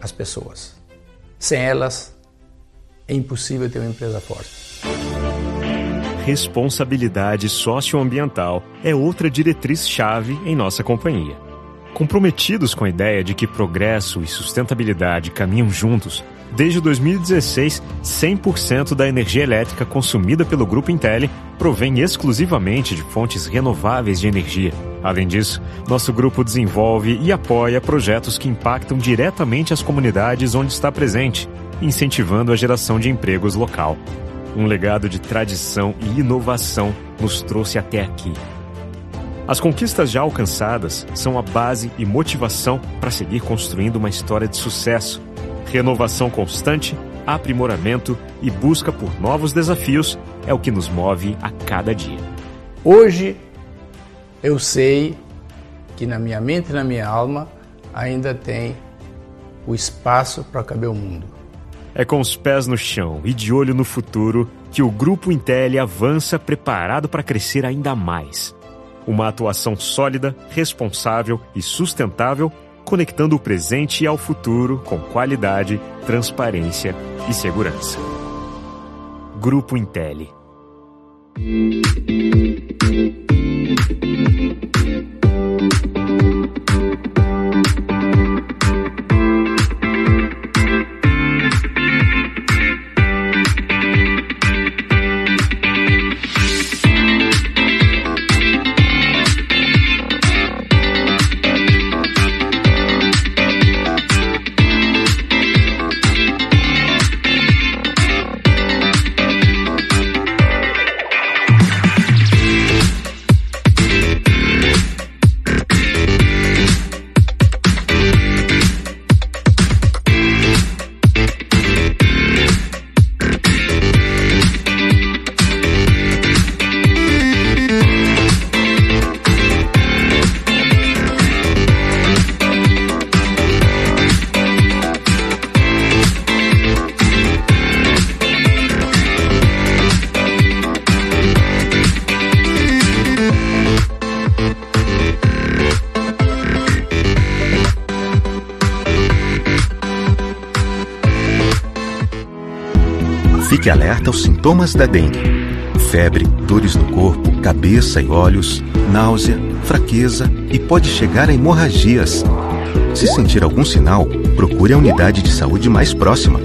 as pessoas. Sem elas, é impossível ter uma empresa forte. Responsabilidade socioambiental é outra diretriz-chave em nossa companhia. Comprometidos com a ideia de que progresso e sustentabilidade caminham juntos, Desde 2016, 100% da energia elétrica consumida pelo Grupo Intel provém exclusivamente de fontes renováveis de energia. Além disso, nosso grupo desenvolve e apoia projetos que impactam diretamente as comunidades onde está presente, incentivando a geração de empregos local. Um legado de tradição e inovação nos trouxe até aqui. As conquistas já alcançadas são a base e motivação para seguir construindo uma história de sucesso Renovação constante, aprimoramento e busca por novos desafios é o que nos move a cada dia. Hoje eu sei que na minha mente e na minha alma ainda tem o espaço para caber o mundo. É com os pés no chão e de olho no futuro que o Grupo Intel avança preparado para crescer ainda mais. Uma atuação sólida, responsável e sustentável conectando o presente ao futuro com qualidade, transparência e segurança. Grupo Intelli. thank you Alerta aos sintomas da dengue: febre, dores no corpo, cabeça e olhos, náusea, fraqueza e pode chegar a hemorragias. Se sentir algum sinal, procure a unidade de saúde mais próxima.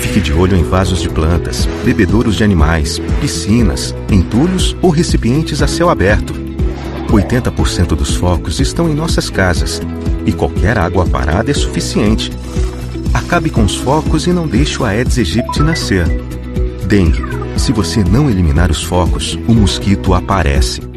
Fique de olho em vasos de plantas, bebedouros de animais, piscinas, entulhos ou recipientes a céu aberto. 80% dos focos estão em nossas casas e qualquer água parada é suficiente. Acabe com os focos e não deixe o Aedes aegypti nascer. Dengue. Se você não eliminar os focos, o mosquito aparece.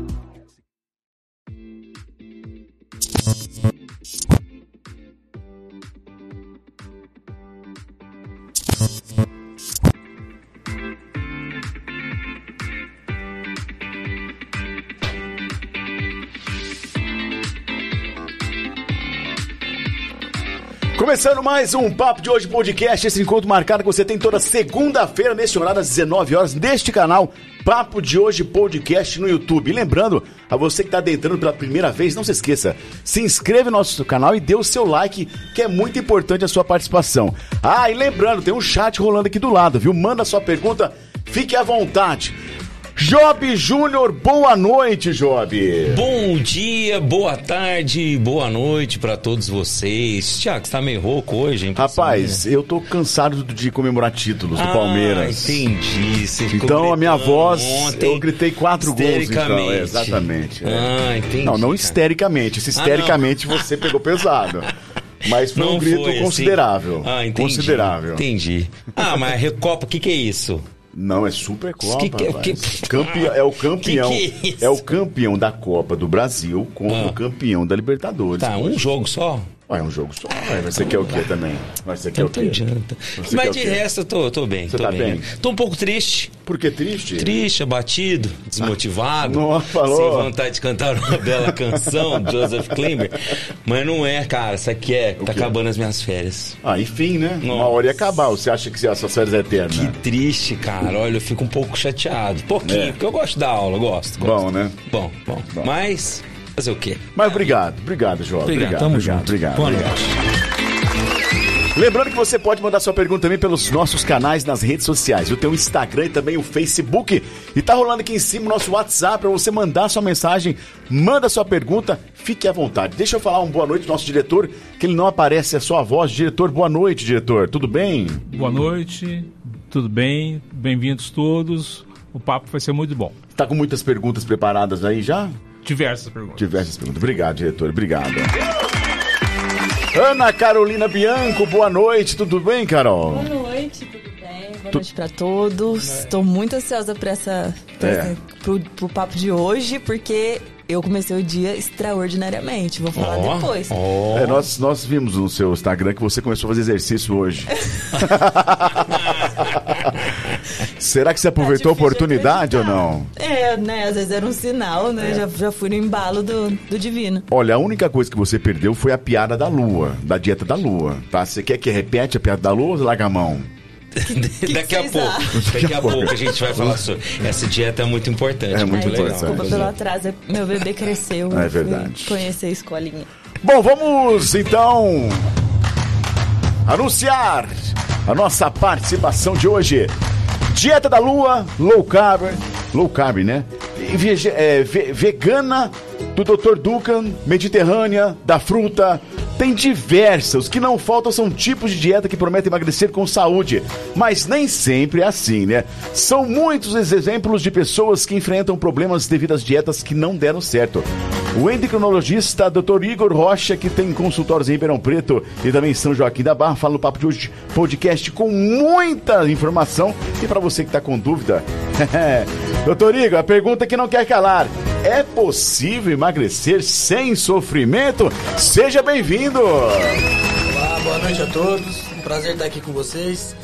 Começando mais um Papo de Hoje Podcast, esse encontro marcado que você tem toda segunda-feira, neste horário, às 19 horas, neste canal Papo de Hoje Podcast no YouTube. E lembrando, a você que está adentrando pela primeira vez, não se esqueça, se inscreve no nosso canal e dê o seu like, que é muito importante a sua participação. Ah, e lembrando, tem um chat rolando aqui do lado, viu? Manda sua pergunta, fique à vontade. Job Júnior, boa noite, Job. Bom dia, boa tarde, boa noite para todos vocês. Tiago, você tá meio rouco hoje, hein? Rapaz, eu tô cansado de comemorar títulos do ah, Palmeiras. entendi. Você então a minha voz, ontem, eu gritei quatro gols, então. É, exatamente. É. Ah, entendi. Não, não histericamente. Se histericamente ah, você pegou pesado. Mas foi não um grito foi, considerável. Assim. Ah, entendi. Considerável. Entendi. Ah, mas Recopa, o que, que é isso? Não, é Supercopa. Que, que, que, Campe... É o campeão. É, é, o campeão da Copa do Brasil contra ah. o campeão da Libertadores. Tá, um jogo só? É um jogo só. Ué, você quer o quê também? Você quer o quê? adianta. Você Mas de resto, eu tô, tô bem. Você tô tá bem? bem? Tô um pouco triste. Por que triste? Triste, abatido, desmotivado. Não, falou. Sem vontade de cantar uma bela canção, Joseph Klimber. Mas não é, cara. Isso aqui é. tá acabando as minhas férias. Ah, enfim, né? Nossa. Uma hora ia acabar. Você acha que essas férias é eterna? Que triste, cara. Olha, eu fico um pouco chateado. Pouquinho, é. porque eu gosto da aula, gosto, gosto. Bom, né? Bom, bom. bom. Mas. Fazer o quê? Mas obrigado, obrigado, João. Obrigado, obrigado, tamo obrigado, junto. obrigado. Boa obrigado. Lembrando que você pode mandar sua pergunta também pelos nossos canais nas redes sociais, o teu Instagram e também o Facebook. E tá rolando aqui em cima o nosso WhatsApp para você mandar sua mensagem, manda sua pergunta, fique à vontade. Deixa eu falar um boa noite pro nosso diretor, que ele não aparece, é só a voz. Diretor, boa noite, diretor. Tudo bem? Boa noite, tudo bem? Bem-vindos todos. O papo vai ser muito bom. Tá com muitas perguntas preparadas aí já? Diversas perguntas. Diversas perguntas. Obrigado, diretor. Obrigado. Ana Carolina Bianco, boa noite. Tudo bem, Carol? Boa noite, tudo bem? Boa noite para todos. Estou muito ansiosa para essa, pra é. essa pro, pro papo de hoje, porque eu comecei o dia extraordinariamente. Vou falar oh, depois. Oh. É, nós, nós vimos no seu Instagram que você começou a fazer exercício hoje. Será que você aproveitou tá a oportunidade ou não? É, né? Às vezes era um sinal, né? É. Já, já fui no embalo do, do divino. Olha, a única coisa que você perdeu foi a piada da lua, da dieta da lua, tá? Você quer que repete a piada da lua ou larga a mão? Que daqui a pouco. Daqui a pouco a gente vai falar sobre. Essa dieta é muito importante. É muito, legal. Desculpa pelo atraso. Meu bebê cresceu. É verdade. Conhecer a escolinha. Bom, vamos então anunciar a nossa participação de hoje. Dieta da Lua, low carb, low carb, né? Vege, é, ve, vegana do Dr. Dukan, mediterrânea, da fruta, tem diversas. Os que não faltam são tipos de dieta que prometem emagrecer com saúde. Mas nem sempre é assim, né? São muitos os exemplos de pessoas que enfrentam problemas devido às dietas que não deram certo. O endocrinologista Dr. Igor Rocha, que tem consultórios em Ribeirão Preto e também em São Joaquim da Barra, fala no Papo de hoje podcast com muita informação. E para você que está com dúvida, Doutor Igor, a pergunta que não quer calar: é possível emagrecer sem sofrimento? Seja bem-vindo! Olá, boa noite a todos. Um prazer estar aqui com vocês.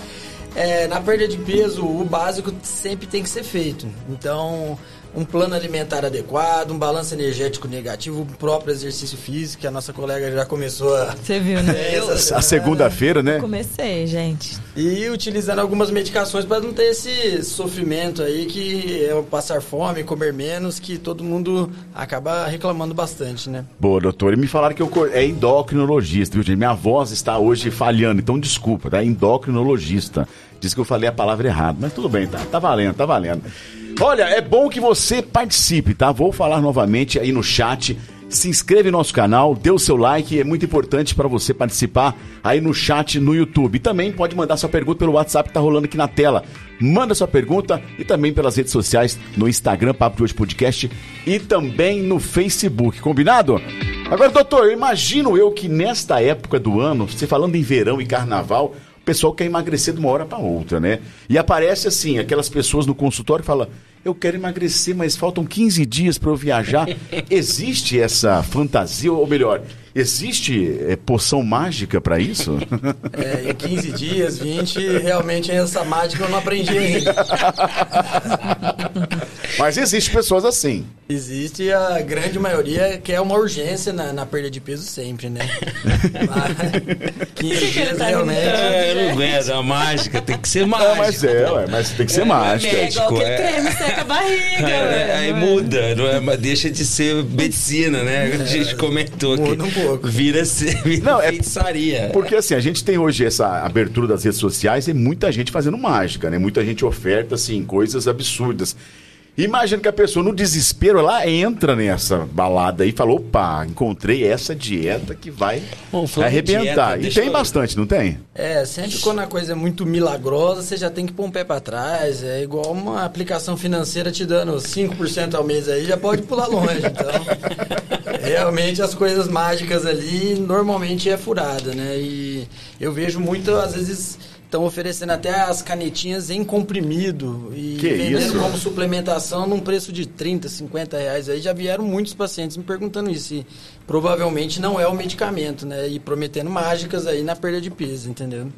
É, na perda de peso, o básico sempre tem que ser feito. Então, um plano alimentar adequado, um balanço energético negativo, o próprio exercício físico, que a nossa colega já começou a. Você viu, né? a segunda-feira, né? Comecei, gente. E utilizando algumas medicações para não ter esse sofrimento aí, que é passar fome, comer menos, que todo mundo acaba reclamando bastante, né? Boa, doutor. E me falaram que eu é endocrinologista, viu, gente? Minha voz está hoje falhando, então desculpa, tá? Endocrinologista Diz que eu falei a palavra errada, mas tudo bem, tá, tá valendo, tá valendo. Olha, é bom que você participe, tá? Vou falar novamente aí no chat. Se inscreve no nosso canal, dê o seu like, é muito importante para você participar aí no chat no YouTube. E também pode mandar sua pergunta pelo WhatsApp que tá rolando aqui na tela. Manda sua pergunta e também pelas redes sociais, no Instagram, Papo de Hoje Podcast e também no Facebook, combinado? Agora, doutor, imagino eu que nesta época do ano, você falando em verão e carnaval, o pessoal quer emagrecer de uma hora para outra, né? E aparece assim, aquelas pessoas no consultório que falam: eu quero emagrecer, mas faltam 15 dias para eu viajar. Existe essa fantasia, ou melhor, existe é, poção mágica para isso? É, em 15 dias, 20, realmente essa mágica eu não aprendi ainda. Mas existe pessoas assim. Existe a grande maioria que é uma urgência na, na perda de peso sempre, né? Mas 15 dias tá realmente. É, eu não aguento, a mágica tem que ser mágica. Mas é, ué, mas tem que ser mágica. É igual que é. creme seca a barriga. É, aí velho. muda, não é, mas deixa de ser medicina, né? A gente comentou aqui. Muda um pouco. Vira, vira Não, é- feitiçaria. Porque assim, a gente tem hoje essa abertura das redes sociais e muita gente fazendo mágica, né? Muita gente oferta, assim, coisas absurdas. Imagina que a pessoa, no desespero, ela entra nessa balada e fala: opa, encontrei essa dieta que vai Bom, arrebentar. dieta, e tem eu- bastante, não tem? É, sempre quando a coisa é muito milagrosa, você já tem que pôr um pé pra trás. É igual uma aplicação financeira te dando 5% ao mês aí, já pode pular longe. Então, realmente as coisas mágicas ali normalmente é furada, né? E eu vejo muito, às vezes, estão oferecendo até as canetinhas em comprimido e Que vendendo isso? como suplementação num preço de 30, 50 reais. Aí já vieram muitos pacientes me perguntando isso. E provavelmente não é o medicamento, né? E prometendo mágicas aí na perda de peso, entendeu?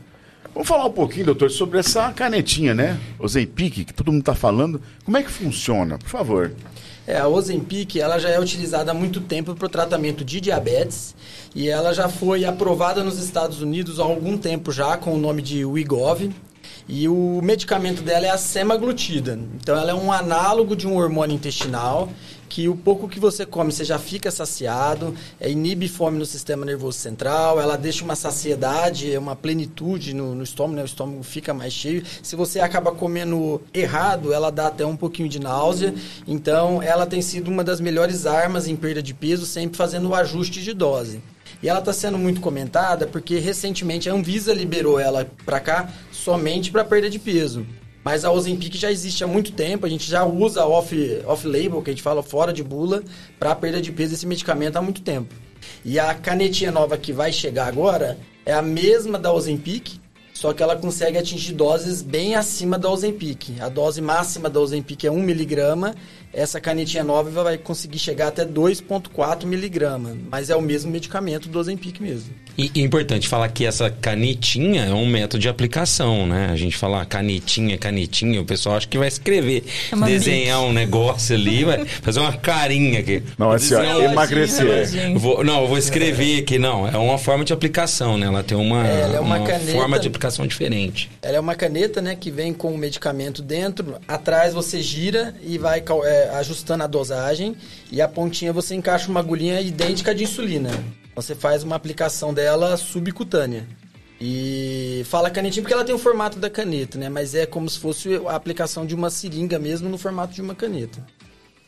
Vamos falar um pouquinho, doutor, sobre essa canetinha, né? O Zempic, que todo mundo tá falando. Como é que funciona? Por favor. É, a Ozempic, ela já é utilizada há muito tempo para o tratamento de diabetes e ela já foi aprovada nos Estados Unidos há algum tempo já com o nome de Wegovy. E o medicamento dela é a semaglutida. Então ela é um análogo de um hormônio intestinal que o pouco que você come você já fica saciado, é, inibe fome no sistema nervoso central, ela deixa uma saciedade, uma plenitude no, no estômago, né? o estômago fica mais cheio. Se você acaba comendo errado, ela dá até um pouquinho de náusea. Então ela tem sido uma das melhores armas em perda de peso, sempre fazendo o ajuste de dose. E ela está sendo muito comentada porque recentemente a Anvisa liberou ela para cá somente para perda de peso. Mas a Ozempic já existe há muito tempo, a gente já usa off- off-label, que a gente fala fora de bula, para perda de peso esse medicamento há muito tempo. E a canetinha nova que vai chegar agora é a mesma da Ozempic, só que ela consegue atingir doses bem acima da Ozempic. A dose máxima da Ozempic é 1 miligrama, essa canetinha nova vai conseguir chegar até 2,4 miligrama, mas é o mesmo medicamento do Ozempic mesmo. E é importante falar que essa canetinha é um método de aplicação, né? A gente fala canetinha, canetinha, o pessoal acha que vai escrever, É desenhar um negócio ali, vai fazer uma carinha aqui. Não, assim, ó, emagrecer. Eu vou- não, eu vou escrever aqui, não. É uma forma de aplicação, né? Ela tem uma, Ela é uma uma caneta- forma de aplicação diferente. Ela é uma caneta, né, que vem com o medicamento dentro. Atrás você gira e vai cal- é, ajustando a dosagem. E a pontinha você encaixa uma agulhinha idêntica de insulina. Você faz uma aplicação dela subcutânea. E fala canetinha porque ela tem o formato da caneta, né? Mas é como se fosse a aplicação de uma seringa mesmo no formato de uma caneta.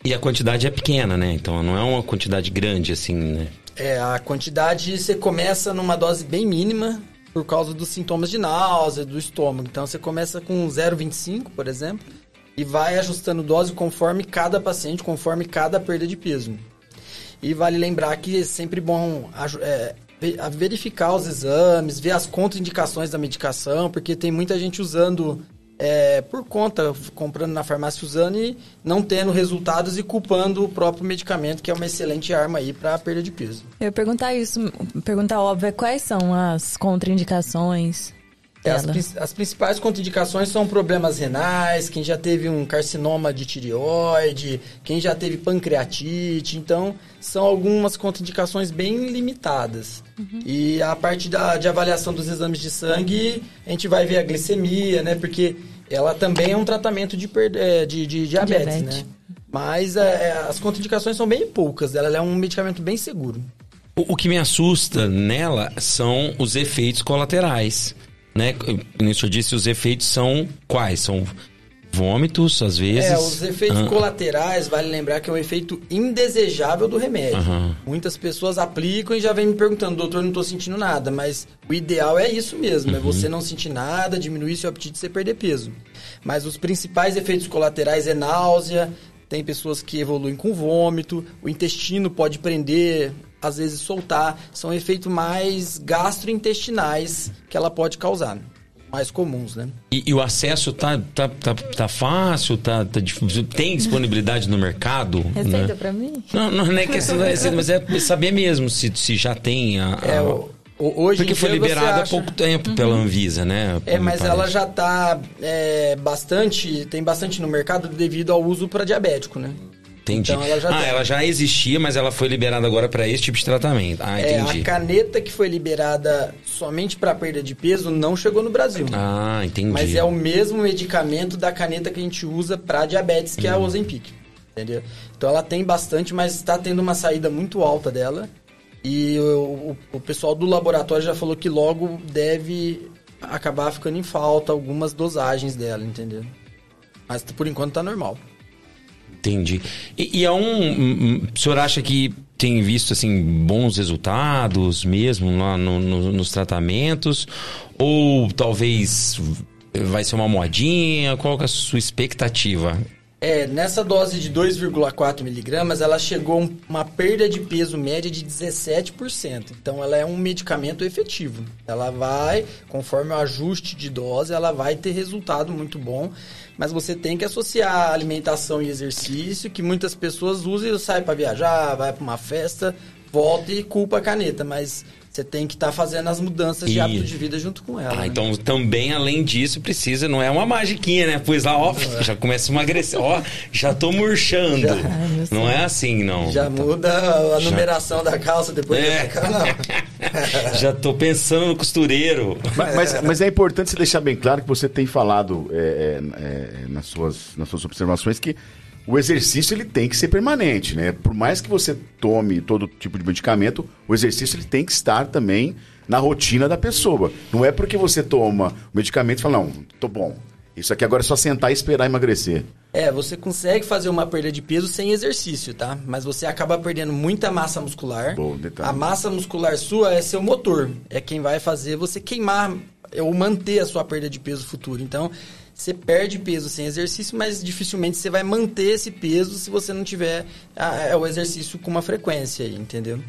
E a quantidade é pequena, né? Então não é uma quantidade grande assim, né? É, a quantidade você começa numa dose bem mínima por causa dos sintomas de náusea, do estômago. Então você começa com 0,25, por exemplo, e vai ajustando dose conforme cada paciente, conforme cada perda de peso. E vale lembrar que é sempre bom é, verificar os exames, ver as contraindicações da medicação, porque tem muita gente usando é, por conta, comprando na farmácia usando e não tendo resultados e culpando o próprio medicamento, que é uma excelente arma aí para perda de peso. Eu ia perguntar isso, pergunta óbvia, quais são as contraindicações É, as, as principais contraindicações são problemas renais, quem já teve um carcinoma de tireoide, quem já teve pancreatite. Então, são algumas contraindicações bem limitadas. E a parte da, de avaliação dos exames de sangue, a gente vai ver a glicemia, né? Porque ela também é um tratamento de, per- eh, de, de diabetes, Diabetes. né? Mas eh, as contraindicações são bem poucas. Ela é um medicamento bem seguro. O, o que me assusta nela são os efeitos colaterais. Né? O senhor disse os efeitos são quais? São vômitos, às vezes. É, os efeitos ah. colaterais, vale lembrar que é um efeito indesejável do remédio. Uhum. Muitas pessoas aplicam e já vêm me perguntando, doutor, não estou sentindo nada. Mas o ideal é isso mesmo, é uhum. é você não sentir nada, diminuir seu apetite e você perder peso. Mas os principais efeitos colaterais é náusea, tem pessoas que evoluem com vômito, o intestino pode prender, às vezes soltar. São efeitos mais gastrointestinais que ela pode causar mais comuns, né? E, e, o acesso tá, tá, tá, tá fácil? Tá, tá, tem disponibilidade no mercado? Receita né? pra mim? Não, não, não é questão da receita, mas é saber mesmo se, se já tem a... a... É, o, hoje Porque foi liberada há pouco tempo uhum. pela Anvisa, né? É, mas ela já tá é, bastante... Tem bastante no mercado devido ao uso para diabético, né? Entendi. Então ela já ah, tem. ela já existia, mas ela foi liberada agora para esse tipo de tratamento. Ah, entendi. É, a caneta que foi liberada somente para perda de peso não chegou no Brasil. Ah, entendi. Mas é o mesmo medicamento da caneta que a gente usa para diabetes, que hum. é a hum. Ozempic. Entendeu? Então ela tem bastante, mas está tendo uma saída muito alta dela. E o, o, o pessoal do laboratório já falou que logo deve acabar ficando em falta algumas dosagens dela, entendeu? Mas por enquanto tá normal. Entendi. E, e é um, O senhor acha que tem visto assim bons resultados mesmo lá no, no, nos tratamentos? Ou talvez vai ser uma modinha? Qual é a sua expectativa? É, nessa dose de 2,4 miligramas, ela chegou a uma perda de peso média de 17%. Então, ela é um medicamento efetivo. Ela vai, conforme o ajuste de dose, ela vai ter resultado muito bom mas você tem que associar alimentação e exercício, que muitas pessoas usam e saem para viajar, vai para uma festa, volta e culpa a caneta, mas você tem que estar tá fazendo as mudanças e... de hábito de vida junto com ela. Ah, né? então também, além disso, precisa, não é uma magiquinha, né? Pois lá, ó, é. já começa a emagrecer, ó, já tô murchando. Já, não é assim, não. Já muda a numeração já... da calça depois é. não. já tô pensando no costureiro. Mas, mas, mas, é importante você deixar bem claro que você tem falado é, é, é nas, suas, nas suas observações que o exercício ele tem que ser permanente, né? Por mais que você tome todo tipo de medicamento, o exercício ele tem que estar também na rotina da pessoa. Não é porque você toma o medicamento e fala, não, tô bom. Isso aqui agora é só sentar e esperar emagrecer. É, você consegue fazer uma perda de peso sem exercício, tá? Mas você acaba perdendo muita massa muscular. Bom, detalhe. A massa muscular sua é seu motor. É quem vai fazer você queimar ou manter a sua perda de peso futuro. Então, você perde peso sem exercício, mas dificilmente você vai manter esse peso se você não tiver a, a, o exercício com uma frequência aí, entendeu?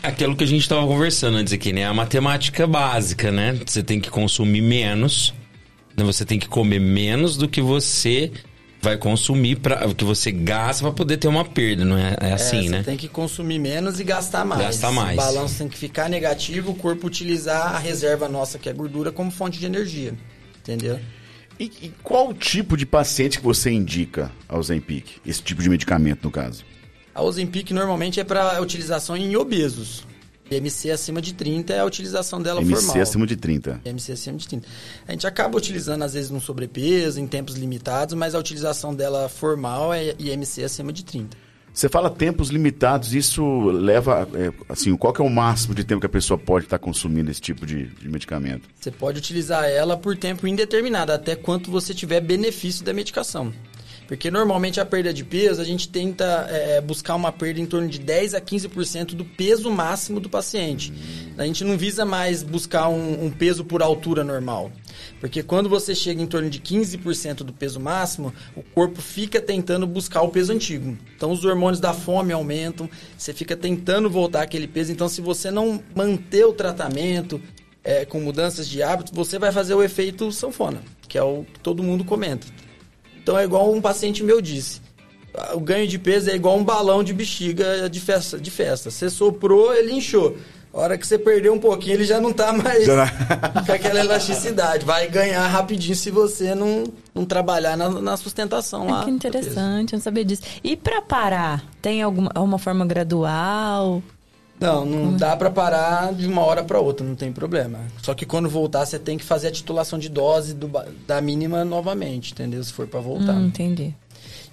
Aquilo que a gente estava conversando antes aqui, né? A matemática básica, né? Você tem que consumir menos, né? você tem que comer menos do que você vai consumir para que você gasta para poder ter uma perda, não é, é assim, é, né? tem que consumir menos e gastar mais. Gastar mais. O balanço tem que ficar negativo, o corpo utilizar a reserva nossa que é gordura como fonte de energia, entendeu? E, e, qual tipo de paciente que você indica ao Zempic? Esse tipo de medicamento, no caso? A Ozempic normalmente é para utilização em obesos. MC acima de 30 é a utilização dela MC formal. MC acima de 30. MC acima de 30. A gente acaba utilizando, às vezes, no sobrepeso, em tempos limitados, mas a utilização dela formal é IMC acima de 30. Você fala tempos limitados, isso leva, é, assim, qual é o máximo de tempo que a pessoa pode estar consumindo esse tipo de, de, medicamento? Você pode utilizar ela por tempo indeterminado, até quanto você tiver benefício da medicação. Porque normalmente a perda de peso, a gente tenta é, buscar uma perda em torno de 10 a 15% do peso máximo do paciente. A gente não visa mais buscar um, um peso por altura normal. Porque quando você chega em torno de 15% do peso máximo, o corpo fica tentando buscar o peso antigo. Então os hormônios da fome aumentam, você fica tentando voltar aquele peso. Então, se você não manter o tratamento é, com mudanças de hábitos, você vai fazer o efeito sanfona, que é o que todo mundo comenta. Então é igual um paciente meu disse. O ganho de peso é igual um balão de bexiga de festa. De festa. Você soprou, ele inchou. A hora que você perdeu um pouquinho, ele já não tá mais com aquela elasticidade. Vai ganhar rapidinho se você não, não trabalhar na, na sustentação lá. que interessante, eu não sabia disso. E para parar, tem alguma, alguma forma gradual? Não, não dá para parar de uma hora para outra, não tem problema. Só que quando voltar, você tem que fazer a titulação de dose do, da mínima novamente, entendeu? Se for para voltar. Hum, entendi.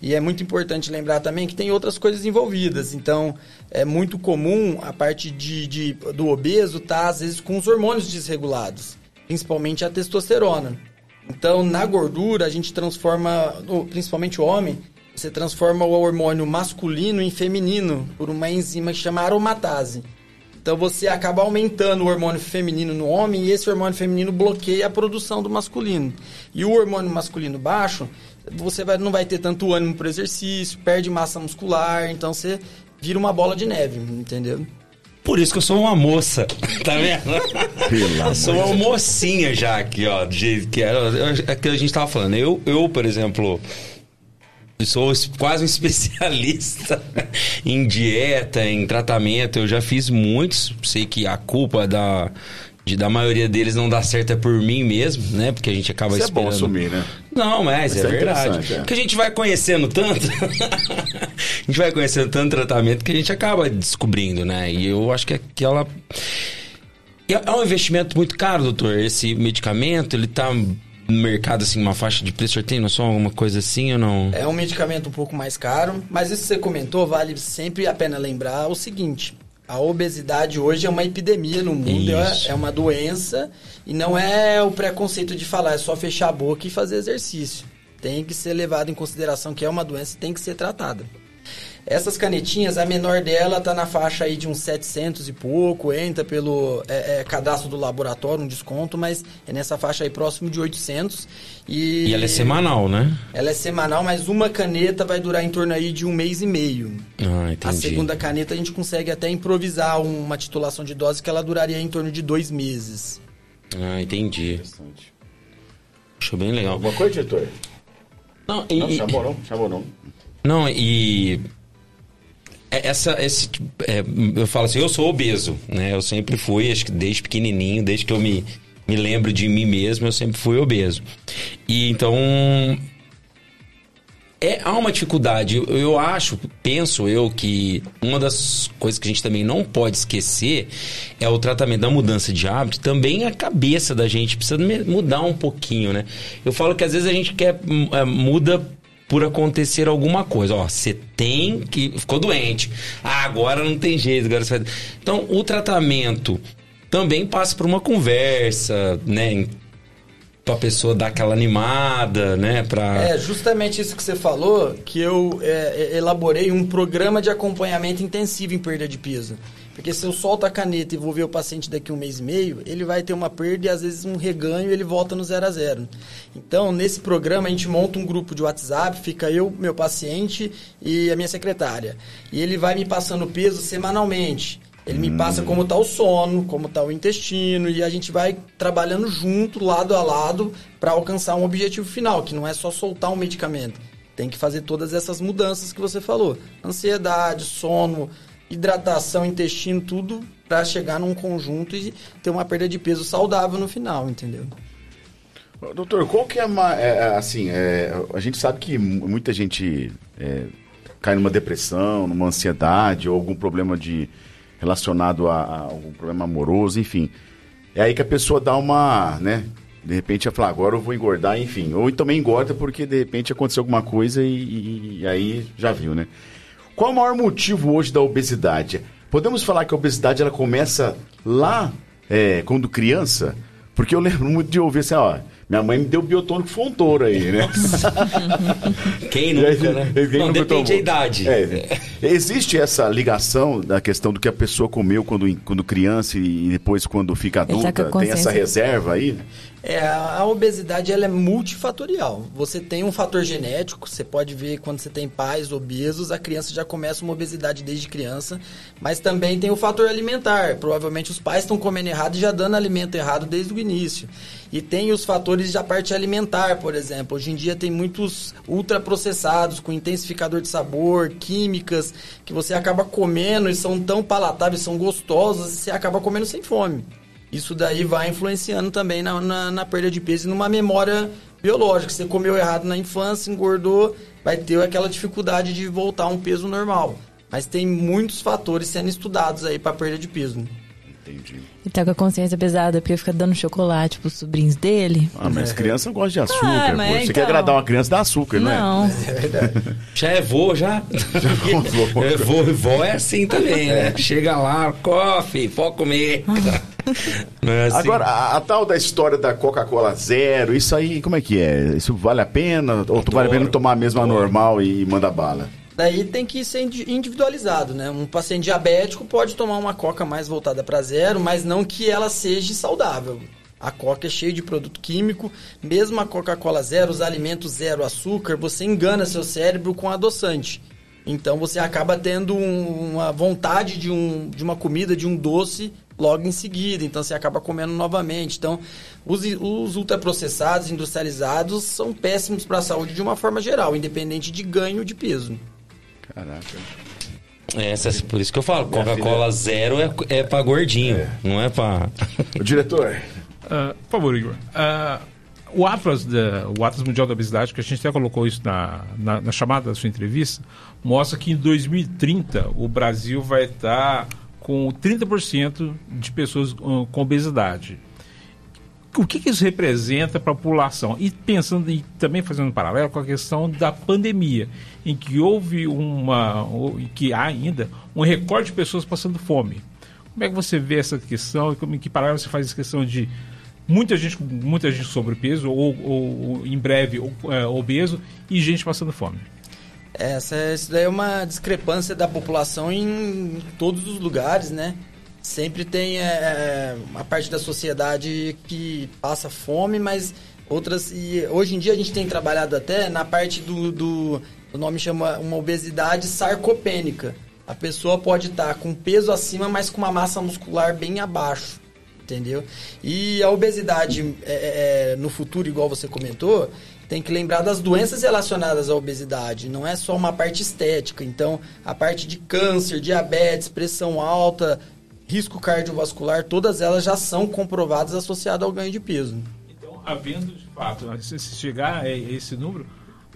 E é muito importante lembrar também que tem outras coisas envolvidas. Então, é muito comum a parte de, de do obeso estar, tá, às vezes, com os hormônios desregulados. principalmente a testosterona. Então, na gordura, a gente transforma, principalmente o homem, você transforma o hormônio masculino em feminino por uma enzima que chama aromatase. Então você acaba aumentando o hormônio feminino no homem e esse hormônio feminino bloqueia a produção do masculino. E o hormônio masculino baixo, você vai, não vai ter tanto ânimo para exercício, perde massa muscular, então você vira uma bola de neve, entendeu? Por isso que eu sou uma moça, tá vendo? eu sou uma mocinha já aqui, ó, do jeito que era. É que a gente tava falando. Eu, eu por exemplo, sou quase um especialista em dieta, em tratamento. Eu já fiz muitos. Sei que a culpa da, de, da maioria deles não dá certo é por mim mesmo, né? Porque a gente acaba Isso esperando. é bom assumir, né? Não, mas é, é verdade. É. Porque a gente vai conhecendo tanto. a gente vai conhecendo tanto tratamento que a gente acaba descobrindo, né? E eu acho que aquela. É um investimento muito caro, doutor. Esse medicamento, ele tá no mercado, assim, uma faixa de preço? tem noção alguma coisa assim ou não? É um medicamento um pouco mais caro, mas isso que você comentou, vale sempre a pena lembrar o seguinte. A obesidade hoje é uma epidemia no mundo, é, é uma doença e não é o preconceito de falar, é só fechar a boca e fazer exercício. Tem que ser levado em consideração que é uma doença e tem que ser tratada. Essas canetinhas, a menor dela tá na faixa aí de uns 700 e pouco, entra pelo é, é, cadastro do laboratório, um desconto, mas é nessa faixa aí próximo de 800. E, e ela é semanal, né? Ela é semanal, mas uma caneta vai durar em torno aí de um mês e meio. Ah, entendi. A segunda caneta a gente consegue até improvisar uma titulação de dose que ela duraria em torno de dois meses. Ah, entendi. Acho bem legal. Alguma coisa, diretor? Não, e, não chamou não, chamou não. Não, e essa, esse, é, eu falo assim, eu sou obeso, né? Eu sempre fui, acho que desde pequenininho, desde que eu me, me lembro de mim mesmo, eu sempre fui obeso. E então é, há uma dificuldade. Eu, eu, acho, penso eu, que uma das coisas que a gente também não pode esquecer é o tratamento da mudança de hábito. Também a cabeça da gente precisa mudar um pouquinho, né? Eu falo que às vezes a gente quer é, muda por acontecer alguma coisa. Ó, você tem que. Ficou doente. Ah, agora não tem jeito. Agora você vai... Então, o tratamento também passa por uma conversa, né? Pra pessoa dar aquela animada, né? Pra... É justamente isso que você falou, que eu é, elaborei um programa de acompanhamento intensivo em perda de peso. Porque se eu solto a caneta e vou ver o paciente daqui um mês e meio, ele vai ter uma perda e às vezes um reganho e ele volta no zero a zero. Então, nesse programa, a gente monta um grupo de WhatsApp, fica eu, meu paciente e a minha secretária. E ele vai me passando peso semanalmente. Ele me passa como está o sono, como está o intestino, e a gente vai trabalhando junto, lado a lado, para alcançar um objetivo final, que não é só soltar um medicamento. Tem que fazer todas essas mudanças que você falou: ansiedade, sono, hidratação, intestino, tudo para chegar num conjunto e ter uma perda de peso saudável no final, entendeu? Doutor, qual que é, uma, é, é assim, é, a gente sabe que muita gente é, cai numa depressão, numa ansiedade ou algum problema de relacionado a, a, algum problema amoroso, enfim. É aí que a pessoa dá uma, né, de repente ia falar, agora eu vou engordar, enfim. Ou também engorda porque de repente aconteceu alguma coisa e, e, e aí já viu, né? Qual é o maior motivo hoje da obesidade? Podemos falar que a obesidade ela começa lá é, quando criança? Porque eu lembro muito de ouvir assim, ó, minha mãe me deu biotônico fontoura aí, né? Quem nunca, né? Quem Não, nunca depende da idade. É, existe essa ligação da questão do que a pessoa comeu quando, quando criança e depois quando fica tá adulta? Tem essa reserva aí? É, a obesidade ela é multifatorial. Você tem um fator genético, você pode ver quando você tem pais obesos, a criança já começa uma obesidade desde criança, mas também tem o fator alimentar. Provavelmente os pais estão comendo errado e já dando alimento errado desde o início. E tem os fatores da parte alimentar, por exemplo. Hoje em dia tem muitos ultraprocessados com intensificador de sabor, químicas, que você acaba comendo e são tão palatáveis, são gostosos, e você acaba comendo sem fome isso daí vai influenciando também na, na, na, perda de peso e numa memória biológica. Você comeu errado na infância, engordou, vai ter aquela dificuldade de voltar a um peso normal. Mas tem muitos fatores sendo estudados aí para perda de peso. Né? Entendi. E tá com a consciência pesada porque fica dando chocolate pros sobrinhos dele. Ah, mas é. criança gosta de açúcar. Ah, Você então... quer agradar uma criança, dá açúcar, não, não é? É verdade. Já é vô, já? já é vô, é vô é assim também, né? Chega lá, coffee, pode comer. Ah. É assim. Agora, a, a, tal da história da Coca-Cola Zero, isso aí, como é que é? Isso vale a pena? Ou tu vale a pena tomar a mesma normal e manda bala? Daí tem que ser individualizado, né? Um paciente diabético pode tomar uma coca mais voltada para zero, mas não que ela seja saudável. A coca é cheia de produto químico, mesmo a Coca-Cola zero, os alimentos zero açúcar, você engana seu cérebro com adoçante. Então você acaba tendo um, uma vontade de, um, de uma comida, de um doce logo em seguida. Então você acaba comendo novamente. Então os, os ultraprocessados, industrializados, são péssimos para a saúde de uma forma geral, independente de ganho de peso. Caraca. É, essa, por isso que eu falo, Coca-Cola zero é, é pra gordinho, é. não é pra. O diretor. Uh, por favor, Igor. Uh, o Atlas, da, o Atlas Mundial da Obesidade, que a gente até colocou isso na, na, na, chamada da sua entrevista, mostra que em 2030 o Brasil vai estar com 30% de pessoas uh, com obesidade o que, que isso representa para a população? E pensando e também fazendo um paralelo com a questão da pandemia, em que houve uma, que há ainda um recorde de pessoas passando fome. Como é que você vê essa questão como, em que paralelo você faz essa questão de muita gente muita gente sobrepeso ou, ou em breve ou, é, obeso e gente passando fome? Essa, isso daí é uma discrepância da população em todos os lugares, né? Sempre tem é, é, a parte da sociedade que passa fome, mas outras. E hoje em dia a gente tem trabalhado até na parte do. do o nome chama uma obesidade sarcopênica. A pessoa pode estar com peso acima, mas com uma massa muscular bem abaixo. Entendeu? E a obesidade é, é, é no futuro, igual você comentou, tem que lembrar das doenças relacionadas à obesidade. Não é só uma parte estética. Então, a parte de câncer, diabetes, pressão alta, risco cardiovascular, todas elas já são comprovadas associadas ao ganho de peso. Então, havendo de fato, se chegar a esse número,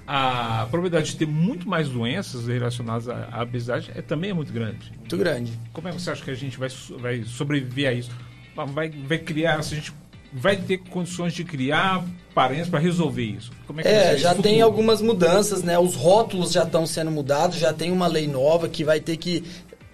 a probabilidade de ter muito mais doenças relacionadas à obesidade é, também é muito grande. Muito grande. Como é que você acha que a gente vai, vai sobreviver a isso? Vai, vai criar, se a gente vai ter condições de criar parentes para resolver isso? Como é que é, já tem algumas mudanças, né? Os rótulos já estão sendo mudados, já tem uma lei nova que vai ter que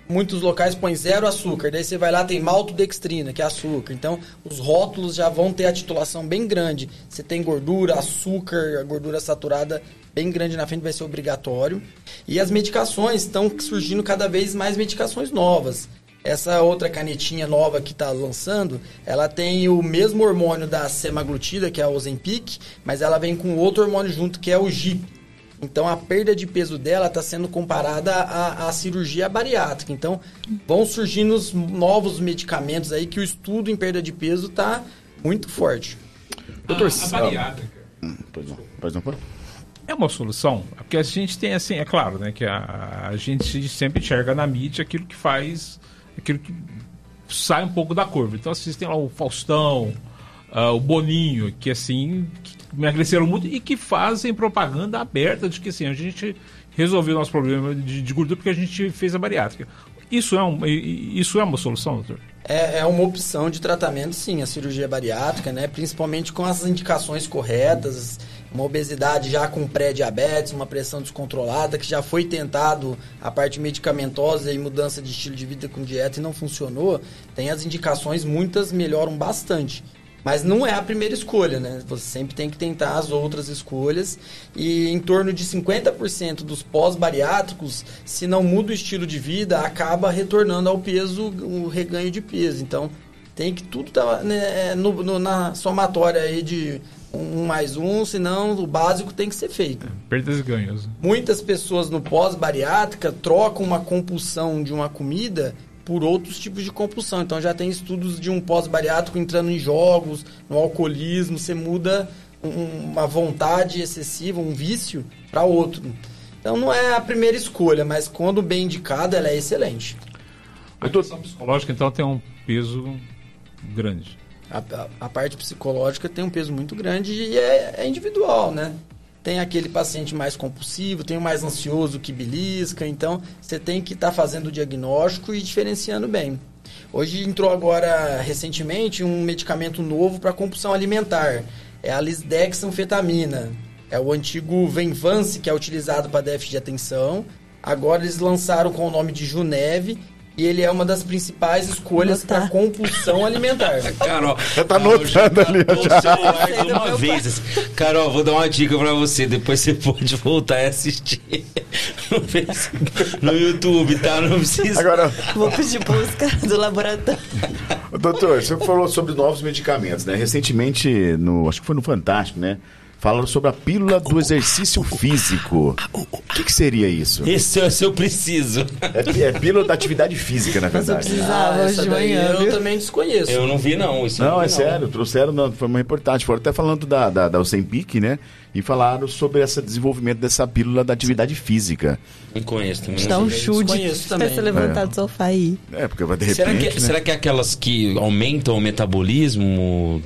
muitos locais põem zero açúcar. Daí você vai lá, tem maltodextrina, que é açúcar. Então, os rótulos já vão ter a titulação bem grande. Você tem gordura, açúcar, gordura saturada bem grande na frente vai ser obrigatório. E as medicações estão surgindo cada vez mais medicações novas. Essa outra canetinha nova que está lançando, ela tem o mesmo hormônio da semaglutida, que é a Ozempic, mas ela vem com outro hormônio junto, que é o GIP. Então a perda de peso dela está sendo comparada à, à, cirurgia bariátrica. Então vão surgindo os novos medicamentos aí que o estudo em perda de peso está muito forte. Doutor, a, a bariátrica. Hum, pois não, pois não, É uma solução? Porque a gente tem assim, é claro, né, que a, a gente sempre enxerga na mídia aquilo que faz, aquilo que sai um pouco da curva. Então vocês têm lá o Faustão, uh, o Boninho, que assim, que emagreceram muito e que fazem propaganda aberta de que assim, a gente resolveu o nosso problema de, de gordura porque a gente fez a bariátrica. Isso é, um, isso é uma solução, doutor? É, é uma opção de tratamento, sim, a cirurgia bariátrica, né? Principalmente com as indicações corretas, uma obesidade já com pré-diabetes, uma pressão descontrolada, que já foi tentado a parte medicamentosa e mudança de estilo de vida com dieta e não funcionou, tem as indicações, muitas melhoram bastante. Mas não é a primeira escolha, né? Você sempre tem que tentar as outras escolhas. E em torno de 50% dos pós-bariátricos, se não muda o estilo de vida, acaba retornando ao peso, o reganho de peso. Então, tem que tudo estar tá, né, no, no, na somatória aí de um mais um, senão o básico tem que ser feito. É, perdas e ganhos. Muitas pessoas no pós-bariátrica trocam uma compulsão de uma comida por outros tipos de compulsão. Então já tem estudos de um pós-bariátrico entrando em jogos, no alcoolismo, você muda um, uma vontade excessiva, um vício, para outro. Então não é a primeira escolha, mas quando bem indicada, ela é excelente. A questão psicológica, então, tem um peso grande. A, a, a, parte psicológica tem um peso muito grande e é, é individual, né? Tem aquele paciente mais compulsivo, tem o mais ansioso que belisca, então você tem que estar tá fazendo o diagnóstico e diferenciando bem. Hoje entrou agora recentemente um medicamento novo para compulsão alimentar, é a lisdexanfetamina. É o antigo Venvance que é utilizado para déficit de atenção. Agora eles lançaram com o nome de Juneve e ele é uma das principais escolhas para compulsão alimentar. Carol, Já tá anotando ali, já. celular de uma vez. assim. Carol, vou dar uma dica pra você. Depois você pode voltar e assistir no, Facebook, no YouTube, tá? Não precisa. Agora, Vou pedir busca do laboratório. doutor, você falou sobre novos medicamentos, né? Recentemente, no, acho que foi no Fantástico, né? Falaram sobre a pílula do exercício físico. O que, que seria isso? Esse é o seu preciso. É, é pílula da atividade física, na Mas eu verdade. precisava hoje essa de manhã. eu viu? também desconheço. Eu não vi, não. Isso eu Não, vi, é sério, trouxeram, não, foi uma reportagem, foram até falando da, da, da Ozempic, né? E falaram sobre esse desenvolvimento dessa pílula da atividade física. Não conheço também. Não dá um chute desconheço pra também. você levantar do sofá aí. É, porque vai de repente, Será que, né? será que é aquelas que aumentam o metabolismo?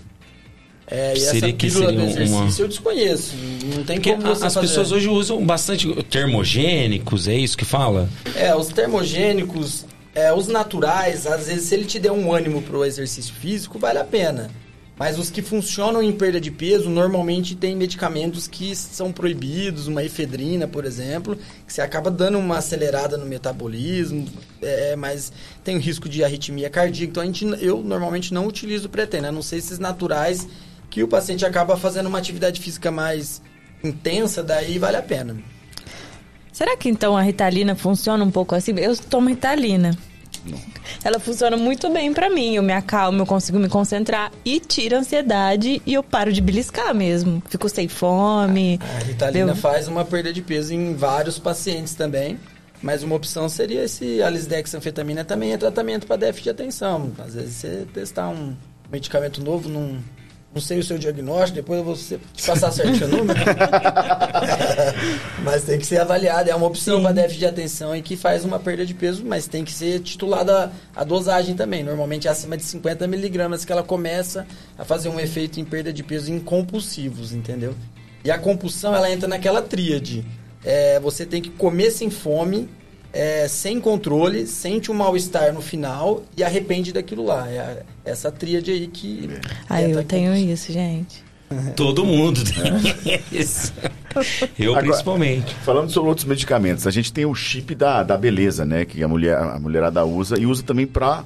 É, e Seria essa que seria do exercício uma- eu desconheço. Não tem Porque como as fazer. pessoas hoje usam bastante termogênicos, é isso que fala? É, os termogênicos, é, os naturais, às vezes, se ele te der um ânimo pro exercício físico, vale a pena. Mas os que funcionam em perda de peso, normalmente tem medicamentos que são proibidos, uma efedrina, por exemplo, que você acaba dando uma acelerada no metabolismo, é, mas tem o risco de arritmia cardíaca. Então, a gente, eu normalmente não utilizo pretena, a não sei esses naturais que o paciente acaba fazendo uma atividade física mais intensa, daí vale a pena. Será que então a Ritalina funciona um pouco assim? Eu tomo Ritalina. Ela funciona muito bem pra mim. Eu me acalmo, eu consigo me concentrar e tira a ansiedade e eu paro de beliscar mesmo. Fico sem fome. A Ritalina Eu- faz uma perda de peso em vários pacientes também. Mas uma opção seria esse alisdexanfetamina também é tratamento para déficit de atenção. Às vezes você testar um medicamento novo, não, não sei o seu diagnóstico, depois eu vou te passar certinho o número. mas tem que ser avaliado, é uma opção para déficit de atenção e que faz uma perda de peso, mas tem que ser titulada a dosagem também. Normalmente é acima de 50 miligramas que ela começa a fazer um efeito em perda de peso em compulsivos, entendeu? E a compulsão, ela entra naquela tríade. É, você tem que comer sem fome, é, sem controle, sente um mal-estar no final e arrepende daquilo lá. É a- essa tríade aí que. Ah, entra eu aqui. tenho isso, gente. Todo mundo tem isso. Eu Agora- principalmente. Falando sobre outros medicamentos, a gente tem o chip da, da beleza, né? Que a, mulher, a mulherada usa e usa também pra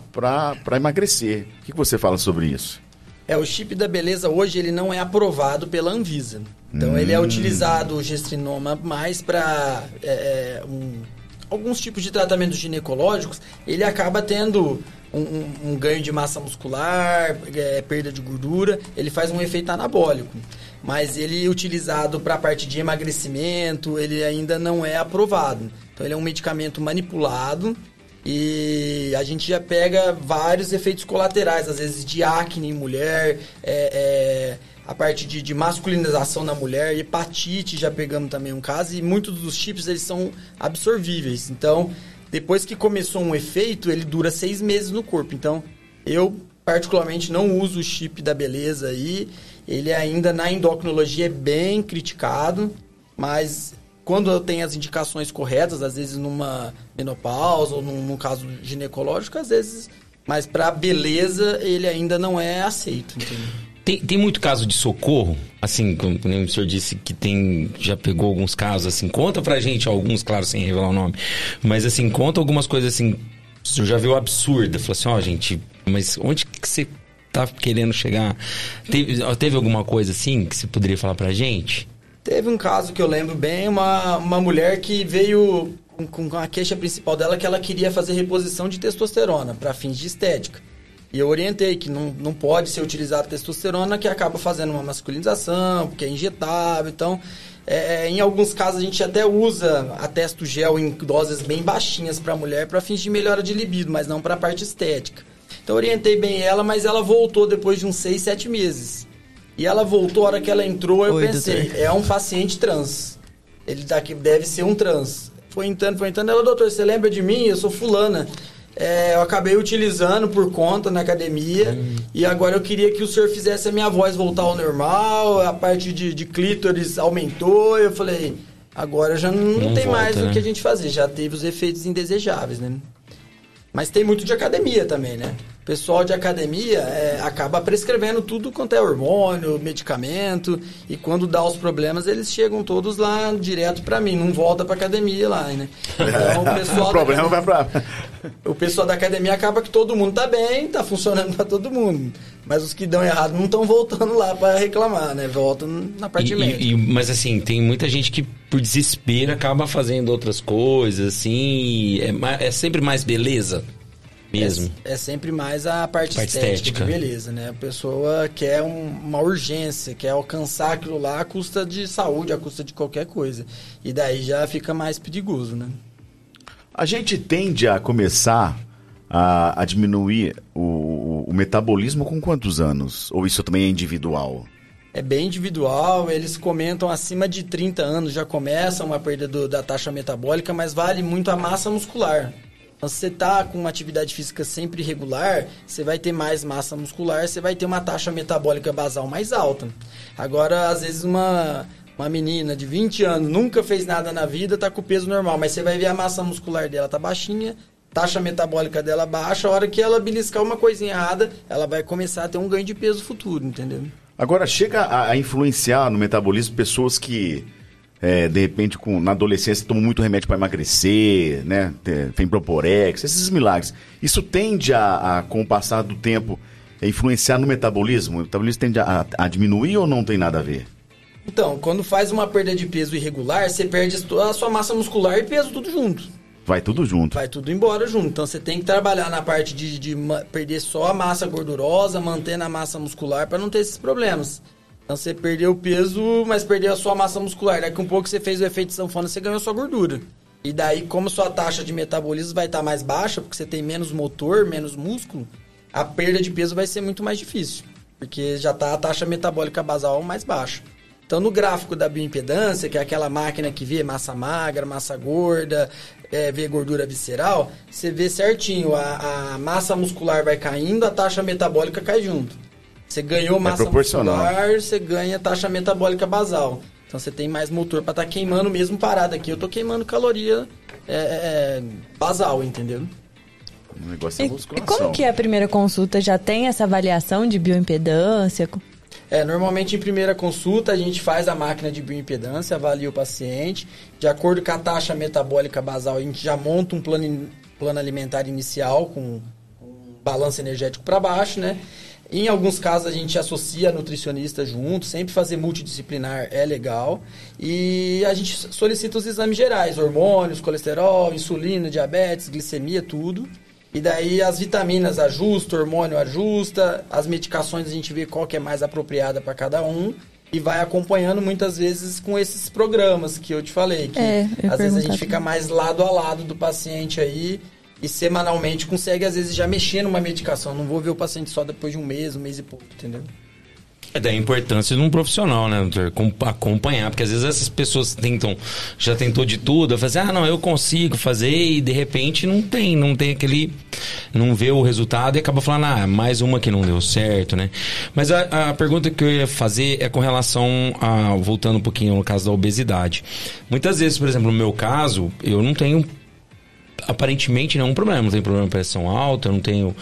emagrecer. O que, que você fala sobre isso? É, o chip da beleza hoje ele não é aprovado pela Anvisa. Então ele é utilizado o gestrinoma mais para um, alguns tipos de tratamentos ginecológicos. Ele acaba tendo um, um- um ganho de massa muscular, é, perda de gordura. Ele faz um efeito anabólico. Mas ele utilizado para a parte de emagrecimento, ele ainda não é aprovado. Então ele é um medicamento manipulado e a gente já pega vários efeitos colaterais, às vezes de acne em mulher, é, é, a parte de, de masculinização na mulher, hepatite já pegamos também um caso, e muitos dos chips eles são absorvíveis. Então, depois que começou um efeito, ele dura seis meses no corpo. Então, eu particularmente não uso o chip da beleza aí. Ele ainda na endocrinologia é bem criticado, mas quando eu tenho as indicações corretas, às vezes numa menopausa ou num, num caso ginecológico, às vezes, mas para beleza ele ainda não é aceito, entendeu? Tem, tem muito caso de socorro, assim, como o senhor disse que tem, já pegou alguns casos, assim, conta pra gente alguns, claro, sem revelar o nome, mas assim, conta algumas coisas assim, o senhor já viu absurda, falou assim, ó, gente, mas onde que você tá querendo chegar? Teve, teve alguma coisa assim que você poderia falar pra gente? Teve um caso que eu lembro bem, uma, uma mulher que veio com, com a queixa principal dela que ela queria fazer reposição de testosterona para fins de estética. E eu orientei que não, não pode ser utilizada testosterona, que acaba fazendo uma masculinização, porque é injetável. Então, é, em alguns casos, a gente até usa a testo gel em doses bem baixinhas para a mulher para fins de melhora de libido, mas não para a parte estética. Então, orientei bem ela, mas ela voltou depois de uns 6, 7 meses. E ela voltou, a hora que ela entrou, eu Oi, pensei, doutor. é um paciente trans. Ele daqui deve ser um trans. Foi entrando, foi entrando. Ela, doutor, você lembra de mim? Eu sou fulana. É, eu acabei utilizando por conta na academia e agora eu queria que o senhor fizesse a minha voz voltar ao normal, a parte de, de clítoris aumentou. Eu falei, agora já não, Não tem volta, mais né? o que a gente fazer, já teve os efeitos indesejáveis, né? Mas tem muito de academia também, né? O pessoal de academia é, acaba prescrevendo tudo quanto é hormônio, medicamento, e quando dá os problemas, eles chegam todos lá direto para mim, não volta pra academia lá, né? Então o pessoal. o problema da, vai pra. O pessoal da academia acaba que todo mundo tá bem, tá funcionando para todo mundo. Mas os que dão errado não estão voltando lá para reclamar, né? Voltam na parte E- médica. e- mas assim, tem muita gente que por desespero acaba fazendo outras coisas, assim. É, é sempre mais beleza mesmo. É, é sempre mais a parte, Parte estética, estética. de beleza, né? A pessoa quer um- uma urgência, quer alcançar aquilo lá à custa de saúde, à custa de qualquer coisa. E daí já fica mais perigoso, né? A gente tende a começar a, a diminuir o, o- metabolismo com quantos anos? Ou isso também é individual? É bem individual, eles comentam acima de 30 anos já começa uma perda do- da taxa metabólica, mas vale muito a massa muscular. Então, se você tá com uma atividade física sempre regular, você vai ter mais massa muscular, você vai ter uma taxa metabólica basal mais alta. Agora, às vezes, uma, uma menina de 20 anos nunca fez nada na vida, tá com o peso normal, mas você vai ver a massa muscular dela tá baixinha, taxa metabólica dela baixa, a hora que ela beliscar uma coisinha errada, ela vai começar a ter um ganho de peso futuro, entendeu? Agora, chega a, a influenciar no metabolismo pessoas que, é, de repente, com, na adolescência, tomam muito remédio para emagrecer, né? Tem, tem Proporex, esses milagres. Isso tende a, a, com o passar do tempo, a influenciar no metabolismo? O metabolismo tende a, a diminuir ou não tem nada a ver? Então, quando faz uma perda de peso irregular, você perde a sua massa muscular e peso tudo junto. Vai tudo junto. Vai tudo embora junto. Então você tem que trabalhar na parte de, de perder só a massa gordurosa, mantendo a massa muscular para não ter esses problemas. Então você perdeu o peso, mas perdeu a sua massa muscular. Daqui um pouco você fez o efeito sanfona, você ganhou sua gordura. E daí, como sua taxa de metabolismo vai estar mais baixa, porque você tem menos motor, menos músculo, a perda de peso vai ser muito mais difícil. Porque já está a taxa metabólica basal mais baixa. Então, no gráfico da bioimpedância, que é aquela máquina que vê massa magra, massa gorda, é, vê gordura visceral, você vê certinho, a, a massa muscular vai caindo, a taxa metabólica cai junto. Você ganhou massa proporcional. muscular, você ganha taxa metabólica basal. Então você tem mais motor para estar queimando mesmo parado aqui. Eu tô queimando caloria é, é, basal, entendeu? O negócio é E, e musculação. como que é a primeira consulta? Já tem essa avaliação de bioimpedância? É, normalmente em primeira consulta a gente faz a máquina de bioimpedância, avalia o paciente. De acordo com a taxa metabólica basal, a gente já monta um plano, plano alimentar inicial com balanço energético para baixo, né? Em alguns casos a gente associa nutricionista junto, sempre fazer multidisciplinar é legal. E a gente solicita os exames gerais, hormônios, colesterol, insulina, diabetes, glicemia, tudo. E daí as vitaminas ajusta, o hormônio ajusta, as medicações a gente vê qual que é mais apropriada para cada um e vai acompanhando muitas vezes com esses programas que eu te falei, que É, às vezes a gente fica mais lado a lado do paciente aí e semanalmente consegue às vezes já mexer numa medicação. Não vou ver o paciente só depois de um mês, um mês e pouco, entendeu? É da importância de um profissional, né, doutor? Com- Acompanhar, porque às vezes essas pessoas tentam, já tentou de tudo, fazer, ah, não, eu consigo fazer, e de repente não tem, não tem aquele. não vê o resultado e acaba falando, ah, mais uma que não deu certo, né? Mas a, a pergunta que eu ia fazer é com relação a. voltando um pouquinho no caso da obesidade. Muitas vezes, por exemplo, no meu caso, eu não tenho aparentemente nenhum problema. Não tenho problema de pressão alta, não tenho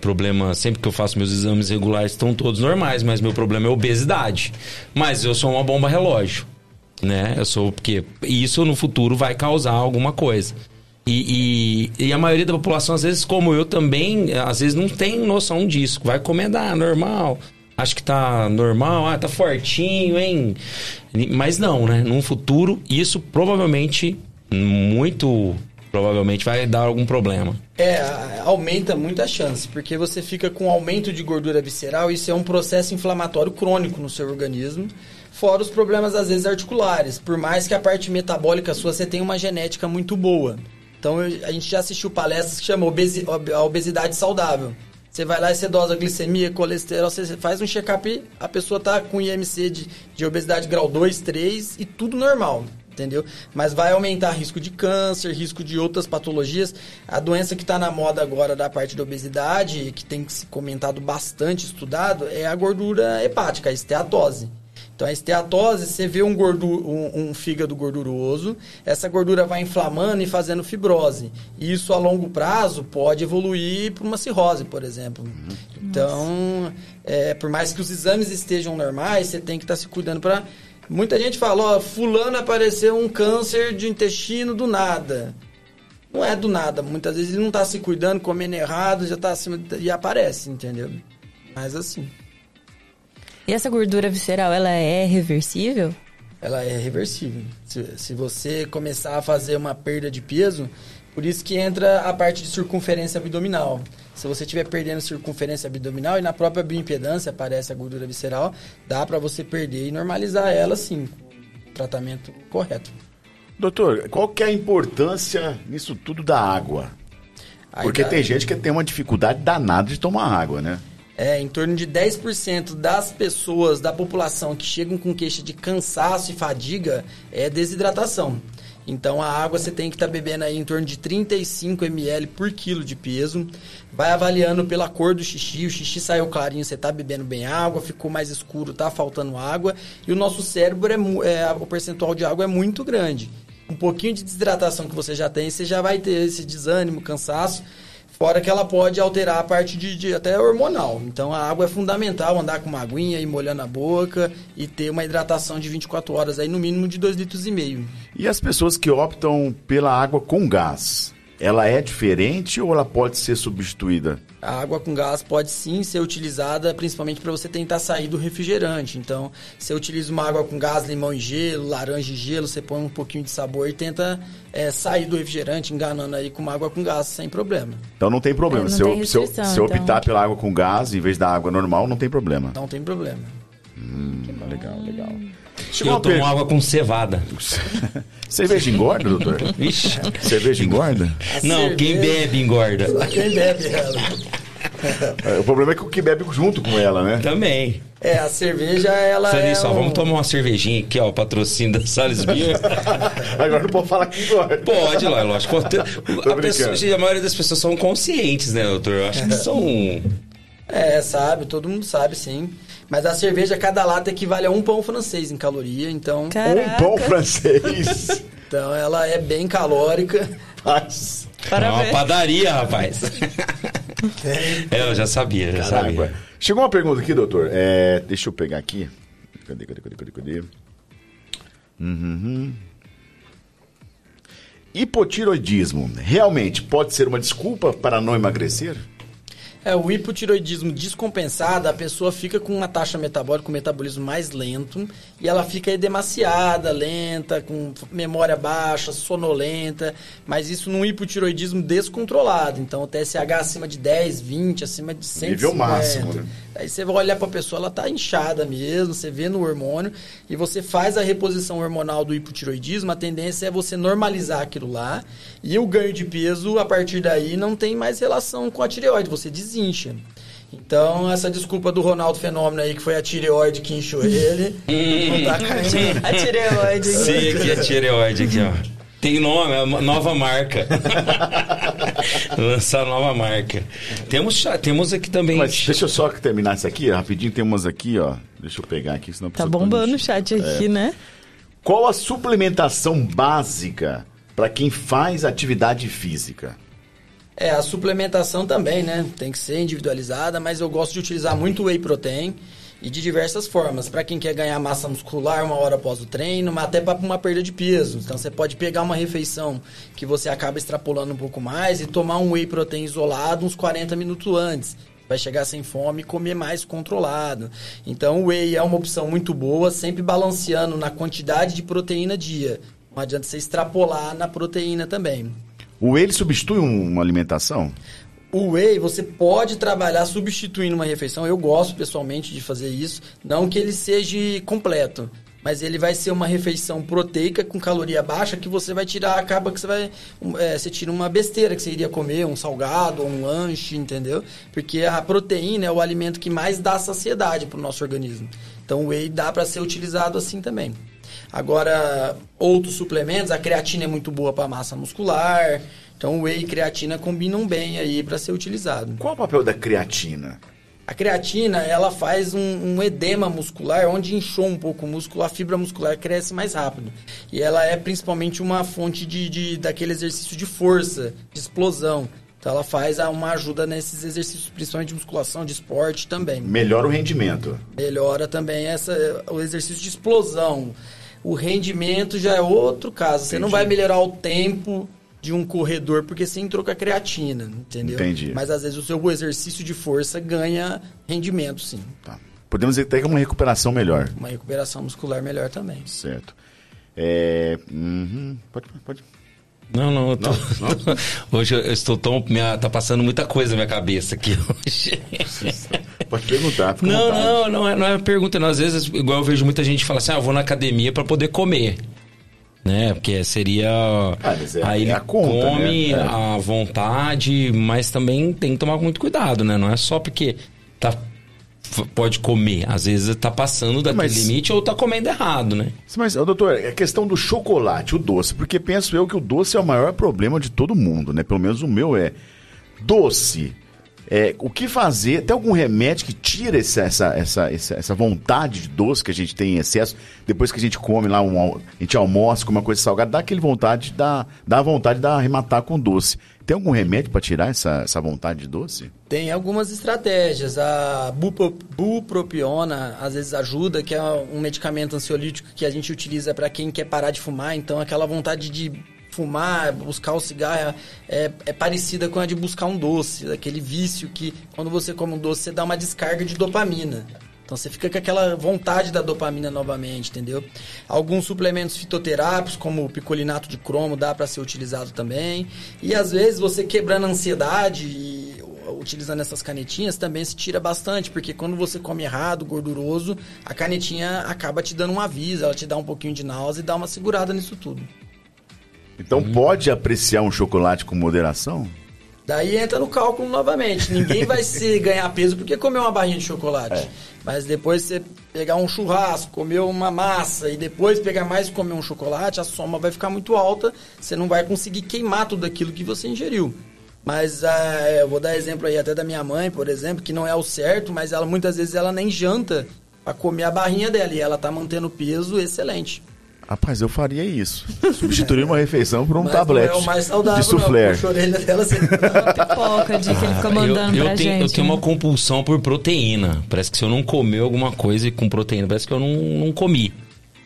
problema. Sempre que eu faço meus exames regulares, estão todos normais, mas meu problema é obesidade. Mas eu sou uma bomba relógio. Né? Eu sou. Porque isso no futuro vai causar alguma coisa. E, e, e a maioria da população, às vezes, como eu também, às vezes não tem noção disso. Vai comer, ah, normal. Acho que tá normal, ah, tá fortinho, hein? Mas não, né? Num futuro, isso provavelmente, muito provavelmente vai dar algum problema. É, aumenta muito a chance, porque você fica com aumento de gordura visceral, isso é um processo inflamatório crônico no seu organismo, fora os problemas às vezes articulares, por mais que a parte metabólica sua você tenha uma genética muito boa. Então a gente já assistiu palestras que chamam obesi- ob- a obesidade saudável. Você vai lá e você dosa glicemia, colesterol, você faz um check-up, a pessoa tá com IMC de, de obesidade grau 2, 3 e tudo normal entendeu? Mas vai aumentar risco de câncer, risco de outras patologias. A doença que está na moda agora da parte da obesidade, que tem se comentado bastante, estudado, é a gordura hepática, a esteatose. Então a esteatose, você vê um, um, um, fígado gorduroso, essa gordura vai inflamando e fazendo fibrose. E isso a longo prazo pode evoluir para uma cirrose, por exemplo. Uhum. Então, é, por mais que os exames estejam normais, você tem que estar tá se cuidando para. Muita gente fala, ó, fulano apareceu um câncer de intestino do nada. Não é do nada, muitas vezes ele não está se cuidando, comendo errado, já está acima e aparece, entendeu? Mas assim. E essa gordura visceral, ela é reversível? Ela é reversível. Se, se você começar a fazer uma perda de peso, por isso que entra a parte de circunferência abdominal. Se você estiver perdendo circunferência abdominal e na própria bioimpedância aparece a gordura visceral, dá para você perder e normalizar ela sim, tratamento correto. Doutor, qual que é a importância nisso tudo da água? Porque tem gente que tem uma dificuldade danada de tomar água, né? É, em torno de 10% das pessoas da população que chegam com queixa de cansaço e fadiga é desidratação. Então a água você tem que estar tá bebendo aí em torno de 35 ml por quilo de peso. Vai avaliando pela cor do xixi. O xixi saiu clarinho, você está bebendo bem água. Ficou mais escuro, está faltando água. E o nosso cérebro, é, é, o percentual de água é muito grande. Um pouquinho de desidratação que você já tem, você já vai ter esse desânimo, cansaço. Fora que ela pode alterar a parte de, de, até hormonal. Então a água é fundamental, andar com uma aguinha e molhando a boca e ter uma hidratação de 24 horas aí no mínimo de 2 litros e meio. E as pessoas que optam pela água com gás? Ela é diferente ou ela pode ser substituída? A água com gás pode sim ser utilizada principalmente para você tentar sair do refrigerante. Então, você utiliza uma água com gás, limão e gelo, laranja e gelo, você põe um pouquinho de sabor e tenta é, sair do refrigerante, enganando aí com uma água com gás sem problema. Então não tem problema. É, não se, tem eu, se, eu, se eu então... optar pela água com gás em vez da água normal, não tem problema. Não tem problema. Hum, legal, legal. Chegou eu tomo per... água com cevada. Cerveja engorda, doutor? Ixi. Cerveja engorda? Não, cerveja... quem bebe engorda. Quem bebe ela. É, o problema é que o que bebe junto com ela, né? Também. É, a cerveja, ela Só é só, um... vamos tomar uma cervejinha aqui, ó, o patrocínio da Salles Beer. Agora não pode falar que engorda. Pode, lá, lógico. A, pessoa, a maioria das pessoas são conscientes, né, doutor? Eu acho que são... É, sabe, todo mundo sabe, sim. Mas a cerveja, cada lata equivale a um pão francês em caloria, então... Caraca. Um pão francês? então ela é bem calórica. Mas... É uma padaria, rapaz. é, eu já sabia, já Caraca. sabia. Chegou uma pergunta aqui, doutor. É, deixa eu pegar aqui. Cadê, cadê, cadê, cadê, cadê? Uhum. Hipotiroidismo realmente pode ser uma desculpa para não emagrecer? É, o hipotiroidismo descompensado, a pessoa fica com uma taxa metabólica, com um metabolismo mais lento, e ela fica demasiada, lenta, com memória baixa, sonolenta, mas isso num hipotiroidismo descontrolado. Então, o TSH acima de 10, 20, acima de 150. Nível máximo, né? Aí você vai olhar para a pessoa, ela está inchada mesmo, você vê no hormônio e você faz a reposição hormonal do hipotiroidismo, a tendência é você normalizar aquilo lá e o ganho de peso a partir daí não tem mais relação com a tireoide, você desincha. Então, essa desculpa do Ronaldo Fenômeno aí, que foi a tireoide que inchou ele, não tá caindo. A tireoide. Sim, aqui a tireoide aqui, ó. Tem nome, é uma nova marca. Lançar nova marca. Temos, temos aqui também. Mas deixa eu só terminar isso aqui, rapidinho. Tem umas aqui, ó. Deixa eu pegar aqui, senão Tá bombando o chat aqui, é. né? Qual a suplementação básica para quem faz atividade física? É, a suplementação também, né? Tem que ser individualizada, mas eu gosto de utilizar muito whey protein e de diversas formas. Para quem quer ganhar massa muscular uma hora após o treino, mas até para uma perda de peso. Então você pode pegar uma refeição que você acaba extrapolando um pouco mais e tomar um whey protein isolado uns 40 minutos antes. Vai chegar sem fome e comer mais controlado. Então o whey é uma opção muito boa, sempre balanceando na quantidade de proteína dia. Não adianta você extrapolar na proteína também. O whey substitui uma alimentação? O whey você pode trabalhar substituindo uma refeição. Eu gosto pessoalmente de fazer isso. Não que ele seja completo, mas ele vai ser uma refeição proteica com caloria baixa que você vai tirar, acaba que você vai. É, você tira uma besteira que você iria comer, um salgado, um lanche, entendeu? Porque a proteína é o alimento que mais dá saciedade para o nosso organismo. Então o whey dá para ser utilizado assim também. Agora, outros suplementos, a creatina é muito boa para massa muscular. Então, whey e creatina combinam bem aí para ser utilizado. Qual o papel da creatina? A creatina, ela faz um, um, edema muscular, onde inchou um pouco o músculo, a fibra muscular cresce mais rápido. E ela é principalmente uma fonte de, de daquele exercício de força, de explosão. Então ela faz uma ajuda nesses exercícios, principalmente de musculação, de esporte também. Melhora o rendimento. Melhora também essa, o exercício de explosão. O rendimento já é outro caso. Você não vai melhorar o tempo de um corredor porque você entrou com a creatina, entendeu? Entendi. Mas às vezes o seu exercício de força ganha rendimento, sim. Tá. Podemos dizer até que é uma recuperação melhor. Uma recuperação muscular melhor também. Certo. É... Uhum. Pode, pode. Não, não, eu tô, não, não. hoje eu estou tão. Minha, tá passando muita coisa na minha cabeça aqui hoje. Pode perguntar. Não, não, não é, não é pergunta. Não. Às vezes, igual eu vejo muita gente falar assim: ah, eu vou na academia para poder comer né? Porque seria. Ah, é, aí é conta, come né? à vontade, mas também tem que tomar muito cuidado, né? Não é só porque tá pode comer. Às vezes tá passando daquele mas, limite ou tá comendo errado, né? Mas, doutor, é questão do chocolate, o doce, porque penso eu que o doce é o maior problema de todo mundo, né? Pelo menos o meu é. Doce. É, o que fazer? Tem algum remédio que tira essa, essa, essa, essa, essa vontade de doce que a gente tem em excesso? Depois que a gente come lá, um, a gente almoça com uma coisa salgada, dá aquele vontade, dá, dá vontade de arrematar com doce. Tem algum remédio para tirar essa, essa vontade de doce? Tem algumas estratégias. A bupropiona às vezes ajuda, que é um medicamento ansiolítico que a gente utiliza para quem quer parar de fumar. Então, aquela vontade de fumar, buscar o cigarro é, é, parecida com a de buscar um doce, aquele vício que quando você come um doce você dá uma descarga de dopamina. Então você fica com aquela vontade da dopamina novamente, entendeu? Alguns suplementos fitoterápicos, como o picolinato de cromo, dá para ser utilizado também. E às vezes você quebrando a ansiedade e utilizando essas canetinhas também se tira bastante, porque quando você come errado, gorduroso, a canetinha acaba te dando um aviso, ela te dá um pouquinho de náusea e dá uma segurada nisso tudo. Então hum. pode apreciar um chocolate com moderação? Daí entra no cálculo novamente. Ninguém vai se ganhar peso porque comeu uma barrinha de chocolate. É. Mas depois você pegar um churrasco, comer uma massa e depois pegar mais e comer um chocolate, a soma vai ficar muito alta. Você não vai conseguir queimar tudo aquilo que você ingeriu. Mas uh, eu vou dar exemplo aí até da minha mãe, por exemplo, que não é o certo, mas ela muitas vezes ela nem janta para comer a barrinha dela e ela tá mantendo peso excelente. Rapaz, eu faria isso. Substituir uma refeição por um Mas tablete não é o mais saudável, de soufflé. Não, orelha dela sempre... pipoca de que ele fica mandando eu, eu pra tenho, gente. Eu tenho uma compulsão por proteína. Parece que se eu não comer alguma coisa com proteína, parece que eu não, não comi.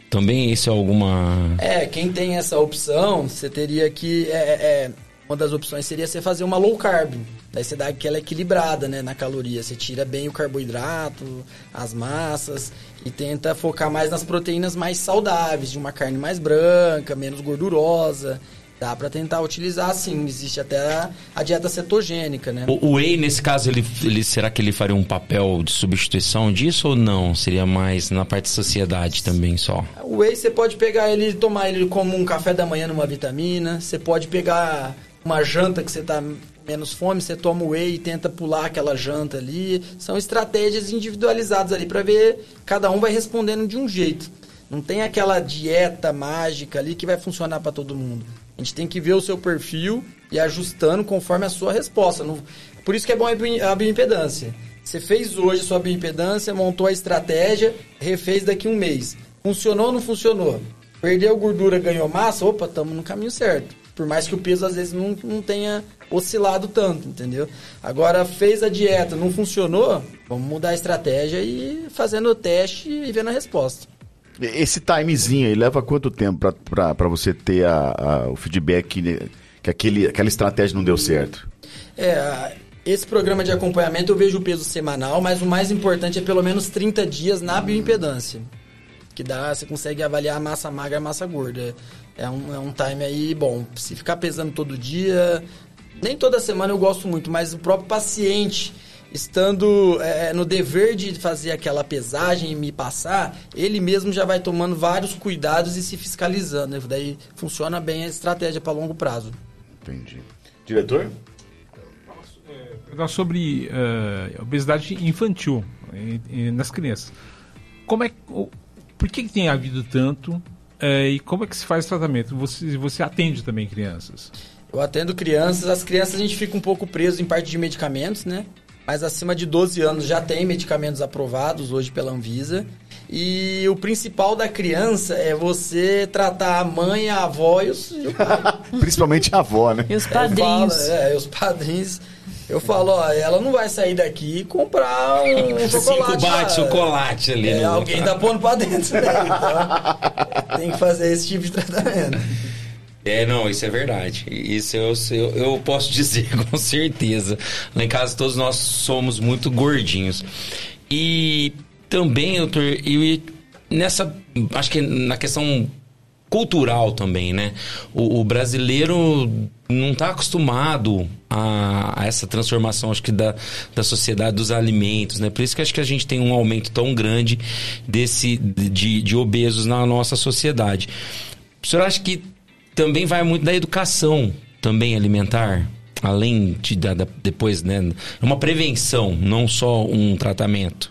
Também isso é alguma... É, quem tem essa opção, você teria que... É, é, é uma das opções seria você fazer uma low carb. Daí você dá aquela equilibrada né, na caloria. Você tira bem o carboidrato, as massas e tenta focar mais nas proteínas mais saudáveis, de uma carne mais branca, menos gordurosa. Dá para tentar utilizar, sim. Existe até a, a dieta cetogênica, né? O, o, whey, nesse caso, ele, ele, será que ele faria um papel de substituição disso ou não? Seria mais na parte de sociedade também só? O whey, você pode pegar ele tomar ele como um café da manhã numa vitamina. Você pode pegar uma janta que você está menos fome, você toma o whey e tenta pular aquela janta ali. São estratégias individualizadas ali para ver, cada um vai respondendo de um jeito. Não tem aquela dieta mágica ali que vai funcionar para todo mundo. A gente tem que ver o seu perfil e ajustando conforme a sua resposta. Por isso que é bom a bioimpedância. Você fez hoje a sua bioimpedância, montou a estratégia, refez daqui um mês. Funcionou ou não funcionou? Perdeu gordura, ganhou massa? Opa, estamos no caminho certo. Por mais que o peso às vezes não, não tenha oscilado tanto, entendeu? Agora fez a dieta, não funcionou, vamos mudar a estratégia e fazendo o teste e vendo a resposta. Esse timezinho aí leva quanto tempo para você ter a, a, o feedback que aquele, aquela estratégia não deu certo? É, esse programa de acompanhamento eu vejo o peso semanal, mas o mais importante é pelo menos 30 dias na bioimpedância. Que dá, você consegue avaliar a massa magra e a massa gorda é um, é um time aí bom. Se ficar pesando todo dia, nem toda semana eu gosto muito, mas o próprio paciente estando é, no dever de fazer aquela pesagem e me passar, ele mesmo já vai tomando vários cuidados e se fiscalizando. Né? Daí funciona bem a estratégia para longo prazo. Entendi. Diretor? É, sobre uh, obesidade infantil nas crianças. Como é, por que, que tem havido tanto é, e como é que se faz o tratamento? Você, você atende também crianças? Eu atendo crianças. As crianças a gente fica um pouco preso em parte de medicamentos, né? mas acima de 12 anos já tem medicamentos aprovados hoje pela Anvisa. E o principal da criança é você tratar a mãe, a avó e, os. Principalmente a avó, né? E os Eu falo, padrinhos. é, os padrinhos. Eu falo, ó, ela não vai sair daqui e comprar um chocolate. Cinco de chocolate ali. É, no- alguém tá pondo pra dentro, né? Então, tem que fazer esse tipo de tratamento. É, não, isso é verdade. Isso eu, eu, eu posso dizer com certeza. Lá em casa todos nós somos muito gordinhos. E também, doutor, eu, nessa. Acho que na questão cultural também, né? O, o brasileiro não está acostumado a, a essa transformação, acho que da, da sociedade dos alimentos, né? Por isso que acho que a gente tem um aumento tão grande desse de, de obesos na nossa sociedade. O senhor acha que também vai muito da educação também alimentar? Além de da, da- depois, né? Uma prevenção, não só um tratamento.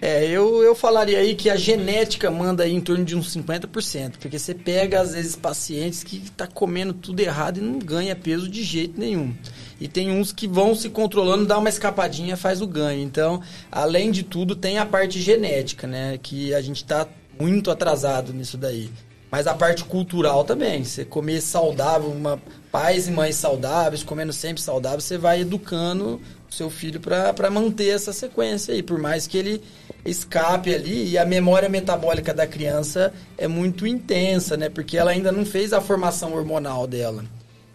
É, eu, eu falaria aí que a genética manda aí em torno de uns 50%, porque você pega, às vezes, pacientes que tá comendo tudo errado e não ganha peso de jeito nenhum. E tem uns que vão se controlando, dá uma escapadinha, faz o ganho. Então, além de tudo, tem a parte genética, né? Que a gente tá muito atrasado nisso daí. Mas a parte cultural também. Você comer saudável, uma, pais e mães saudáveis, comendo sempre saudável, você vai educando seu filho para manter essa sequência aí. Por mais que ele escape ali, e a memória metabólica da criança é muito intensa, né? Porque ela ainda não fez a formação hormonal dela.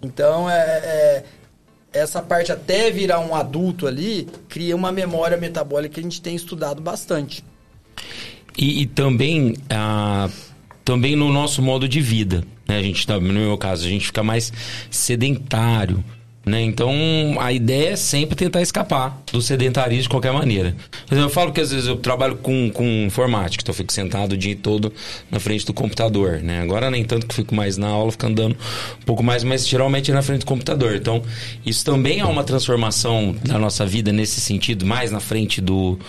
Então, é, é- essa parte até virar um adulto ali, cria uma memória metabólica que a gente tem estudado bastante. E, e também, ah, também no nosso modo de vida, né? A gente, tá- no meu caso, a gente fica mais sedentário, né? Então, a ideia é sempre tentar escapar do sedentarismo de qualquer maneira. Eu falo que às vezes eu trabalho com, com informática, então eu fico sentado o dia todo na frente do computador, né? Agora nem tanto que fico mais na aula, fico andando um pouco mais, mas geralmente é na frente do computador. Então, isso também é uma transformação da nossa vida nesse sentido, mais na frente do,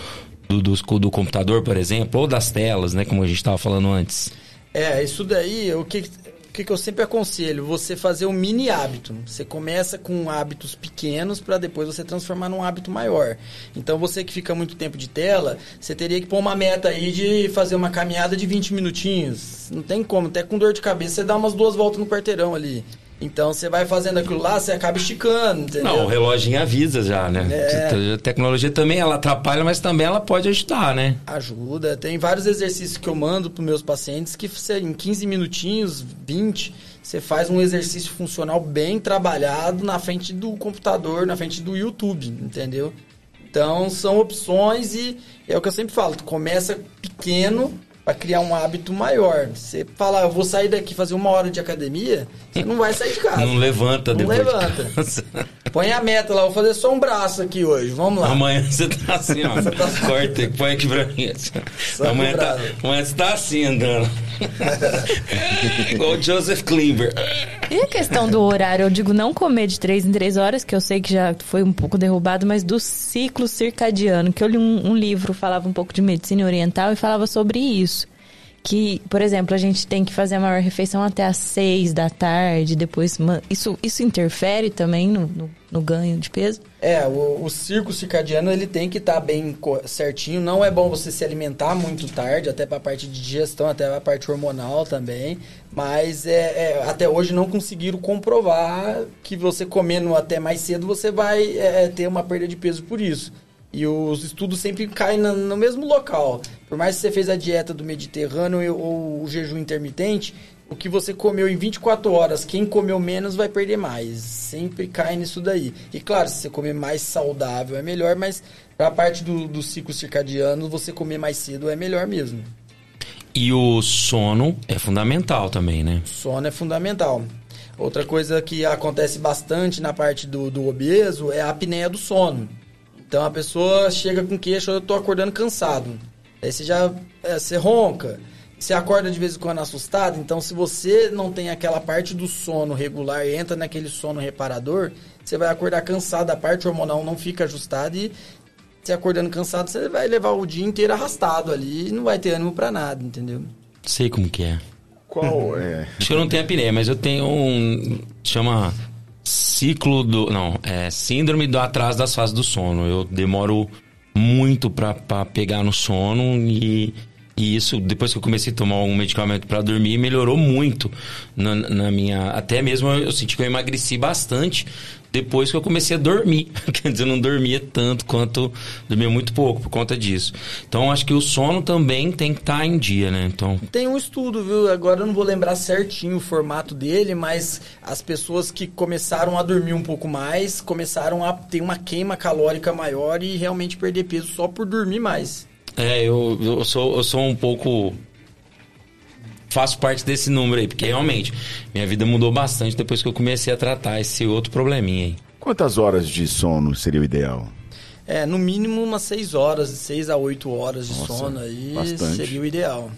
do, do, do computador, por exemplo, ou das telas, né? Como a gente estava falando antes. É, isso daí, o que, o que que eu sempre aconselho? Você fazer um mini hábito. Você começa com hábitos pequenos para depois você transformar num hábito maior. Então, você que fica muito tempo de tela, você teria que pôr uma meta aí de fazer uma caminhada de 20 minutinhos. Não tem como, até com dor de cabeça você dá umas duas voltas no quarteirão ali. Então, você vai fazendo aquilo lá, você acaba esticando, entendeu? Não, o reloginho avisa já, né? É. A tecnologia também ela atrapalha, mas também ela pode ajudar, né? Ajuda. Tem vários exercícios que eu mando para meus pacientes que você, em 15 minutinhos, 20, você faz um exercício funcional bem trabalhado na frente do computador, na frente do YouTube, entendeu? Então são opções e é o que eu sempre falo, tu começa pequeno para criar um hábito maior. Você fala, eu vou sair daqui fazer uma hora de academia, você não vai sair de casa. Não levanta Não depois de levanta. casa. Põe a meta lá, vou fazer só um braço aqui hoje, vamos lá. Amanhã você tá assim, ó. Corta, põe aqui pra mim. assim, Amanhã, tá, amanhã você tá assim andando. O Joseph Klimber. E a questão do horário? Eu digo não comer de três em três horas, que eu sei que já foi um pouco derrubado, mas do ciclo circadiano, que eu li um, um livro, falava um pouco de medicina oriental e falava sobre isso. Que, por exemplo, a gente tem que fazer a maior refeição até às seis da tarde, depois... Isso, isso interfere também no, no, no ganho de peso? É, o, o círculo circadiano ele tem que estar bem co- certinho. Não é bom você se alimentar muito tarde, até para a parte de digestão, até para a parte hormonal também. Mas é, é, até hoje não conseguiram comprovar que você comendo até mais cedo você vai é, ter uma perda de peso por isso. E os estudos sempre caem na- no mesmo local. Por mais que você fez a dieta do Mediterrâneo ou o jejum intermitente, o que você comeu em 24 horas, quem comeu menos vai perder mais. Sempre cai nisso daí. E claro, se você comer mais saudável é melhor, mas pra parte do, do ciclo circadiano, você comer mais cedo é melhor mesmo. E o sono é fundamental também, né? Sono é fundamental. Outra coisa que acontece bastante na parte do, do obeso é a apneia do sono. Então a pessoa chega com queixa, eu tô acordando cansado. Aí você já é, você ronca, você acorda de vez em quando assustado. Então se você não tem aquela parte do sono regular, entra naquele sono reparador, você vai acordar cansado, a parte hormonal não fica ajustada e você acordando cansado, você vai levar o dia inteiro arrastado ali e não vai ter ânimo pra nada, entendeu? Sei como que é. Qual é? Acho que eu não tenho apneia, mas eu tenho um. Chama ciclo do. Não, é síndrome do atraso das fases do sono. Eu demoro muito pra, pegar no sono e, e isso, depois que eu comecei a tomar um medicamento pra dormir, melhorou muito na, na minha. Até mesmo eu senti que eu emagreci bastante depois que eu comecei a dormir. Quer dizer, eu não dormia tanto quanto. Dormia muito pouco por conta disso. Então acho que o sono também tem que estar em dia, né? Então. Tem um estudo, viu? Agora eu não vou lembrar certinho o formato dele, mas as pessoas que começaram a dormir um pouco mais começaram a ter uma queima calórica maior e realmente perder peso só por dormir mais. É, eu, eu, sou, eu sou um pouco. Faço parte desse número aí, porque realmente minha vida mudou bastante depois que eu comecei a tratar esse outro probleminha aí. Quantas horas de sono seria o ideal? É, no mínimo umas 6 horas, 6 a 8 horas de Nossa, sono aí bastante. seria o ideal.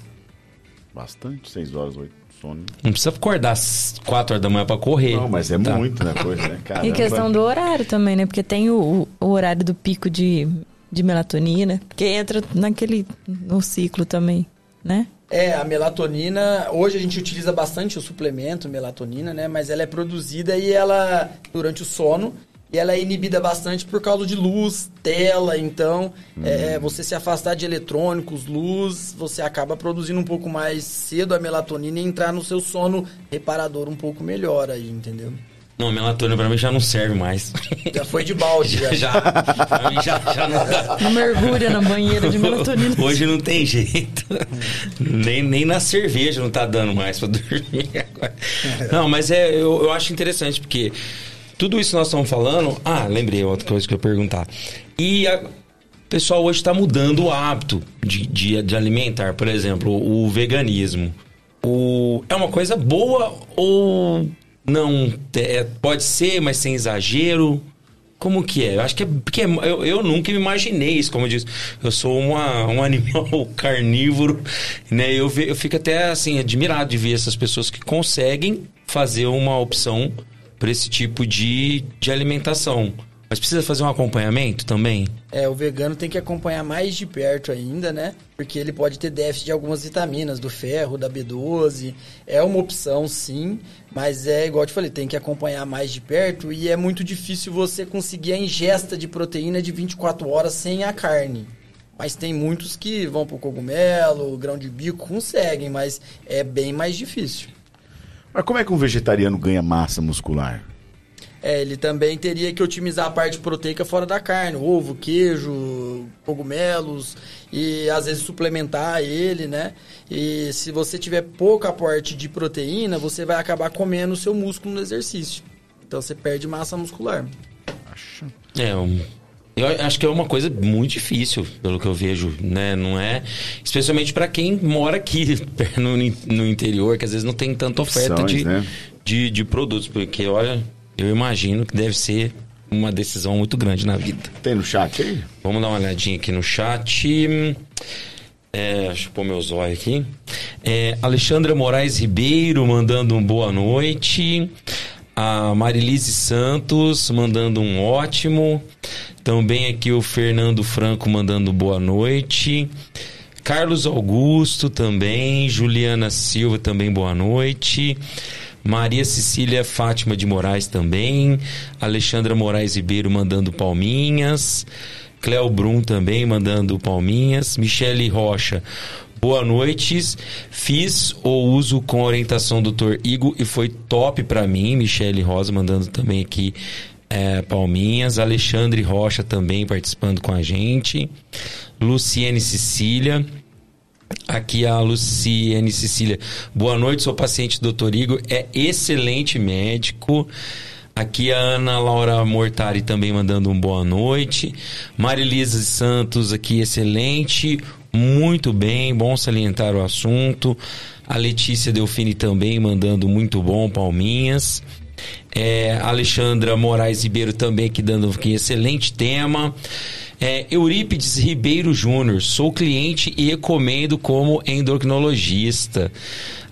Bastante, 6 horas, 8 de sono. Não precisa acordar às 4 horas da manhã pra correr. Não, mas é Tá. muito, né, coisa, né, cara? E questão do horário também, né? Porque tem o, o horário do pico de, de melatonina, que entra naquele no ciclo também, né? É, a melatonina, hoje a gente utiliza bastante o suplemento melatonina, né? Mas ela é produzida e ela, durante o sono, e ela é inibida bastante por causa de luz, tela, então, é, você se afastar de eletrônicos, luz, você acaba produzindo um pouco mais cedo a melatonina e entrar no seu sono reparador um pouco melhor aí, entendeu? Não, melatonina pra mim já não serve mais. Já foi de balde, já. já, pra mim já, já não dá. Não mergulha na banheira de melatonina. Hoje não tem jeito. nem, nem na cerveja não tá dando mais pra dormir agora. Não, mas é, eu, eu acho interessante, porque tudo isso que nós estamos falando. Ah, lembrei outra coisa que eu ia perguntar. E a- o pessoal hoje está mudando o hábito de, de, de alimentar, por exemplo, o veganismo. O, é uma coisa boa ou não? É, pode ser, mas sem exagero. Como que é? Eu acho que é porque é- eu, eu nunca me imaginei isso, como eu disse. Eu sou uma, um animal carnívoro, né? Eu, ve- eu fico até assim admirado de ver essas pessoas que conseguem fazer uma opção para esse tipo de, de alimentação. Mas precisa fazer um acompanhamento também? É, o vegano tem que acompanhar mais de perto ainda, né? Porque ele pode ter déficit de algumas vitaminas, do ferro, da B12. É uma opção, sim, mas é igual eu te falei, tem que acompanhar mais de perto e é muito difícil você conseguir a ingesta de proteína de 24 horas sem a carne. Mas tem muitos que vão pro cogumelo, grão de bico, conseguem, mas é bem mais difícil. Mas como é que um vegetariano ganha massa muscular? É, ele também teria que otimizar a parte proteica fora da carne, ovo, queijo, cogumelos e às vezes suplementar ele, né? E se você tiver pouco aporte de proteína, você vai acabar comendo o seu músculo no exercício. Então você perde massa muscular. É, um- eu acho que é uma coisa muito difícil, pelo que eu vejo, né? Não é. Especialmente para quem mora aqui no, no interior, que às vezes não tem tanta oferta Opções, de, né? de, de produtos. Porque, olha, eu imagino que deve ser uma decisão muito grande na vida. Tem no chat aí? Vamos dar uma olhadinha aqui no chat. É, deixa eu pôr meus olhos aqui. É, Alexandra Moraes Ribeiro mandando um boa noite. A Marilise Santos mandando um ótimo. Também aqui o Fernando Franco mandando boa noite. Carlos Augusto também. Juliana Silva também boa noite. Maria Cecília Fátima de Moraes também. Alexandra Moraes Ribeiro mandando palminhas. Cléo Brum também mandando palminhas. Michele Rocha, boa noite. Fiz o uso com orientação do Dr. Igor e foi top pra mim. Michele Rosa mandando também aqui é, palminhas. Alexandre Rocha também participando com a gente. Luciene Cecília. Aqui a Luciene Cecília. Boa noite, sou paciente do Dr. Igor. É excelente médico. Aqui a Ana Laura Mortari também mandando um boa noite. Marilisa Santos aqui, excelente. Muito bem, bom salientar o assunto. A Letícia Delfini também mandando muito bom, palminhas. É, Alexandra Moraes Ribeiro também aqui dando excelente tema. É, Eurípides Ribeiro Júnior, sou cliente e recomendo como endocrinologista.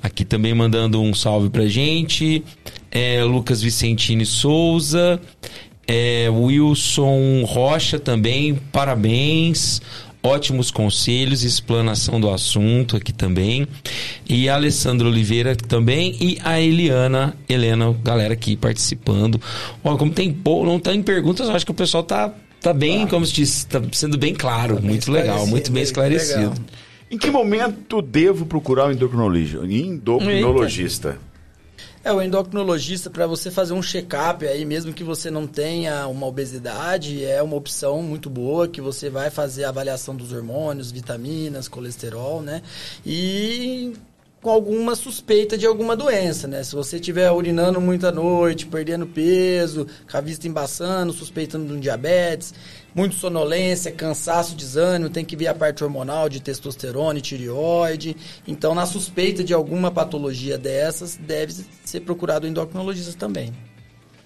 Aqui também mandando um salve pra gente. É, Lucas Vicentini Souza. É, Wilson Rocha também, parabéns. ótimos conselhos, explanação do assunto aqui também. E a Alessandra Oliveira também e a Eliana, Helena, galera aqui participando. Ó, como tem pouco, não tem perguntas, eu acho que o pessoal tá tá bem, como se diz, tá sendo bem claro, Tá bem muito legal, muito bem esclarecido, esclarecido. legal. Em que momento devo procurar o endocrinologista? endocrinologista? É, o endocrinologista, para você fazer um check-up aí, mesmo que você não tenha uma obesidade, é uma opção muito boa, que você vai fazer a avaliação dos hormônios, vitaminas, colesterol, né? E com alguma suspeita de alguma doença, né? Se você estiver urinando muito à noite, perdendo peso, com a vista embaçando, suspeitando de um diabetes, muito sonolência, cansaço, desânimo, tem que ver a parte hormonal de testosterona e tireoide. Então, na suspeita de alguma patologia dessas, deve ser procurado o endocrinologista também.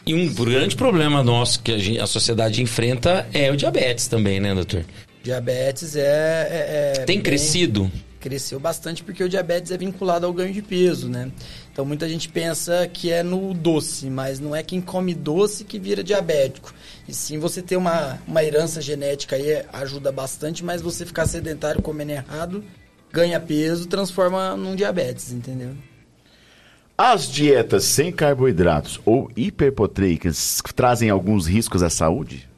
E um grande problema nosso que a, gente- a sociedade enfrenta é o diabetes também, né, doutor? Diabetes é... é- é Tem bem- crescido? Cresceu bastante porque o diabetes é vinculado ao ganho de peso, né? Então muita gente pensa que é no doce, mas não é quem come doce que vira diabético. E sim você ter uma, uma herança genética aí ajuda bastante, mas você ficar sedentário comendo errado, ganha peso, transforma num diabetes, entendeu? As dietas sem carboidratos ou hiperproteicas trazem alguns riscos à saúde?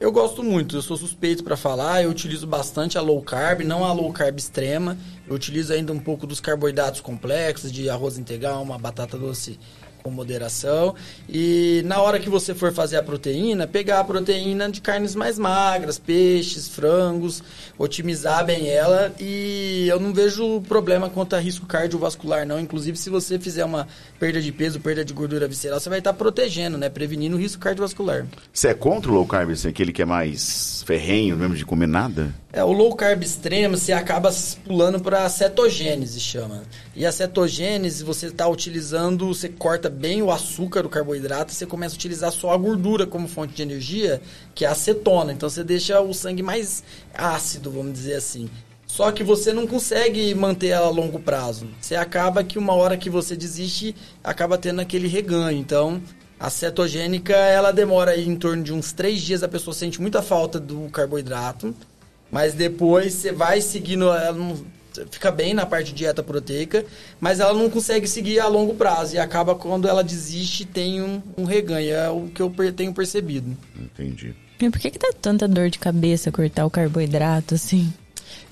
Eu gosto muito, eu sou suspeito para falar, eu utilizo bastante a low carb, não a low carb extrema. Eu utilizo ainda um pouco dos carboidratos complexos, de arroz integral, uma batata doce com moderação. E na hora que você for fazer a proteína, pegar a proteína de carnes mais magras, peixes, frangos, otimizar bem ela. E eu não vejo problema quanto a risco cardiovascular, não. Inclusive, se você fizer uma perda de peso, perda de gordura visceral, você vai estar protegendo, né? Prevenindo o risco cardiovascular. Você é contra o low carb, assim, aquele que é mais ferrenho, mesmo de comer nada? É, o low carb extremo, você acaba pulando para a cetogênese, chama. E a cetogênese, você está utilizando, você corta bem o açúcar, o carboidrato, você começa a utilizar só a gordura como fonte de energia, que é a acetona. Então você deixa o sangue mais ácido, vamos dizer assim. Só que você não consegue manter ela a longo prazo. Você acaba que uma hora que você desiste, acaba tendo aquele reganho. Então, a cetogênica, ela demora em torno de uns três dias, a pessoa sente muita falta do carboidrato. Mas depois você vai seguindo, ela não, fica bem na parte de dieta proteica, mas ela não consegue seguir a longo prazo. E acaba quando ela desiste, tem um, um reganho. É o que eu per- tenho percebido. Entendi. E por que, que dá tanta dor de cabeça cortar o carboidrato, assim?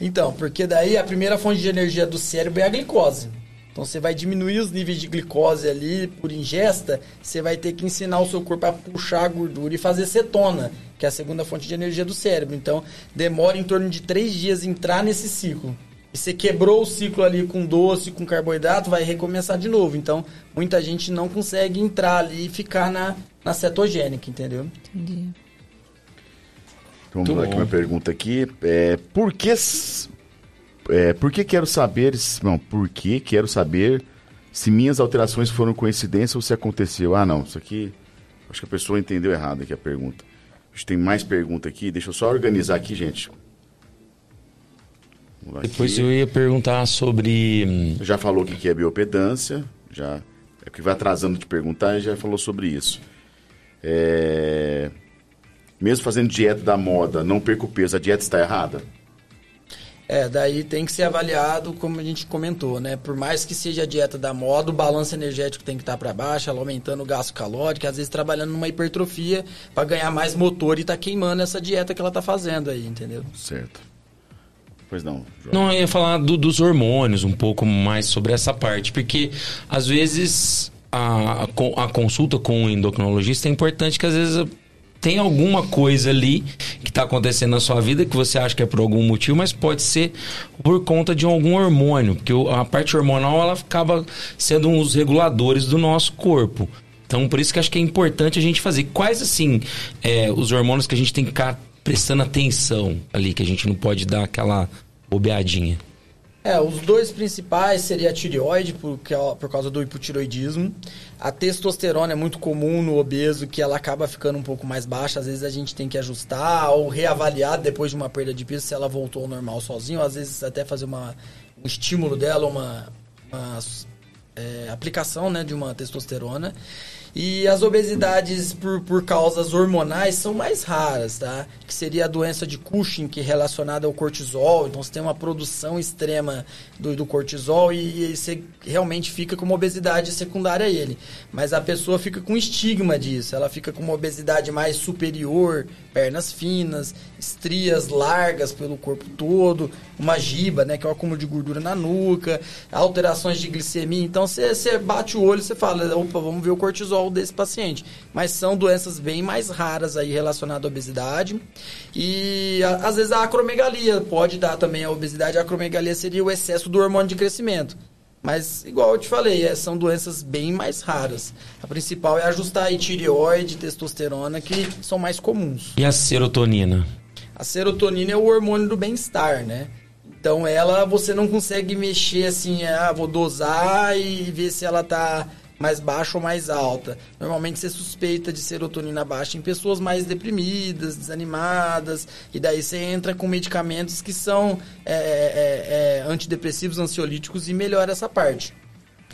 Então, porque daí a primeira fonte de energia do cérebro é a glicose. Então você vai diminuir os níveis de glicose ali por ingesta, você vai ter que ensinar o seu corpo a puxar a gordura e fazer cetona, que é a segunda fonte de energia do cérebro. Então demora em torno de três dias entrar nesse ciclo. Você quebrou o ciclo ali com doce, com carboidrato, vai recomeçar de novo. Então muita gente não consegue entrar ali e ficar na, na cetogênica, entendeu? Entendi. Então, vamos Muito lá uma pergunta aqui. É, por que... É, por que quero saber... se- Não, por que quero saber se minhas alterações foram coincidência ou se aconteceu? Ah, não, isso aqui... Acho que a pessoa entendeu errado aqui a pergunta. A gente tem mais pergunta aqui. Deixa eu só organizar aqui, gente. Lá Depois aqui. eu ia perguntar sobre. hum, Já falou o que que é biopedância, já é que vai atrasando de perguntar e já falou sobre isso. É, Mesmo fazendo dieta da moda, não perco peso, a dieta está errada? É, daí tem que ser avaliado, como a gente comentou, né? Por mais que seja a dieta da moda, o balanço energético tem que estar para baixo, ela aumentando o gasto calórico, às vezes trabalhando numa hipertrofia para ganhar mais motor e tá queimando essa dieta que ela tá fazendo aí, entendeu? Certo. Pois não, João. Não, eu ia falar do- dos hormônios um pouco mais sobre essa parte, porque às vezes a, a a consulta com o endocrinologista é importante que às vezes tem alguma coisa ali que está acontecendo na sua vida que você acha que é por algum motivo, mas pode ser por conta de algum hormônio, porque a parte hormonal ela acaba sendo um dos reguladores do nosso corpo. Então, por isso que acho que é importante a gente fazer. Quais, assim, é, os hormônios que a gente tem que prestando atenção ali, que a gente não pode dar aquela bobeadinha? É, os dois principais seria a tireoide, por, por causa do hipotiroidismo. A testosterona é muito comum no obeso, que ela acaba ficando um pouco mais baixa. Às vezes a gente tem que ajustar ou reavaliar depois de uma perda de peso se ela voltou ao normal sozinho. Às vezes até fazer uma, um estímulo dela, uma, uma, é, aplicação né, de uma testosterona. E as obesidades por, por causas hormonais são mais raras, tá? Que seria a doença de Cushing, que é relacionada ao cortisol. Então você tem uma produção extrema do, do cortisol e, e você realmente fica com uma obesidade secundária a ele. Mas a pessoa fica com estigma disso. Ela fica com uma obesidade mais superior, pernas finas, estrias largas pelo corpo todo, uma giba, né? Que é o acúmulo de gordura na nuca, alterações de glicemia. Então você, você bate o olho e você fala, opa, vamos ver o cortisol desse paciente. Mas são doenças bem mais raras aí relacionadas à obesidade. E a, às vezes a acromegalia pode dar também a obesidade. A acromegalia seria o excesso do hormônio de crescimento. Mas, igual eu te falei, é, são doenças bem mais raras. A principal é ajustar aí tireoide, testosterona, que são mais comuns. E a serotonina? A serotonina é o hormônio do bem-estar, né? Então ela você não consegue mexer assim, ah, vou dosar e ver se ela tá mais baixa ou mais alta. Normalmente você suspeita de serotonina baixa em pessoas mais deprimidas, desanimadas, e daí você entra com medicamentos que são é, é, é, antidepressivos, ansiolíticos e melhora essa parte.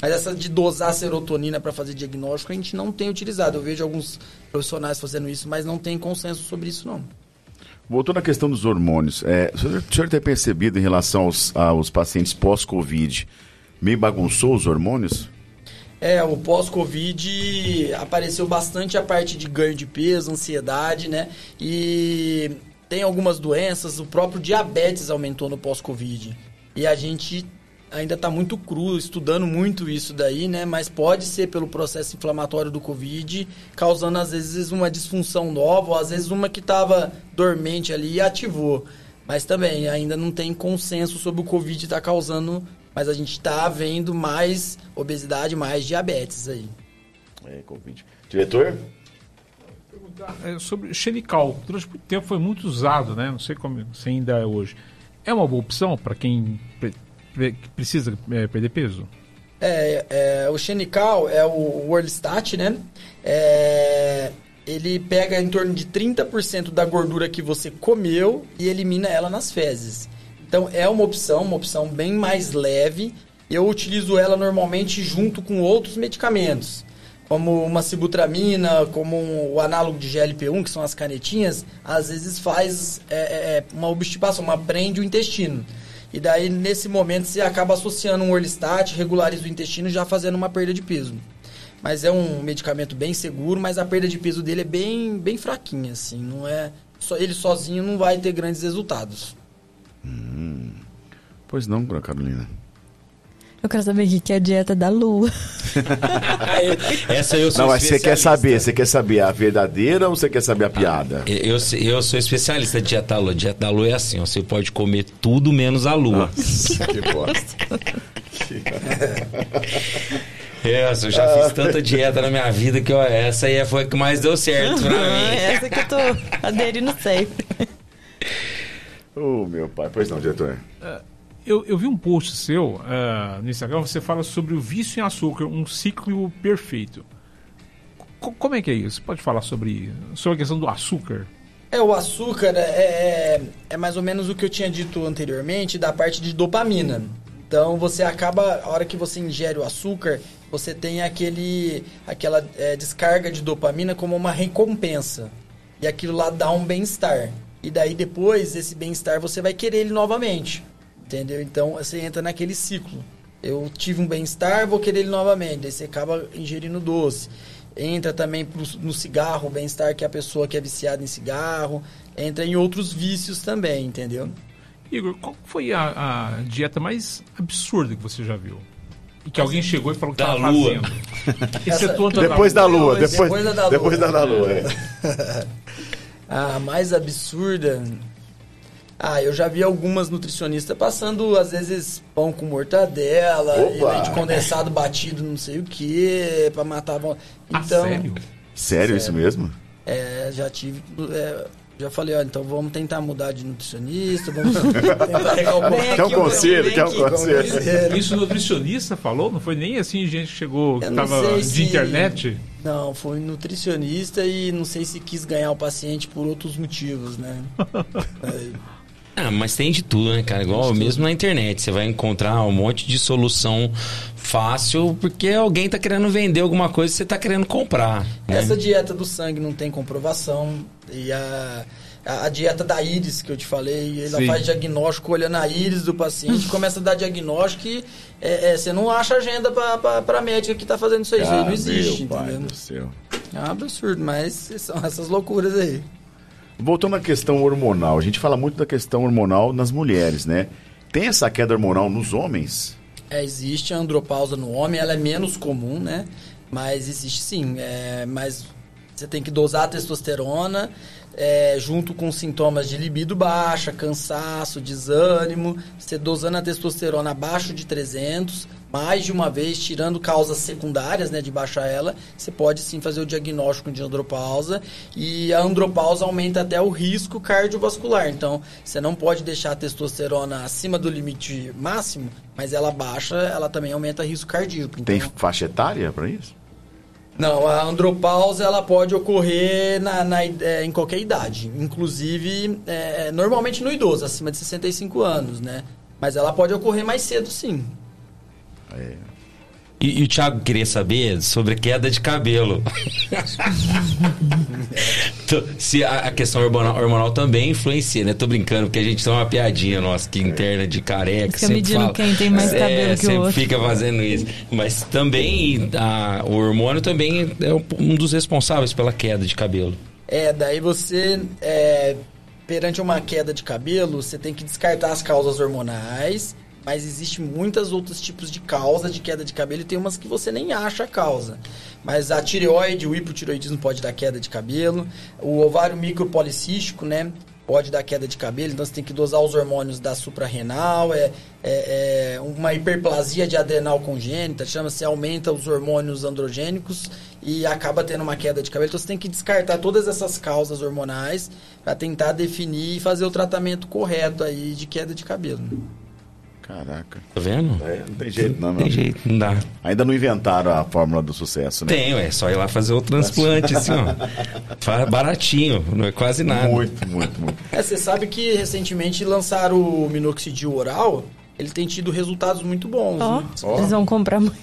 Mas essa de dosar serotonina para fazer diagnóstico a gente não tem utilizado. Eu vejo alguns profissionais fazendo isso, mas não tem consenso sobre isso não. Voltando à questão dos hormônios, é, o, senhor, o senhor tem percebido em relação aos, aos pacientes pós-Covid, meio bagunçou os hormônios? É, o pós-Covid apareceu bastante a parte de ganho de peso, ansiedade, né? E tem algumas doenças, o próprio diabetes aumentou no pós-Covid. E a gente ainda está muito cru, estudando muito isso daí, né? Mas pode ser pelo processo inflamatório do Covid, causando às vezes uma disfunção nova, ou às vezes uma que estava dormente ali e ativou. Mas também ainda não tem consenso sobre o Covid estar tá causando, mas a gente está vendo mais obesidade, mais diabetes aí. É, Covid. Diretor? É, sobre xenical, durante muito tempo foi muito usado, né? Não sei como se ainda é hoje. É uma boa opção para quem que precisa é, perder peso? É, é, o Xenical é o Worldstat, né? É, ele pega em torno de 30% da gordura que você comeu e elimina ela nas fezes. Então é uma opção, uma opção bem mais leve. Eu utilizo ela normalmente junto com outros medicamentos, como uma sibutramina, como o análogo de GLP-1, que são as canetinhas, às vezes faz é, é, é uma obstipação, uma prende o intestino. E daí, nesse momento, você acaba associando um Orlistat, regulariza o intestino, já fazendo uma perda de peso. Mas é um medicamento bem seguro, mas a perda de peso dele é bem, bem fraquinha, assim. Não é, só, ele sozinho não vai ter grandes resultados. Hum, pois não, Carolina. Eu quero saber o que é a dieta da lua. Essa eu sou Não, mas você quer saber, você quer saber a verdadeira ou você quer saber a piada? Ah, eu, eu sou especialista de dieta da lua. Dieta da lua é assim, ó, você pode comer tudo menos a lua. Nossa, que bosta. É, eu já fiz tanta dieta na minha vida que ó, essa aí foi a que mais deu certo pra mim. essa que eu tô aderindo sempre. Oh, meu pai. Pois não, diretor. Uh, eu, eu vi um post seu uh, no Instagram, você fala sobre o vício em açúcar, um ciclo perfeito. C como é que é isso? Você pode falar sobre, sobre a questão do açúcar? É, o açúcar é, é, é mais ou menos o que eu tinha dito anteriormente da parte de dopamina. Então você acaba, a hora que você ingere o açúcar, você tem aquele, aquela é, descarga de dopamina como uma recompensa. E aquilo lá dá um bem-estar. E daí depois, esse bem-estar, você vai querer ele novamente. Entendeu? Então você entra naquele ciclo. Eu tive um bem-estar, vou querer ele novamente. Daí você acaba ingerindo doce. Entra também no cigarro, o bem-estar que é a pessoa que é viciada em cigarro. Entra em outros vícios também, entendeu? Igor, qual foi a, a dieta mais absurda que você já viu? E que alguém chegou e falou que estava fazendo. Essa, depois da lua, depois, depois, da, da lua. Depois da, da lua, é. a mais absurda. Ah, eu já vi algumas nutricionistas passando, às vezes, pão com mortadela, leite condensado batido não sei o que, pra matar a ah, Então, ah, sério? sério? Sério isso mesmo? É, já tive. É, já falei, ó, então vamos tentar mudar de nutricionista, vamos tentar recalcular. Quer um conselho, quer um conselho. Isso o nutricionista falou? Não foi nem assim gente que chegou, que tava de se... internet? Não, foi nutricionista e não sei se quis ganhar o paciente por outros motivos, né? é. Ah, mas tem de tudo, né, cara? Igual mesmo na internet. Você vai encontrar um monte de solução fácil porque alguém tá querendo vender alguma coisa e você tá querendo comprar. né? Essa dieta do sangue não tem comprovação. E a, a, a dieta da íris que eu te falei, ela Sim. faz diagnóstico olhando a íris do paciente, começa a dar diagnóstico e é, é, você não acha agenda pra, pra, pra médica que tá fazendo isso aí. Ah, não existe, meu entendeu? do céu. É um absurdo, mas são essas loucuras aí. Voltando à questão hormonal, a gente fala muito da questão hormonal nas mulheres, né? Tem essa queda hormonal nos homens? É, existe a andropausa no homem, ela é menos comum, né? Mas existe sim. É, mas você tem que dosar a testosterona é, junto com sintomas de libido baixa, cansaço, desânimo. Você dosando a testosterona abaixo de 300, mais de uma vez, tirando causas secundárias, né, de baixar ela, você pode sim fazer o diagnóstico de andropausa. E a andropausa aumenta até o risco cardiovascular. Então, você não pode deixar a testosterona acima do limite máximo, mas ela baixa, ela também aumenta o risco cardíaco. Então, Tem faixa etária para isso? Não, a andropausa ela pode ocorrer na, na é, em qualquer idade, inclusive é, normalmente no idoso, acima de 65 anos, né? Mas ela pode ocorrer mais cedo, sim. E, e o Thiago queria saber sobre queda de cabelo. Se a, a questão hormonal, hormonal também influencia, né? Tô brincando, porque a gente tem uma piadinha nossa que interna de careca. Fica medindo fala. quem tem mais É, cabelo que o sempre outro. fica fazendo isso. Mas também a- o hormônio também é um- um dos responsáveis pela queda de cabelo. É, daí você, é, perante uma queda de cabelo, você tem que descartar as causas hormonais, mas existem muitos outros tipos de causa de queda de cabelo e tem umas que você nem acha a causa. Mas a tireoide, o hipotireoidismo pode dar queda de cabelo, o ovário micropolicístico, né? Pode dar queda de cabelo, então você tem que dosar os hormônios da suprarrenal, é, é, é uma hiperplasia de adrenal congênita, chama-se aumenta os hormônios androgênicos e acaba tendo uma queda de cabelo. Então você tem que descartar todas essas causas hormonais para tentar definir e fazer o tratamento correto aí de queda de cabelo. Caraca. Tá vendo? É, não tem jeito, não, meu tem jeito, não dá. Ainda não inventaram a fórmula do sucesso, né? Tem, é só ir lá fazer o transplante, assim, ó. Baratinho, não é quase nada. Muito, muito, muito. É, você sabe que recentemente lançaram o minoxidil oral, ele tem tido resultados muito bons. Ó, né? eles vão comprar muito.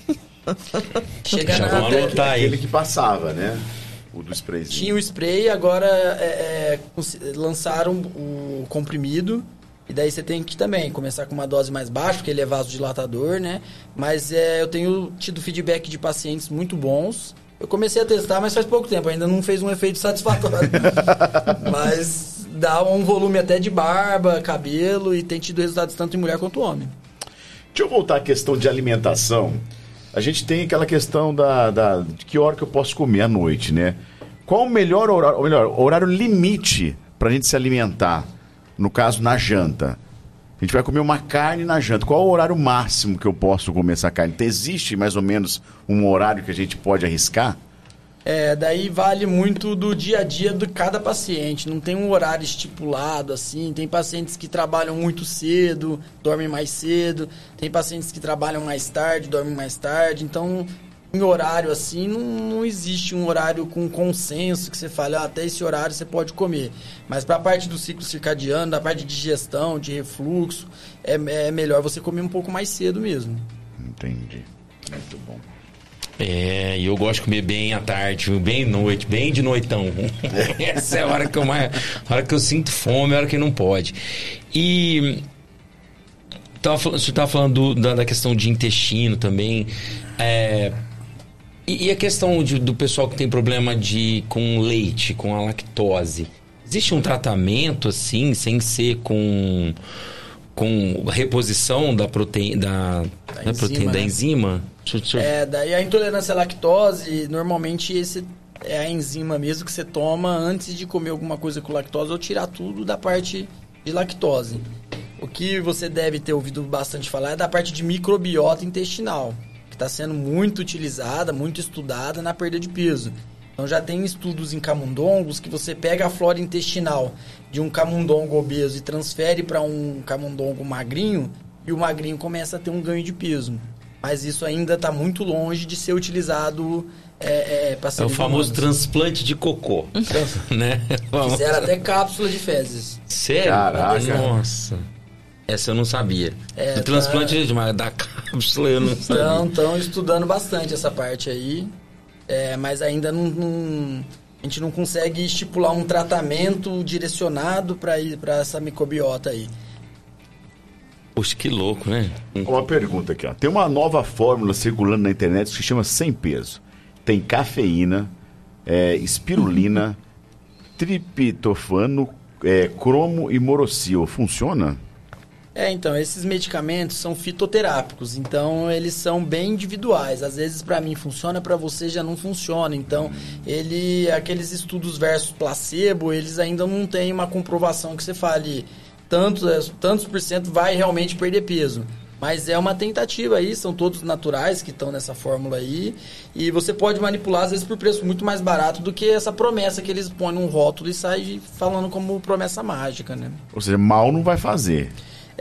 Chega Já vão até- anotar aí. Aquele que passava, né? O do sprayzinho. Tinha o spray, agora é, é, lançaram o comprimido. E daí você tem que também começar com uma dose mais baixa, porque ele é vasodilatador, né? Mas é, eu tenho tido feedback de pacientes muito bons. Eu comecei a testar, mas faz pouco tempo, ainda não fez um efeito satisfatório. mas dá um volume até de barba, cabelo e tem tido resultados tanto em mulher quanto homem. Deixa eu voltar à questão de alimentação. A gente tem aquela questão da, da- de que hora que eu posso comer à noite, né? Qual o melhor horário, ou melhor, horário limite para a gente se alimentar? No caso, na janta. A gente vai comer uma carne na janta. Qual o horário máximo que eu posso comer essa carne? Existe mais ou menos um horário que a gente pode arriscar? É, daí vale muito do dia a dia de cada paciente. Não tem um horário estipulado assim. Tem pacientes que trabalham muito cedo, dormem mais cedo. Tem pacientes que trabalham mais tarde, dormem mais tarde. Então, em horário assim, não, não existe um horário com consenso que você fale, ah, até esse horário você pode comer. Mas para a parte do ciclo circadiano, da parte de digestão, de refluxo, é, é melhor você comer um pouco mais cedo mesmo. Entendi. Muito bom. É, e eu gosto de comer bem à tarde, bem noite, bem de noitão. Essa é a hora que eu mais. A hora que eu sinto fome, a hora que não pode. E. Tava, falando- você estava falando do- da, da questão de intestino também. É, e, e a questão de- do pessoal que tem problema de com leite, com a lactose. Existe um tratamento assim, sem ser com. Com reposição da proteína. Da, da, enzima, proteína, da né? enzima? Deixa eu- deixa eu- É, daí a intolerância à lactose, normalmente esse é a enzima mesmo que você toma antes de comer alguma coisa com lactose ou tirar tudo da parte de lactose. O que você deve ter ouvido bastante falar é da parte de microbiota intestinal, está sendo muito utilizada, muito estudada na perda de peso. Então já tem estudos em camundongos que você pega a flora intestinal de um camundongo obeso e transfere para um camundongo magrinho e o magrinho começa a ter um ganho de peso. Mas isso ainda está muito longe de ser utilizado é, é, para É o famoso humanos. transplante de cocô. né? Fizeram até cápsula de fezes. Sério? Caraca. Nossa. Essa eu não sabia. É, Do transplante tá- de mas da cápsula eu não sabia. Então, estão estudando bastante essa parte aí, é, mas ainda não, não- a gente não consegue estipular um tratamento direcionado para para essa microbiota aí. Poxa, que louco, né? Uma pergunta aqui, ó. Tem uma nova fórmula circulando na internet que se chama sem peso. Tem cafeína, é, espirulina, triptofano, é, cromo e morocil. Funciona? É, então, esses medicamentos são fitoterápicos, então eles são bem individuais. Às vezes para mim funciona, para você já não funciona. Então, ele aqueles estudos versus placebo, eles ainda não têm uma comprovação que você fale tantos, é, tantos por cento vai realmente perder peso. Mas é uma tentativa aí, são todos naturais que estão nessa fórmula aí. E você pode manipular, às vezes, por preço muito mais barato do que essa promessa que eles põem num rótulo e saem falando como promessa mágica, né? Ou seja, mal não vai fazer.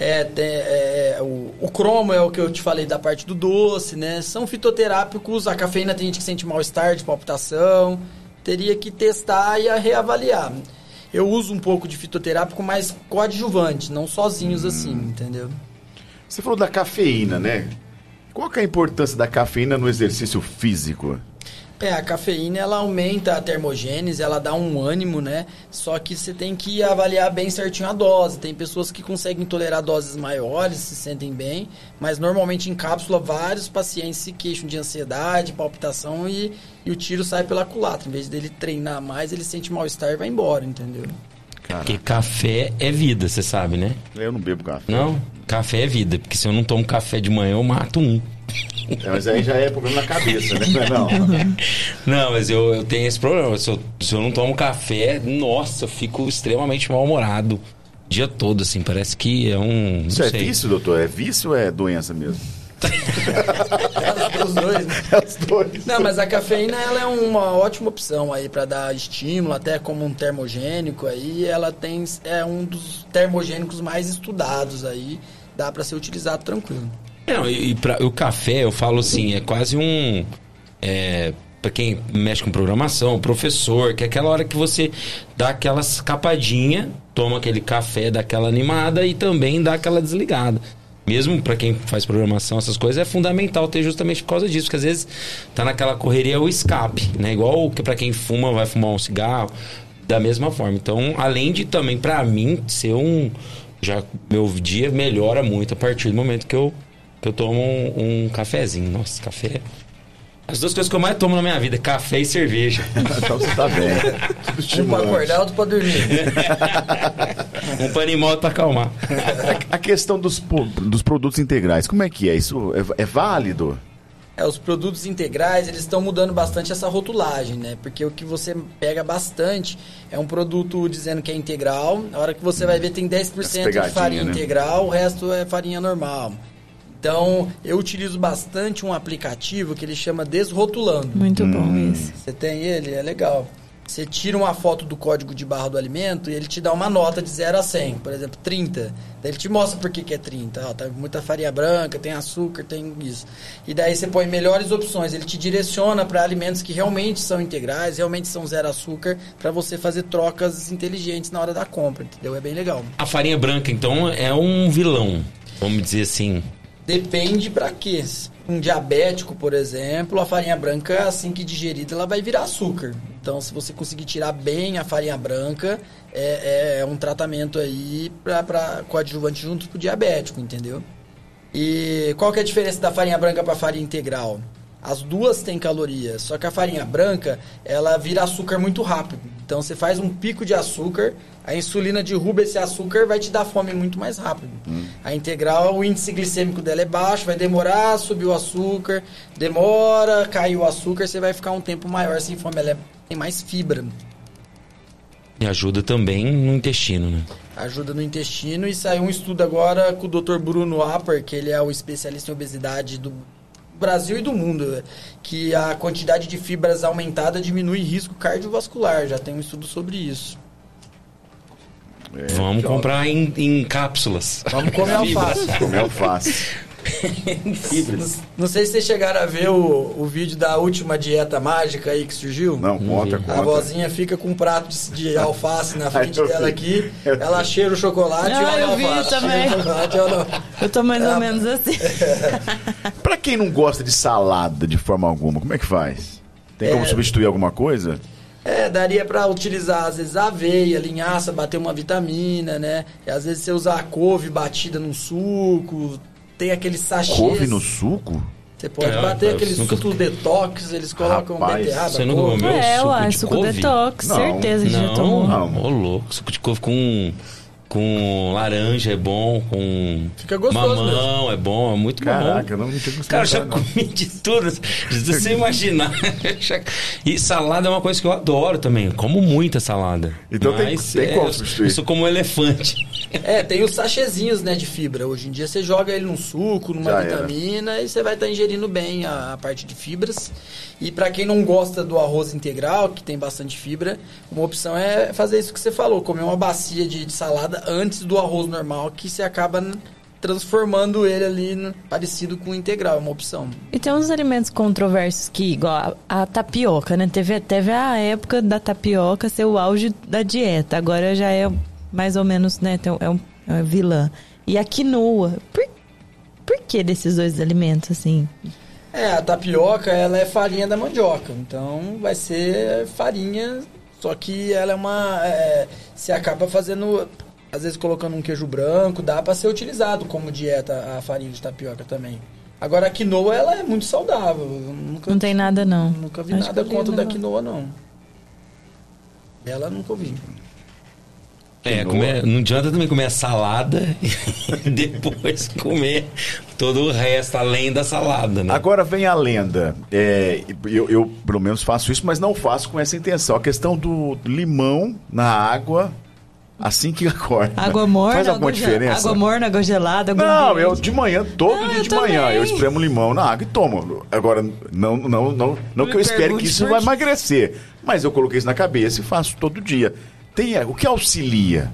É, tem, é, o, o cromo é o que eu te falei da parte do doce, né? São fitoterápicos, a cafeína tem gente que sente mal-estar de palpitação. Teria que testar e a reavaliar. Eu uso um pouco de fitoterápico, mas coadjuvante, não sozinhos assim, entendeu? Você falou da cafeína, né? Qual que é a importância da cafeína no exercício físico? É, a cafeína ela aumenta a termogênese, ela dá um ânimo, né? Só que você tem que avaliar bem certinho a dose. Tem pessoas que conseguem tolerar doses maiores, se sentem bem, mas normalmente em cápsula vários pacientes se queixam de ansiedade, palpitação e, e o tiro sai pela culatra. Em vez dele treinar mais, ele sente mal-estar e vai embora, entendeu? Porque café é vida, você sabe, né? Eu não bebo café. Não? Café é vida, porque se eu não tomo café de manhã, eu mato um. É, mas aí já é problema na cabeça, né? Não, é não. Não, mas eu, eu tenho esse problema. Se eu, se eu não tomo café, nossa, eu fico extremamente mal-humorado. O dia todo, assim, parece que é um. Isso é sei. vício, doutor? É vício ou é doença mesmo? É os dois, né? É os dois. Não, mas a cafeína ela é uma ótima opção aí para dar estímulo, até como um termogênico aí, ela tem é um dos termogênicos mais estudados aí, dá para ser utilizado tranquilo. Não, e, e pra- o café, eu falo assim, é quase um. É, para quem mexe com programação, professor, que é aquela hora que você dá aquela escapadinha, toma aquele café, dá aquela animada e também dá aquela desligada. Mesmo para quem faz programação, essas coisas, é fundamental ter justamente por causa disso, porque às vezes tá naquela correria o escape, né? Igual que para quem fuma, vai fumar um cigarro, da mesma forma. Então, além de também, para mim, ser um. Já meu dia melhora muito a partir do momento que eu, que eu tomo um, um cafezinho. Nossa, café. As duas coisas que eu mais tomo na minha vida, café e cerveja. Então você tá bem. Um para estimulante. acordar, outro para dormir. um para animal para acalmar. A questão dos, dos produtos integrais, como é que é? Isso é, é válido? É, os produtos integrais, eles estão mudando bastante essa rotulagem, né? Porque o que você pega bastante é um produto dizendo que é integral, na hora que você vai ver tem 10% Essa de farinha né? integral, o resto é farinha normal. Então, eu utilizo bastante um aplicativo que ele chama Desrotulando. Muito bom isso. Você tem ele, é legal. Você tira uma foto do código de barra do alimento e ele te dá uma nota de 0 a 100, por exemplo, 30. Daí ele te mostra por que, que é 30. Ó, tá muita farinha branca, tem açúcar, tem isso. E daí você põe melhores opções. Ele te direciona para alimentos que realmente são integrais, realmente são zero açúcar, para você fazer trocas inteligentes na hora da compra, entendeu? É bem legal. A farinha branca, então, é um vilão. Vamos dizer assim. Depende para quê. Um diabético, por exemplo, a farinha branca, assim que digerida, ela vai virar açúcar. Então, se você conseguir tirar bem a farinha branca, é, é um tratamento aí para coadjuvante junto pro diabético, entendeu? E qual que é a diferença da farinha branca para farinha integral? As duas têm calorias, só que a farinha branca, ela vira açúcar muito rápido. Então você faz um pico de açúcar, a insulina derruba esse açúcar, vai te dar fome muito mais rápido. A integral, o índice glicêmico dela é baixo, vai demorar, subir o açúcar, demora, caiu o açúcar, você vai ficar um tempo maior sem fome, ela é- tem mais fibra. E ajuda também no intestino, né? ajuda no intestino e saiu um estudo agora com o Dr. Bruno Apper, que ele é o especialista em obesidade do Brasil e do mundo, que a quantidade de fibras aumentada diminui risco cardiovascular. Já tem um estudo sobre isso. É, Vamos comprar em, em cápsulas. Vamos comer Fibras. alface. Comer alface. Não, não sei se vocês chegaram a ver o, o vídeo da última dieta mágica aí que surgiu. Não, conta, A conta. vozinha fica com um prato de, de alface na frente dela aqui. Ela cheira o chocolate Ah, e olha eu a vi alface. também. Chocolate olha- Eu tô mais ou Ah, menos assim. Pra quem não gosta de salada de forma alguma, como é que faz? Tem como É. substituir alguma coisa? É, daria pra utilizar às vezes aveia, linhaça, bater uma vitamina, né? E às vezes você usar a couve batida num suco. Tem aqueles sachês. Couve no suco? Você pode É, bater aqueles nunca- sucos detox, eles colocam Rapaz, beterraba, você nunca couve. comeu? é, suco uai, de suco couve? detox, Não. certeza que já Não, tomou. Não. Ô, louco. Suco de couve com, com laranja é bom, com Fica gostoso mamão é bom, é muito Caraca, eu bom. não tinha conseguido. Cara, eu já não. comi de tudo. Se você imaginar. E salada é uma coisa que eu adoro também. Como muita salada. Então tem- Mas, tem é, como eu- substituir. Eu sou como um elefante. É, tem os sachezinhos, né, de fibra. Hoje em dia você joga ele num suco, numa Já era. vitamina e você vai estar ingerindo bem a, a parte de fibras. E pra quem não gosta do arroz integral, que tem bastante fibra, uma opção é fazer isso que você falou, comer uma bacia de, de salada antes do arroz normal, que você acaba transformando ele ali no- parecido com o integral, é uma opção. E tem uns alimentos controversos que, igual a, a tapioca, né? Teve, teve a época da tapioca ser o auge da dieta. Agora já é mais ou menos, né? É, um, é vilã. E a quinoa. Por, por que desses dois alimentos, assim? É, a tapioca, ela é farinha da mandioca, então vai ser farinha, só que ela é uma... É, você acaba fazendo, às vezes colocando um queijo branco, dá pra ser utilizado como dieta a farinha de tapioca também. Agora a quinoa, ela é muito saudável, nunca, Não tem nada, não. nunca vi Acho nada contra da quinoa, não. Ela nunca ouvi. É, comer, não adianta também comer a salada e depois comer todo o resto além da salada, né? Agora vem a lenda. É, eu, eu, pelo menos, faço isso, mas não faço com essa intenção. A questão do limão na água assim que acorda. Água morna, Faz alguma diferença? Água morna, água gelada, água Não, eu de manhã, todo Não, dia eu de manhã, também. eu espremo limão na água e tomo. Agora, não, não, não, não Me que eu espere que isso vai emagrecer. Mas eu coloquei isso na cabeça e faço todo dia. Tem, o que auxilia?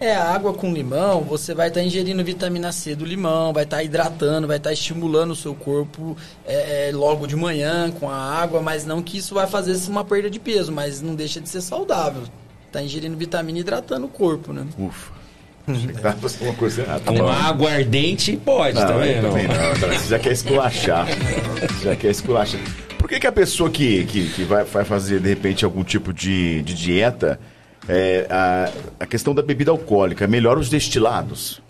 É, a água com limão, você vai estar ingerindo vitamina C do limão, vai estar hidratando, vai estar estimulando o seu corpo é, é, logo de manhã com a água, mas não que isso vai fazer uma perda de peso, mas não deixa de ser saudável. Tá ingerindo vitamina e hidratando o corpo, né? Ufa. Achei que tava fazendo uma coisa errada. Tá água ardente pode, Não, tá também não. Não, Você já quer esculachar. Você já quer esculachar. Por que, que a pessoa que, que, que vai, vai fazer, de repente, algum tipo de, de dieta, é, a, a questão da bebida alcoólica, melhora os destilados?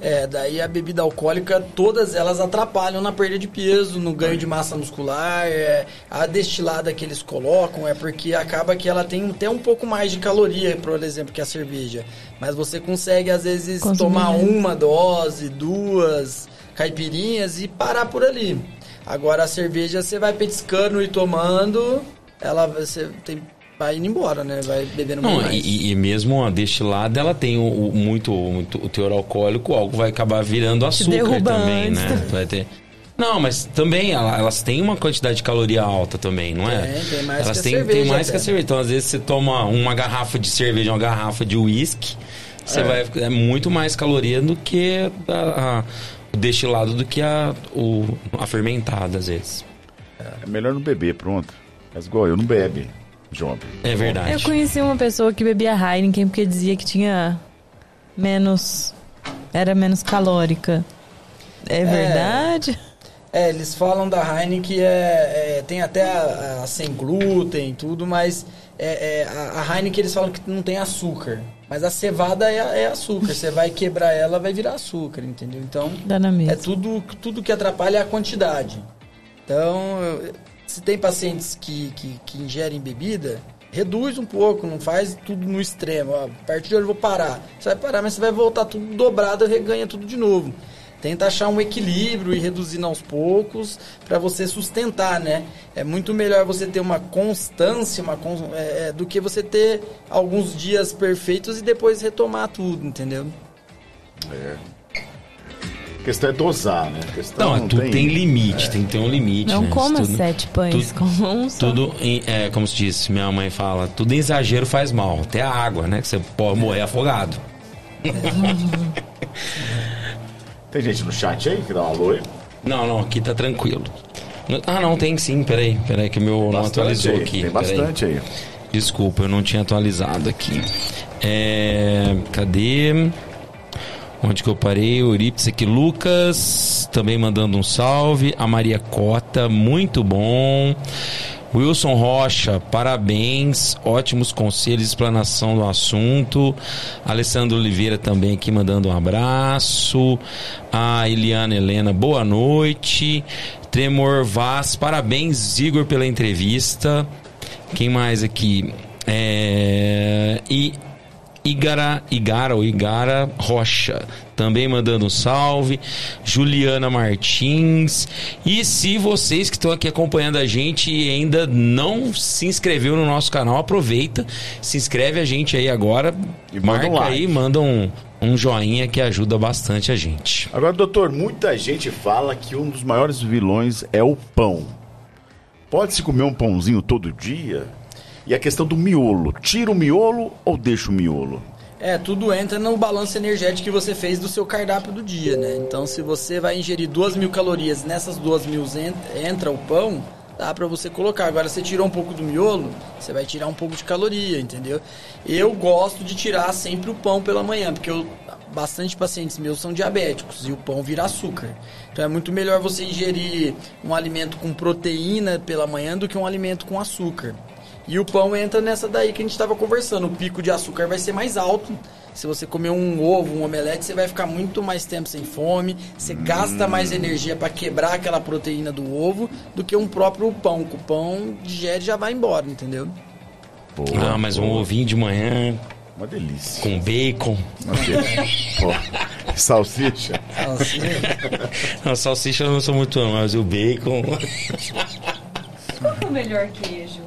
É, daí a bebida alcoólica, todas elas atrapalham na perda de peso, no ganho de massa muscular. é, a destilada que eles colocam é porque acaba que ela tem até um pouco mais de caloria, por exemplo, que a cerveja. Mas você consegue, às vezes, Consumir tomar uma dose, duas caipirinhas e parar por ali. Agora a cerveja você vai petiscando e tomando, ela você tem, vai indo embora, né? Vai bebendo bem Não, mais. e, e mesmo a destilada, ela tem o, o- muito, muito o teor alcoólico, algo vai acabar virando açúcar também, antes. né? Vai ter... Não, mas também ela- elas têm uma quantidade de caloria alta também, não é? Tem, tem mais elas que a têm, cerveja tem mais até. que a cerveja. Então, às vezes, você toma uma garrafa de cerveja, uma garrafa de uísque, você É. vai. É muito mais caloria do que a- a- o destilado do que a, o, a fermentada, às vezes. É melhor não beber, pronto. Mas igual eu não bebe, É verdade. Eu conheci uma pessoa que bebia Heineken porque dizia que tinha menos. Era menos calórica. É verdade? É, eles falam da Heineken que é, é, tem até a, a sem glúten e tudo, mas é, é, a, a Heineken eles falam que não tem açúcar. Mas a cevada é, é açúcar. Você vai quebrar ela, vai virar açúcar, entendeu? Então, Dá na mesma. é tudo, tudo que atrapalha é a quantidade. Então, eu- se tem pacientes que, que, que ingerem bebida, reduz um pouco, não faz tudo no extremo. Ó, a partir de hoje eu vou parar. Você vai parar, mas você vai voltar tudo dobrado e reganha tudo de novo. Tenta achar um equilíbrio e reduzindo aos poucos para você sustentar, né? É muito melhor você ter uma constância uma é, é, do que você ter alguns dias perfeitos e depois retomar tudo, entendeu? A questão é dosar, né? Questão Não, tudo tem, limite, tem que ter um limite. Não né? coma Tudo- sete pães, tudo- coma um só. Tudo, em- é, como se diz, minha mãe fala, tudo em exagero faz mal. Até a água, né? Que você pode morrer afogado. Tem gente no chat aí que dá um alô aí? Não, não, aqui tá tranquilo. Ah, não, tem sim, peraí. Peraí que o meu não atualizou aí, aqui. Tem peraí. bastante aí. Desculpa, eu não tinha atualizado aqui. É, cadê? Onde que eu parei? Eurípides aqui. Lucas também mandando um salve. A Maria Cota, muito bom. Wilson Rocha, parabéns, ótimos conselhos, explanação do assunto. Alessandro Oliveira também aqui mandando um abraço. A Eliana Helena, boa noite. Tremor Vaz, parabéns, Igor, pela entrevista. Quem mais aqui? É... E Igara, Igara ou Igara Rocha, também mandando um salve. Juliana Martins. E se vocês que estão aqui acompanhando a gente e ainda não se inscreveu no nosso canal, aproveita, se inscreve a gente aí agora. E manda marca um aí, manda um, um joinha que ajuda bastante a gente. Agora, doutor, muita gente fala que um dos maiores vilões é o pão. Pode-se comer um pãozinho todo dia? E a questão do miolo. Tira o miolo ou deixa o miolo? É, tudo entra no balanço energético que você fez do seu cardápio do dia, né? Então, se você vai ingerir duas mil calorias, nessas duas mil en- entra o pão, dá pra você colocar. Agora, você tirou um pouco do miolo, você vai tirar um pouco de caloria, entendeu? Eu gosto de tirar sempre o pão pela manhã, porque eu, bastante pacientes meus são diabéticos e o pão vira açúcar. Então, é muito melhor você ingerir um alimento com proteína pela manhã do que um alimento com açúcar. E o pão entra nessa daí que a gente estava conversando. O pico de açúcar vai ser mais alto. Se você comer um ovo, um omelete, você vai ficar muito mais tempo sem fome. Você gasta mais energia para quebrar aquela proteína do ovo do que um próprio pão. Que o pão digere e já vai embora, entendeu? Boa, ah, mas um boa. ovinho de manhã Uma delícia. com bacon. Ok. Pô, Salsicha. Assim, A salsicha eu não sou muito, não, mas o bacon. Qual é o melhor queijo?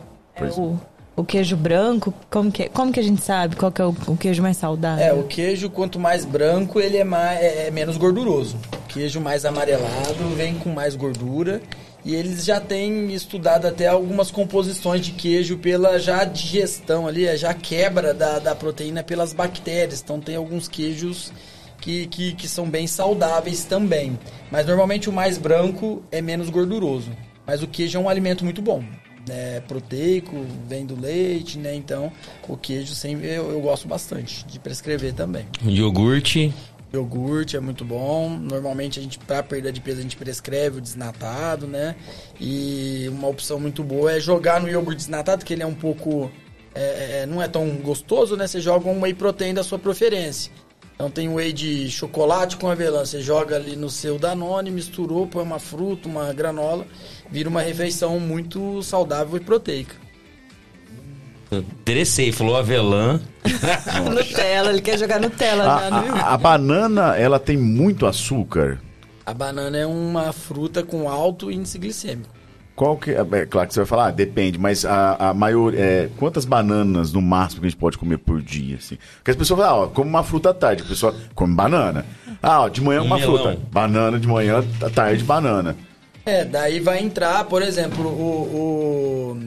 É o, o queijo branco? Como que, como que a gente sabe qual que é o, o queijo mais saudável? é, o queijo, quanto mais branco, ele é, mais, é é menos gorduroso. O queijo mais amarelado vem com mais gordura. E eles já têm estudado até algumas composições de queijo pela já digestão ali, a já quebra da, da proteína pelas bactérias. Então tem alguns queijos que, que, que são bem saudáveis também. Mas normalmente o mais branco é menos gorduroso. Mas o queijo é um alimento muito bom. É proteico, vem do leite, né? Então o queijo sempre eu, eu gosto bastante de prescrever também. Iogurte. Iogurte é muito bom. Normalmente a gente, para perda de peso, a gente prescreve o desnatado, né? E uma opção muito boa é jogar no iogurte desnatado, que ele é um pouco. é, é, não é tão gostoso, né? Você joga um whey protein da sua preferência. Então tem whey de chocolate com avelã. Você joga ali no seu Danone, misturou, põe uma fruta, uma granola, vira uma refeição muito saudável e proteica. Interessei, falou avelã. Nutella, ele quer jogar Nutella A, já iogurte. a- a banana, ela tem muito açúcar. A banana é uma fruta com alto índice glicêmico. Qual que é? é claro que você vai falar, ah, depende, mas a, a maior. É, quantas bananas no máximo que a gente pode comer por dia? Assim? Porque as pessoas falam, ah, ó, come uma fruta à tarde, a pessoa come banana. Ah, ó, de manhã Um uma melão. fruta. Banana de manhã, à tarde banana. É, daí vai entrar, por exemplo, o,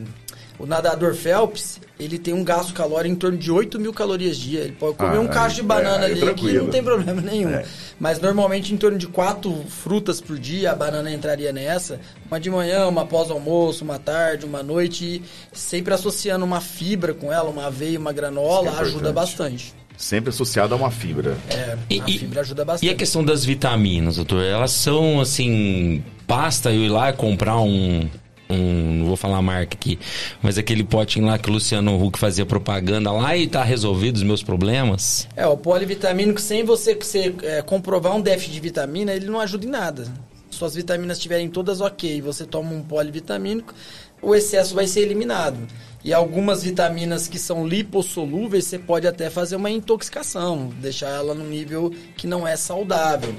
o, o nadador Phelps, ele tem um gasto calórico em torno de 8 mil calorias dia. Ele pode comer Ah, um cacho de banana é, ali que tranquilo. não tem problema nenhum. É. Mas normalmente em torno de quatro frutas por dia a banana entraria nessa. Uma de manhã, uma pós-almoço, uma tarde, uma noite. E sempre associando uma fibra com ela, uma aveia, uma granola, que é ajuda bastante. Sempre associado a uma fibra. É, E- a e- fibra ajuda E bastante. a questão das vitaminas, doutor? Elas são assim. Basta eu ir lá comprar um. um não vou falar a marca aqui, mas aquele potinho lá que o Luciano Huck fazia propaganda lá e tá resolvido os meus problemas. É, o polivitamínico, sem você, você é, comprovar um déficit de vitamina, ele não ajuda em nada. Suas vitaminas estiverem todas ok, você toma um polivitamínico, o excesso vai ser eliminado. E algumas vitaminas que são lipossolúveis, você pode até fazer uma intoxicação, deixar ela num nível que não é saudável.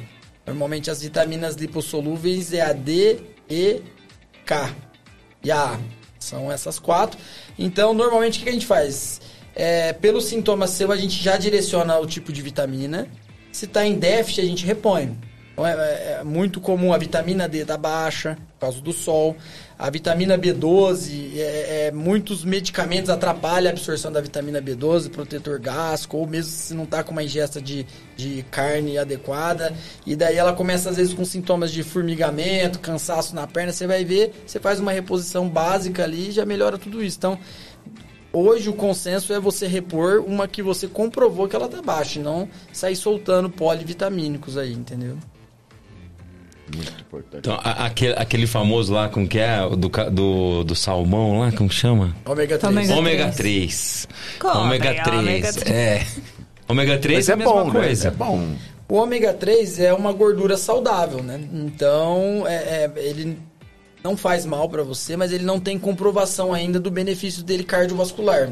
Normalmente as vitaminas lipossolúveis é a D, E, K e a. São essas quatro. Então, normalmente, o que a gente faz? É, pelo sintoma seu, a gente já direciona o tipo de vitamina. Se está em déficit, a gente repõe. Então, é, é- é muito comum a vitamina D tá baixa por causa do sol. A vitamina B12, é, é, muitos medicamentos atrapalham a absorção da vitamina B12, protetor gástrico, ou mesmo se não tá com uma ingesta de, de carne adequada. E daí ela começa às vezes com sintomas de formigamento, cansaço na perna. Você vai ver, você faz uma reposição básica ali e já melhora tudo isso. Então, Hoje o consenso é você repor uma que você comprovou que ela tá baixa, e não sair soltando polivitamínicos aí, entendeu? Muito importante. Então, a- aquele, aquele famoso lá, como que é? O Do, do, do salmão lá, como chama? Ômega 3. Ômega Ômega 3. 3. Come, Ômega 3. ômega 3. É. Ômega 3 Mas é é a mesma bom, né? coisa. É bom. O ômega 3 é uma gordura saudável, né? Então, é- é- ele não faz mal pra você, mas ele não tem comprovação ainda do benefício dele cardiovascular.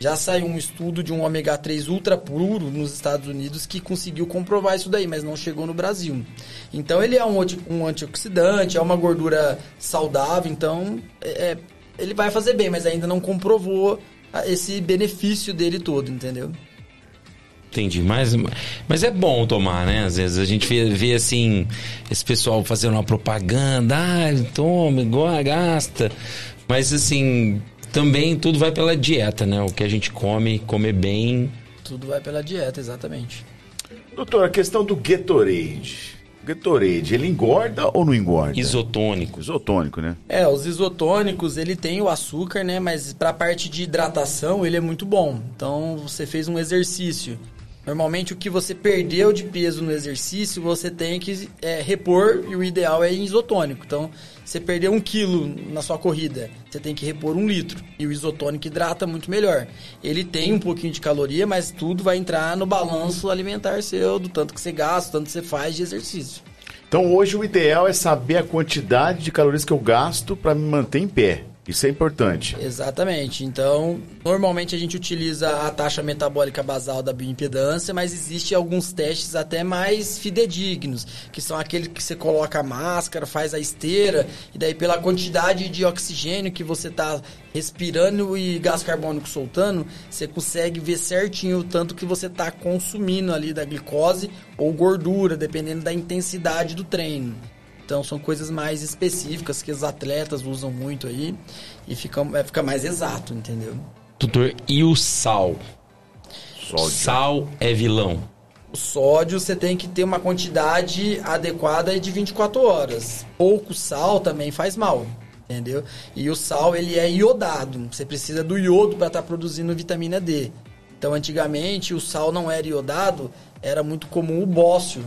Já saiu um estudo de um ômega 3 ultra puro nos Estados Unidos que conseguiu comprovar isso daí, mas não chegou no Brasil. Então ele é um, um antioxidante, é uma gordura saudável, então é- é- ele vai fazer bem, mas ainda não comprovou ah, esse benefício dele todo, entendeu? Entendi, mas, mas é bom tomar, né? Às vezes a gente vê, vê, assim, esse pessoal fazendo uma propaganda, ah, toma, igual, gasta. Mas assim, também tudo vai pela dieta, né? O que a gente come, comer bem. Tudo vai pela dieta, exatamente. Doutor, a questão do Gatorade. Gatorade, ele engorda ou não engorda? Isotônico. Isotônico, né? É, os isotônicos, ele tem o açúcar, né? Mas pra parte de hidratação, ele é muito bom. Então, você fez um exercício. Normalmente, o que você perdeu de peso no exercício, você tem que é, repor e o ideal é isotônico. Então, você perdeu um quilo na sua corrida, você tem que repor um litro. E o isotônico hidrata muito melhor. Ele tem um pouquinho de caloria, mas tudo vai entrar no balanço alimentar seu, do tanto que você gasta, do tanto que você faz de exercício. Então hoje o ideal é saber a quantidade de calorias que eu gasto para me manter em pé. Isso é importante. Exatamente. Então, normalmente a gente utiliza a taxa metabólica basal da bioimpedância, mas existe alguns testes até mais fidedignos, que são aqueles que você coloca a máscara, faz a esteira, e daí pela quantidade de oxigênio que você está respirando e gás carbônico soltando, você consegue ver certinho o tanto que você está consumindo ali da glicose ou gordura, dependendo da intensidade do treino. Então são coisas mais específicas que os atletas usam muito aí e fica, é, fica mais exato, entendeu? Doutor, e o sal? Sódio. Sal é vilão. O sódio você tem que ter uma quantidade adequada de 24 horas. Pouco sal também faz mal, entendeu? E o sal ele é iodado. Você precisa do iodo para estar produzindo vitamina D. Então antigamente o sal não era iodado, era muito comum o bócio.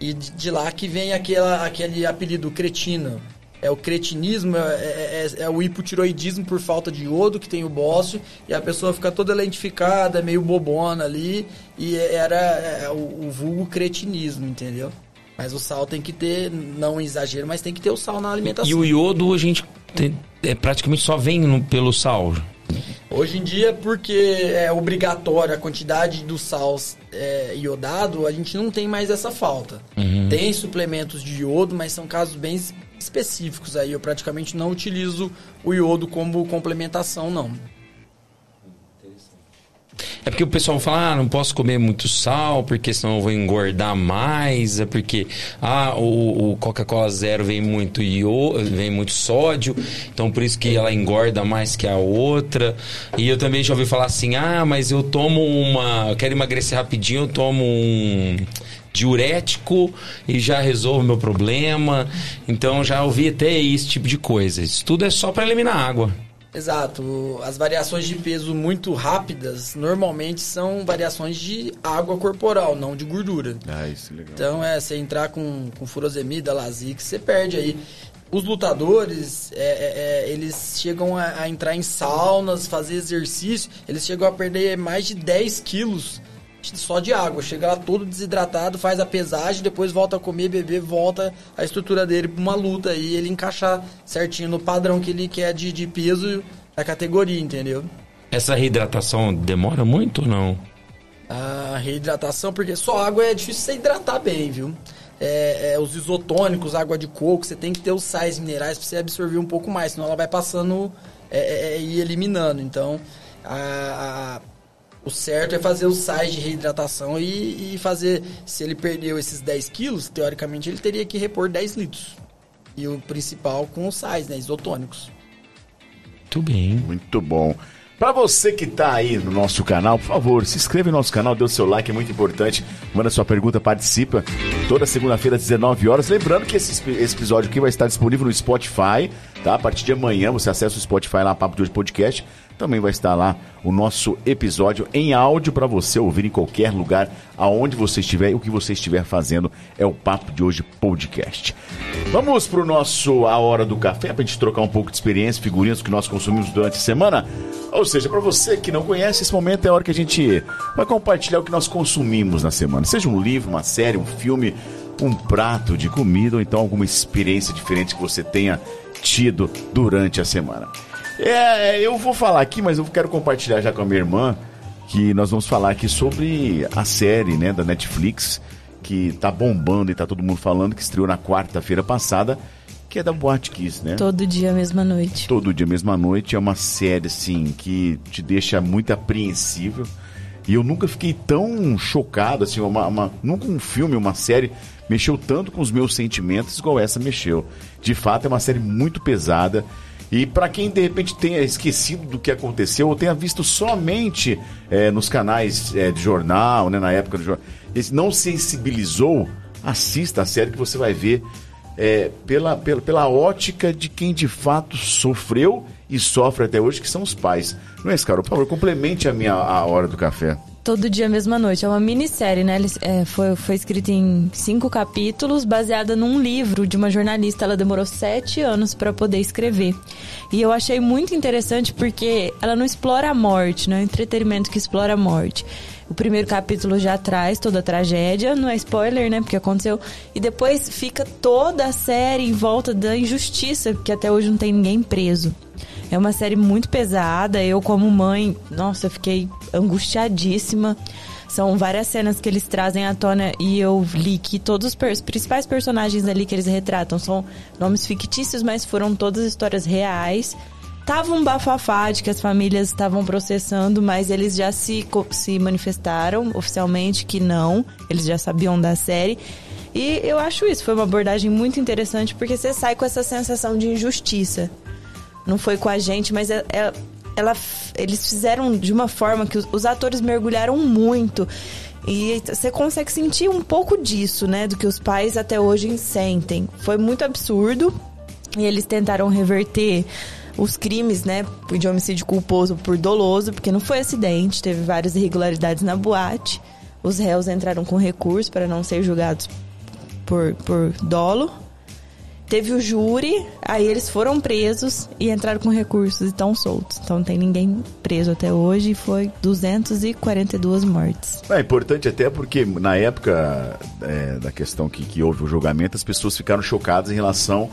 E de de lá que vem aquela, aquele apelido cretino. É o cretinismo, é, é- é- é o hipotiroidismo por falta de iodo, que tem o bócio, e a pessoa fica toda lentificada, meio bobona ali, e era é, o, o vulgo cretinismo, entendeu? Mas o sal tem que ter, não exagero, mas tem que ter o sal na alimentação. E o iodo a gente tem- é, praticamente só vem no- pelo sal. Hoje em dia, porque é obrigatório a quantidade do sal é, iodado, a gente não tem mais essa falta. Tem suplementos de iodo, mas são casos bem es- específicos aí. Eu praticamente não utilizo o iodo como complementação, não. É porque o pessoal fala, ah, não posso comer muito sal, porque senão eu vou engordar mais, é porque ah, o, o Coca-Cola Zero vem muito io, vem muito sódio, então por isso que ela engorda mais que a outra. E eu também já ouvi falar assim, ah, mas eu tomo uma, eu quero emagrecer rapidinho, eu tomo um diurético e já resolvo meu problema. Então já ouvi até esse tipo de coisa. Isso tudo é só para eliminar água. Exato. As variações de peso muito rápidas normalmente são variações de água corporal, não de gordura. Ah, isso é legal. Então, é, você entrar com, com furosemida, lasix, você perde aí. Os lutadores, é, é, é, eles chegam a, a entrar em saunas, fazer exercício, eles chegam a perder mais de 10 quilos só de água. Chega lá todo desidratado, faz a pesagem, depois volta a comer, beber, volta a estrutura dele pra uma luta e ele encaixar certinho no padrão que ele quer de, de peso da categoria, entendeu? Essa reidratação demora muito ou não? A reidratação, porque só água é difícil você hidratar bem, viu? É, é, os isotônicos, água de coco, você tem que ter os sais minerais para você absorver um pouco mais, senão ela vai passando é, é, e eliminando. Então, a- a- O certo é fazer os sais de reidratação e, e fazer. Se ele perdeu esses 10 quilos, teoricamente ele teria que repor 10 litros. E o principal com os sais, né? Isotônicos. Muito bem. Muito bom. Pra você que tá aí no nosso canal, por favor, se inscreva no nosso canal, dê o seu like, é muito importante. Manda sua pergunta, participa. Toda segunda-feira às 19 horas. Lembrando que esse, esse episódio aqui vai estar disponível no Spotify, tá? A partir de amanhã você acessa o Spotify lá, Papo de Hoje Podcast. Também vai estar lá o nosso episódio em áudio para você ouvir em qualquer lugar, aonde você estiver e o que você estiver fazendo. É o Papo de Hoje Podcast. Vamos pro nosso A Hora do Café, pra gente trocar um pouco de experiência, figurinhas que nós consumimos durante a semana. Ou seja, para você que não conhece, esse momento é a hora que a gente vai compartilhar o que nós consumimos na semana. Seja um livro, uma série, um filme, um prato de comida ou então alguma experiência diferente que você tenha tido durante a semana. É, eu vou falar aqui, mas eu quero compartilhar já com a minha irmã que nós vamos falar aqui sobre a série, né, da Netflix que tá bombando e tá todo mundo falando que estreou na quarta-feira passada, que é da Boate Kiss, né? Todo dia, mesma noite. Todo dia, mesma noite. É uma série, assim, que te deixa muito apreensível. E eu nunca fiquei tão chocado, assim, uma, uma, nunca um filme, uma série mexeu tanto com os meus sentimentos igual essa mexeu. De fato, é uma série muito pesada. E para quem de repente tenha esquecido do que aconteceu ou tenha visto somente é, nos canais é, de jornal, né, na época do jornal, não sensibilizou, assista a série que você vai ver é, pela, pela, pela ótica de quem de fato sofreu e sofre até hoje, que são os pais. Não é isso, Carol? Por favor, complemente a minha a hora do café. Todo dia, mesma noite. É uma minissérie, né? É, foi, foi escrita em cinco capítulos, baseada num livro de uma jornalista. Ela demorou sete anos para poder escrever. E eu achei muito interessante porque ela não explora a morte, não é um entretenimento que explora a morte. O primeiro capítulo já traz toda a tragédia, não é spoiler, né? Porque aconteceu. E depois fica toda a série em volta da injustiça, que até hoje não tem ninguém preso. É uma série muito pesada. Eu, como mãe, nossa, fiquei angustiadíssima. São várias cenas que eles trazem à tona e eu li que todos os principais personagens ali que eles retratam são nomes fictícios, mas foram todas histórias reais. Tava um bafafá de que as famílias estavam processando, mas eles já se, se manifestaram oficialmente que não, eles já sabiam da série. E eu acho isso, foi uma abordagem muito interessante porque você sai com essa sensação de injustiça não foi com a gente, mas é, é, ela, eles fizeram de uma forma que os, os atores mergulharam muito. E você consegue sentir um pouco disso, né? Do que os pais até hoje sentem. Foi muito absurdo. E eles tentaram reverter os crimes, né? De homicídio culposo por doloso, porque não foi acidente, teve várias irregularidades na boate. Os réus entraram com recurso para não ser julgados por, por dolo. Teve o júri, aí eles foram presos e entraram com recursos e estão soltos. Então não tem ninguém preso até hoje e foi 242 mortes. É importante até porque na época é, da questão que, que houve o julgamento, as pessoas ficaram chocadas em relação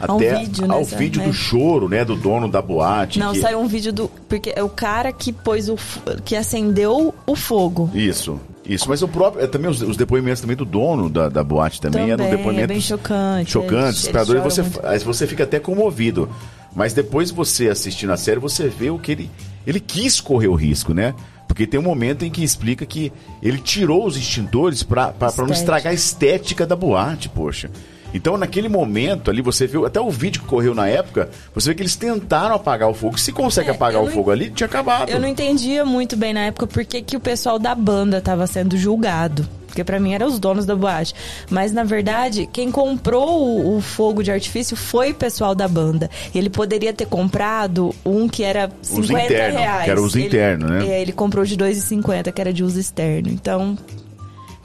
até ao vídeo, né, ao vídeo do choro, né, do dono da boate. Não, que... saiu um vídeo do porque é o cara que pôs o que acendeu o fogo. Isso. Isso, mas o próprio. É, também os, os, depoimentos também do dono da, da boate também, também eram depoimentos. É bem chocante. Chocantes, desesperadores. Você, você fica até comovido. Mas depois você assistindo a série, você vê o que ele. Ele quis correr o risco, né? Porque tem um momento em que explica que ele tirou os extintores para não estragar a estética da boate, poxa. Então, naquele momento ali, você viu, até o vídeo que correu na época, você vê que eles tentaram apagar o fogo. Se consegue é, apagar o não, fogo ali, tinha acabado. Eu não entendia muito bem na época por que, o pessoal da banda estava sendo julgado. Porque para mim eram os donos da boate. Mas na verdade, quem comprou o, o, fogo de artifício foi o pessoal da banda. Ele poderia ter comprado um que era 50 uso interno, reais. Que era uso ele, interno, né? É, ele comprou de 2,50, que era de uso externo. Então,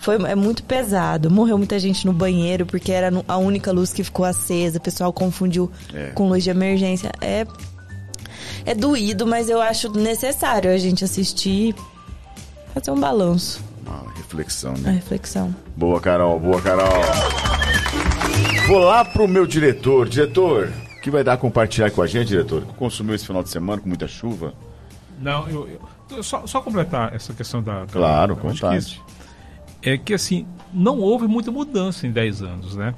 foi, é muito pesado. Morreu muita gente no banheiro porque era a única luz que ficou acesa. O pessoal confundiu é. com luz de emergência. É, é doído, mas eu acho necessário a gente assistir fazer um balanço. Uma reflexão, né? Uma reflexão. Boa, Carol. Boa, Carol. Vou lá pro meu diretor. Diretor, o que vai dar a compartilhar com a gente, diretor? Consumiu esse final de semana com muita chuva? Não, eu, eu só, só completar essa questão da. Claro, com vontade é que assim não houve muita mudança em 10 anos, né?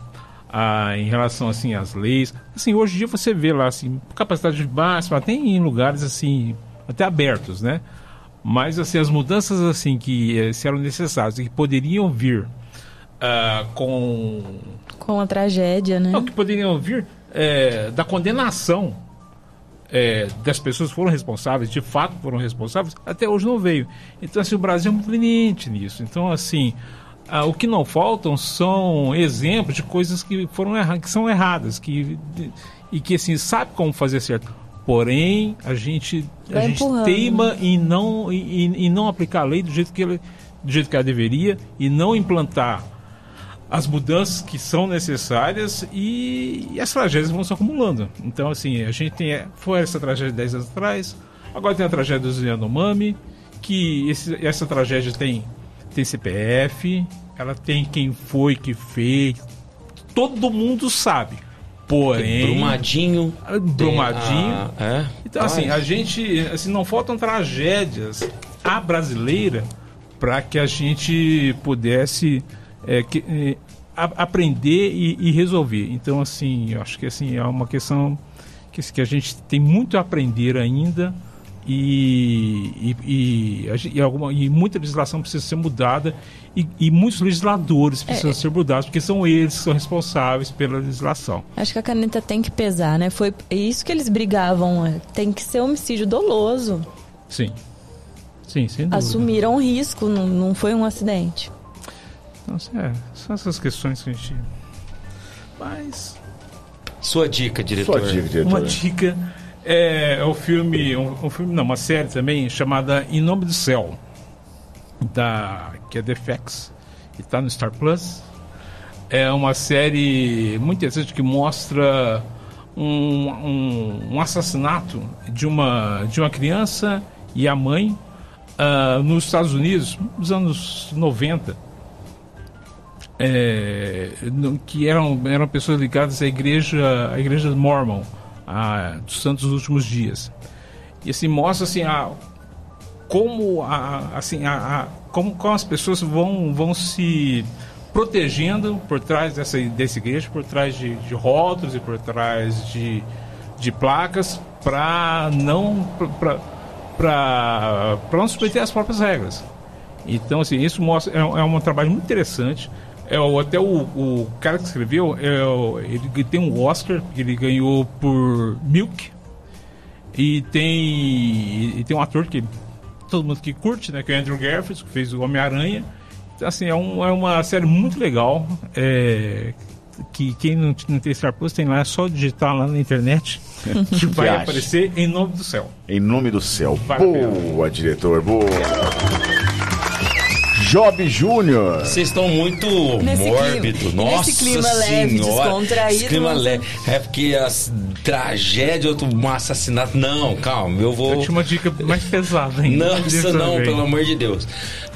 Ah, em relação assim às leis, assim hoje em dia você vê lá assim capacidade máxima tem em lugares assim até abertos, né? Mas assim, as mudanças assim que eh, se eram necessárias e que poderiam vir ah, com Com a tragédia, né? não, que poderiam vir eh, da condenação eh, das pessoas que foram responsáveis, de fato foram responsáveis, até hoje não veio. Então, assim, o Brasil é muito leniente nisso. Então, assim, ah, o que não faltam são exemplos de coisas que foram erra que são erradas, que e que assim sabe como fazer certo. Porém, a gente a gente teima em não em, em não aplicar a lei do jeito que ele, do jeito que ela deveria e não implantar as mudanças que são necessárias e, e as tragédias vão se acumulando. Então, assim, a gente tem. Foi essa tragédia de 10 anos atrás, agora tem a tragédia do Yanomami, que esse- essa tragédia tem, tem CPF, ela tem quem foi que fez, todo mundo sabe. Porém. Brumadinho. Brumadinho. a- é. Então, assim, a gente. Assim, não faltam tragédias à brasileira para que a gente pudesse é, que- é, a- aprender e, e resolver. Então, assim, eu acho que assim, é uma questão que, que a gente tem muito a aprender ainda. E, e, e, alguma, e muita legislação precisa ser mudada e, e muitos legisladores precisam ser mudados, porque são eles que são responsáveis pela legislação. Acho que a caneta tem que pesar, né? Foi isso que eles brigavam. é. Tem que ser homicídio doloso. Sim. Sim, sem dúvida. Assumiram o risco, não, não foi um acidente. Então, é, são essas questões que a gente. Mas. Sua dica, diretor. Sua dica, diretor. Uma dica é, é o filme, um, um filme, não, uma série também chamada Em Nome do Céu, da, que é The FX, e está no Star Plus. É uma série muito interessante que mostra um, um, um assassinato de uma, de uma criança e a mãe ah, nos Estados Unidos, nos anos 90 é, que eram, eram pessoas ligadas à igreja, à igreja Mormon, a, dos Santos dos Últimos Dias. E assim mostra assim a como a, assim a, como, como as pessoas vão vão se protegendo por trás dessa dessa igreja, por trás de, de rótulos e por trás de, de placas para não para não submeter as próprias regras. Então, assim, isso mostra, é, é um trabalho muito interessante. É, até o, o cara que escreveu, é, ele tem um Oscar, que ele ganhou por Milk. E tem, e tem um ator que todo mundo que curte, né? Que é o Andrew Garfield, que fez o Homem-Aranha. Então, assim, é, um- é uma série muito legal. é, que quem não, não tem Star Plus tem lá, é só digitar lá na internet que vai acha? aparecer em nome do céu. Em nome do céu. Pena. Boa, diretor, boa. Job Júnior. Vocês estão muito Nesse mórbido. clima- Nossa nesse clima leve, senhora. descontraído, Esse clima leve. É porque as tragédias, outro um assassinato. Não, calma, eu vou. Eu tinha uma dica mais pesada ainda. Nossa, não, pelo amor de Deus.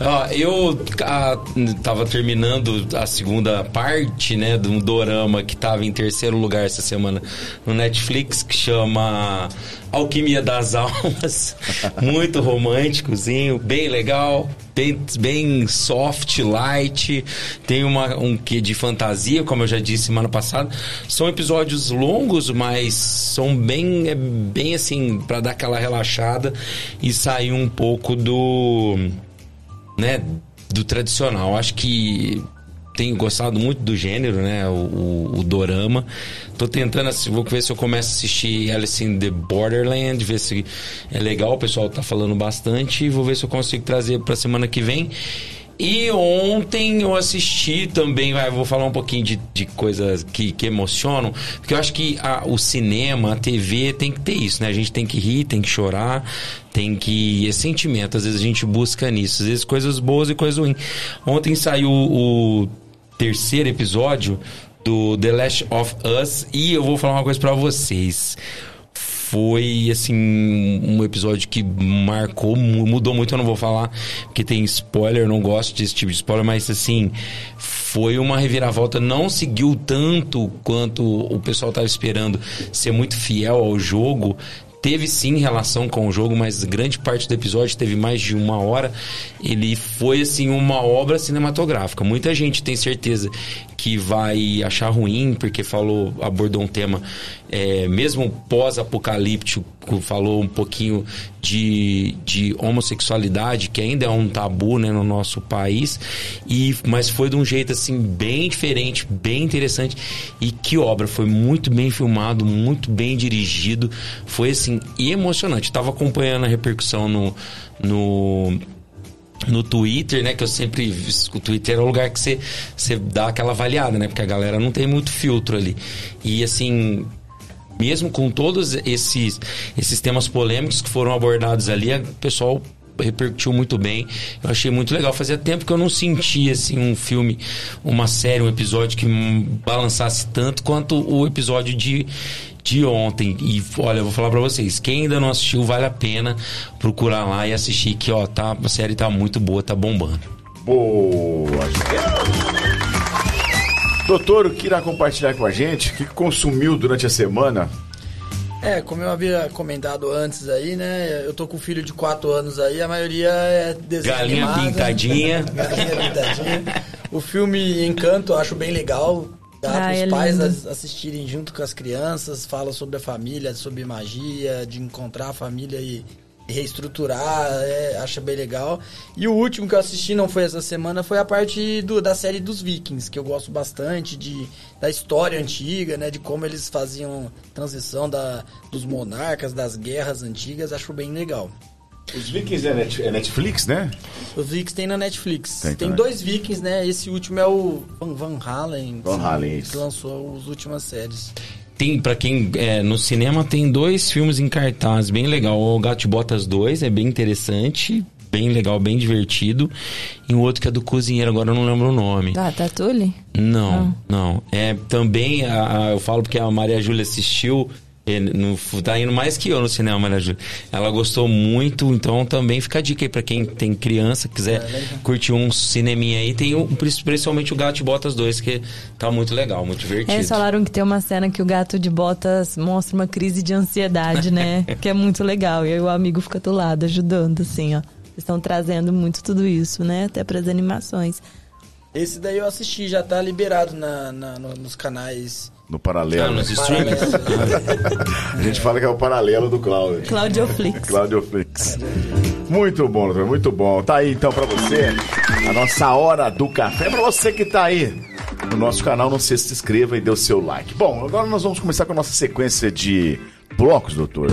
Ó, eu ah, tava terminando a segunda parte, né, de um dorama que tava em terceiro lugar essa semana no Netflix, que chama Alquimia das Almas. Muito românticozinho, bem legal, bem, bem soft, light. Tem uma, um quê de fantasia, como eu já disse semana passada. São episódios longos, mas são bem, é bem assim, para dar aquela relaxada e sair um pouco do né, do tradicional. Acho que tenho gostado muito do gênero, né, o, o, o dorama. Tô tentando, assi- vou ver se eu começo a assistir Alice in the Borderland, ver se é legal, o pessoal tá falando bastante, vou ver se eu consigo trazer pra semana que vem. E ontem eu assisti também, vai, vou falar um pouquinho de, de coisas que, que emocionam, porque eu acho que a- o cinema, a TV tem que ter isso, né? A gente tem que rir, tem que chorar, tem que. É sentimento, às vezes a gente busca nisso, às vezes coisas boas e coisas ruins. Ontem saiu o terceiro episódio do The Last of Us e eu vou falar uma coisa pra vocês foi assim um episódio que marcou, mu- mudou muito, eu não vou falar porque tem spoiler, não gosto desse tipo de spoiler, mas assim, foi uma reviravolta, não seguiu tanto quanto o pessoal estava esperando ser muito fiel ao jogo. Teve sim relação com o jogo, mas grande parte do episódio teve mais de uma hora. Ele foi assim uma obra cinematográfica. Muita gente tem certeza que vai achar ruim porque falou abordou um tema é, mesmo pós-apocalíptico falou um pouquinho de, de homossexualidade que ainda é um tabu né, no nosso país e mas foi de um jeito assim bem diferente bem interessante e que obra foi muito bem filmado muito bem dirigido foi assim emocionante. Estava acompanhando a repercussão no, no no Twitter, né? Que eu sempre. O Twitter é o lugar que você, você dá aquela avaliada, né? Porque a galera não tem muito filtro ali. E assim. Mesmo com todos esses, esses temas polêmicos que foram abordados ali, o pessoal repercutiu muito bem. Eu achei muito legal. Fazia tempo que eu não sentia assim um filme, uma série, um episódio que balançasse tanto quanto o episódio de de ontem. E olha, eu vou falar para vocês, quem ainda não assistiu, vale a pena procurar lá e assistir que, ó, tá, a série tá muito boa, tá bombando. Boa. Doutor, que irá compartilhar com a gente? O que consumiu durante a semana? É, como eu havia comentado antes aí, né? Eu tô com um filho de 4 anos aí, a maioria é desenho Galinha animado. pintadinha. Galinha pintadinha. O filme Encanto eu acho bem legal. Dá Ah, para os é pais lindo. as- assistirem junto com as crianças, fala sobre a família, sobre magia, de encontrar a família e, e reestruturar, é, acha bem legal. E o último que eu assisti, não foi essa semana, foi a parte do- da série dos Vikings, que eu gosto bastante, de, da história antiga, né, de como eles faziam transição da, dos monarcas, das guerras antigas, acho bem legal. Os Vikings é, Net- é Netflix, né? Os Vikings tem na Netflix. Tem Tem, dois Vikings, né? Esse último é o Van, Van Halen. Van Halen, isso. Que lançou as últimas séries. Tem, pra quem é, no cinema, tem dois filmes em cartaz, bem legal. O Gato de Botas 2 é bem interessante, bem legal, bem divertido. E um outro que é do cozinheiro, agora eu não lembro o nome. Tá, Tatule? Não, não. É também, a, a- eu falo porque a Maria Júlia assistiu. É, no- tá indo mais que eu no cinema, Maria Júlia. Ela gostou muito, então também fica a dica aí pra quem tem criança, quiser curtir um cineminha aí. Tem o, principalmente o Gato de Botas 2, que tá muito legal, muito divertido. É, Eles falaram que tem uma cena que o gato de botas mostra uma crise de ansiedade, né? que é muito legal. E aí o amigo fica do lado, ajudando, assim, ó. Eles estão trazendo muito tudo isso, né? Até pras animações. Esse daí eu assisti, já tá liberado na, na- no- nos canais. No paralelo. Ah, nos streamings. A gente fala que é o paralelo do Cláudio. Claudioflix. Claudio Flix. Muito bom, doutor, muito bom. Tá aí então pra você a nossa hora do café. Pra você que tá aí no nosso canal, não se se inscreva e dê o seu like. Bom, agora nós vamos começar com a nossa sequência de blocos, doutor.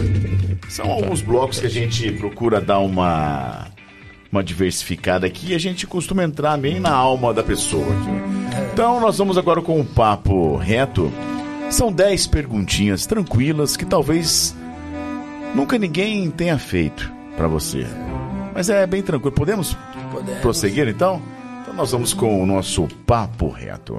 São alguns blocos que a gente procura dar uma uma diversificada aqui e a gente costuma entrar bem na alma da pessoa aqui. Então nós vamos agora com um papo reto. São 10 perguntinhas tranquilas que talvez nunca ninguém tenha feito pra você. Mas é bem tranquilo. Podemos Podemos. prosseguir então? Então nós vamos com o nosso papo reto.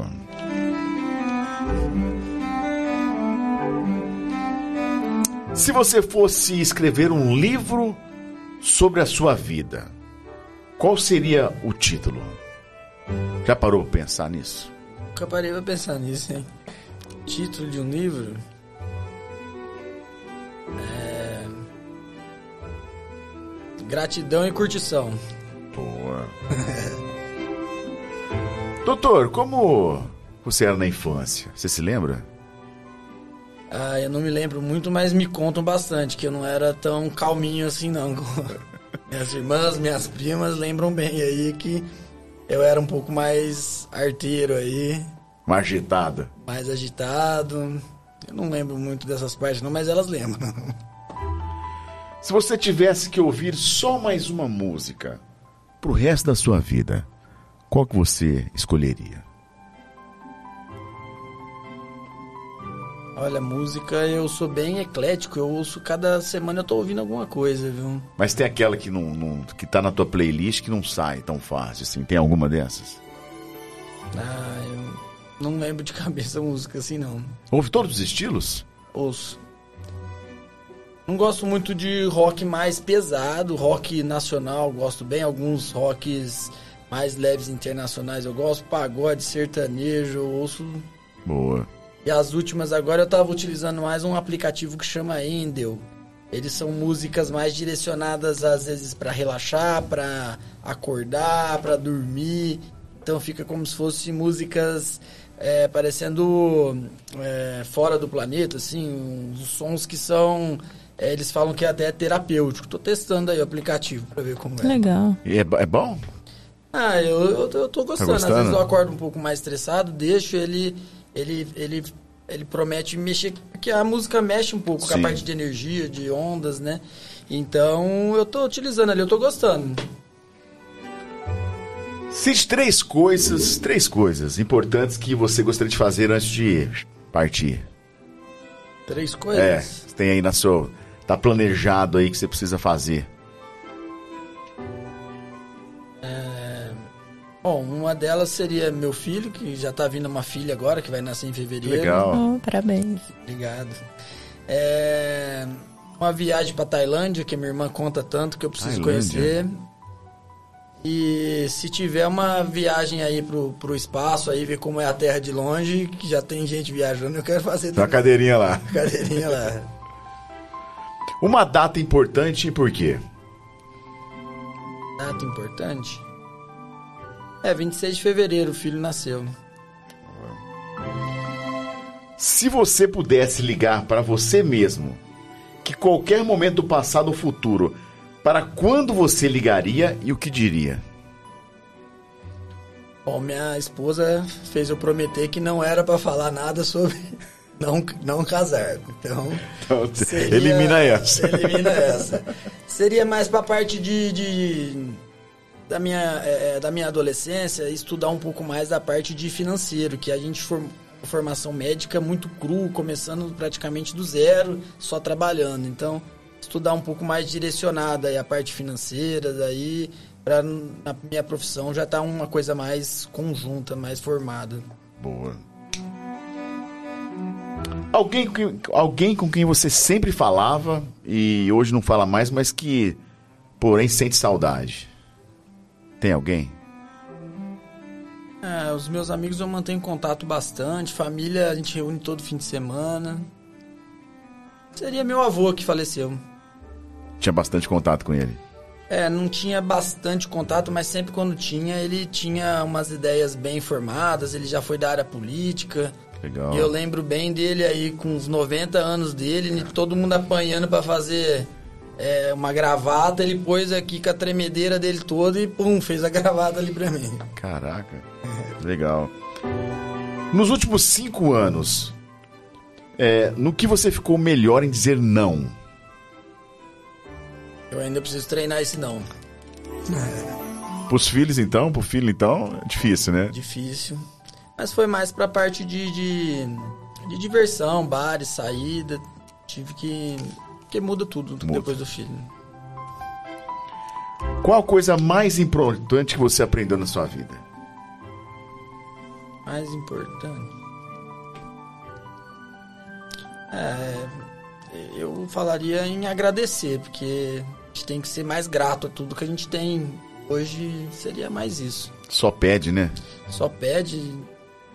Se você fosse escrever um livro sobre a sua vida, qual seria o título? Já parou pra pensar nisso? Nunca parei pra pensar nisso, hein? Título de um livro? É... Gratidão e curtição. Boa. Doutor, como você era na infância? Você se lembra? Ah, eu não me lembro muito, mas me contam bastante que eu não era tão calminho assim, não. minhas irmãs, minhas primas lembram bem aí que eu era um pouco mais arteiro aí, Uma agitada. mais agitado. Eu não lembro muito dessas partes, não, mas elas lembram. Se você tivesse que ouvir só mais uma música pro resto da sua vida, qual que você escolheria? Olha, música eu sou bem eclético, eu ouço cada semana eu tô ouvindo alguma coisa, viu? Mas tem aquela que não, não- que tá na tua playlist que não sai tão fácil assim. Tem alguma dessas? Ah, eu não lembro de cabeça música assim não. Ouve todos os estilos? Ouço. Não gosto muito de rock mais pesado, rock nacional, gosto bem. Alguns rocks mais leves internacionais eu gosto. Pagode, sertanejo, eu ouço. Boa. E as últimas agora eu tava utilizando mais um aplicativo que chama Endel. eles são músicas mais direcionadas às vezes para relaxar, para acordar, para dormir. Então fica como se fossem músicas é, parecendo é, fora do planeta, assim, uns sons que são é, eles falam que é até terapêutico. Tô testando aí o aplicativo para ver como é. Legal. E é, é bom? Ah, eu, eu, eu tô gostando. gostando? Às vezes eu acordo um pouco mais estressado, deixo ele. Ele, ele, ele promete mexer. Porque a música mexe um pouco com Sim. a parte de energia, de ondas, né? Então eu tô utilizando ali, eu tô gostando. Cite três coisas, três coisas importantes que você gostaria de fazer antes de partir. Três É, coisas. você tem aí na sua. Tá planejado aí que você precisa fazer. Bom, uma delas seria meu filho, que já tá vindo uma filha agora, que vai nascer em fevereiro. Legal. Oh, parabéns. Obrigado. É, uma viagem pra Tailândia, que a minha irmã conta tanto que eu preciso Tailândia. conhecer. E se tiver uma viagem aí pro, pro espaço, aí ver como é a Terra de longe, que já tem gente viajando, eu quero fazer uma também. cadeirinha lá. cadeirinha lá. Uma data importante e por quê? Data importante. É, 26 de fevereiro o filho nasceu. Se você pudesse ligar para você mesmo, que qualquer momento do passado ou futuro, para quando você ligaria e o que diria? Bom, minha esposa fez eu prometer que não era pra falar nada sobre não, não casar. Então, Então, Seria- elimina essa. Elimina essa. Seria mais pra parte de, de- da, minha, é, é, da minha adolescência, estudar um pouco mais da parte de financeiro, que a gente form, formação médica muito cru, começando praticamente do zero, só trabalhando. Então, estudar um pouco mais direcionada a parte financeira, daí para na minha profissão já tá uma coisa mais conjunta, mais formada. Boa. Alguém, alguém com quem você sempre falava e hoje não fala mais, mas que, porém, sente saudade. Tem alguém? É, os meus amigos eu mantenho contato bastante, família a gente reúne todo fim de semana. Seria meu avô que faleceu. Tinha bastante contato com ele. É, não tinha bastante contato, mas sempre quando tinha, ele tinha umas ideias bem formadas, ele já foi da área política. Legal. E eu lembro bem dele aí com os 90 anos dele, todo mundo apanhando pra fazer é, uma gravata, ele pôs aqui com a tremedeira dele toda e pum, fez a gravata ali pra mim. Caraca. Legal. Nos últimos cinco anos, é, no que você ficou melhor em dizer não? Eu ainda preciso treinar esse não. Pros filhos, então? Pro filho, então? É difícil, né? Difícil. Mas foi mais pra parte de, de, de diversão, bares, saída. Tive que. Porque muda tudo depois do filho. Qual a coisa mais importante que você aprendeu na sua vida? Mais importante. É, eu falaria em agradecer, porque a gente tem que ser mais grato a tudo que a gente tem. Hoje seria mais isso. Só pede, né? Só pede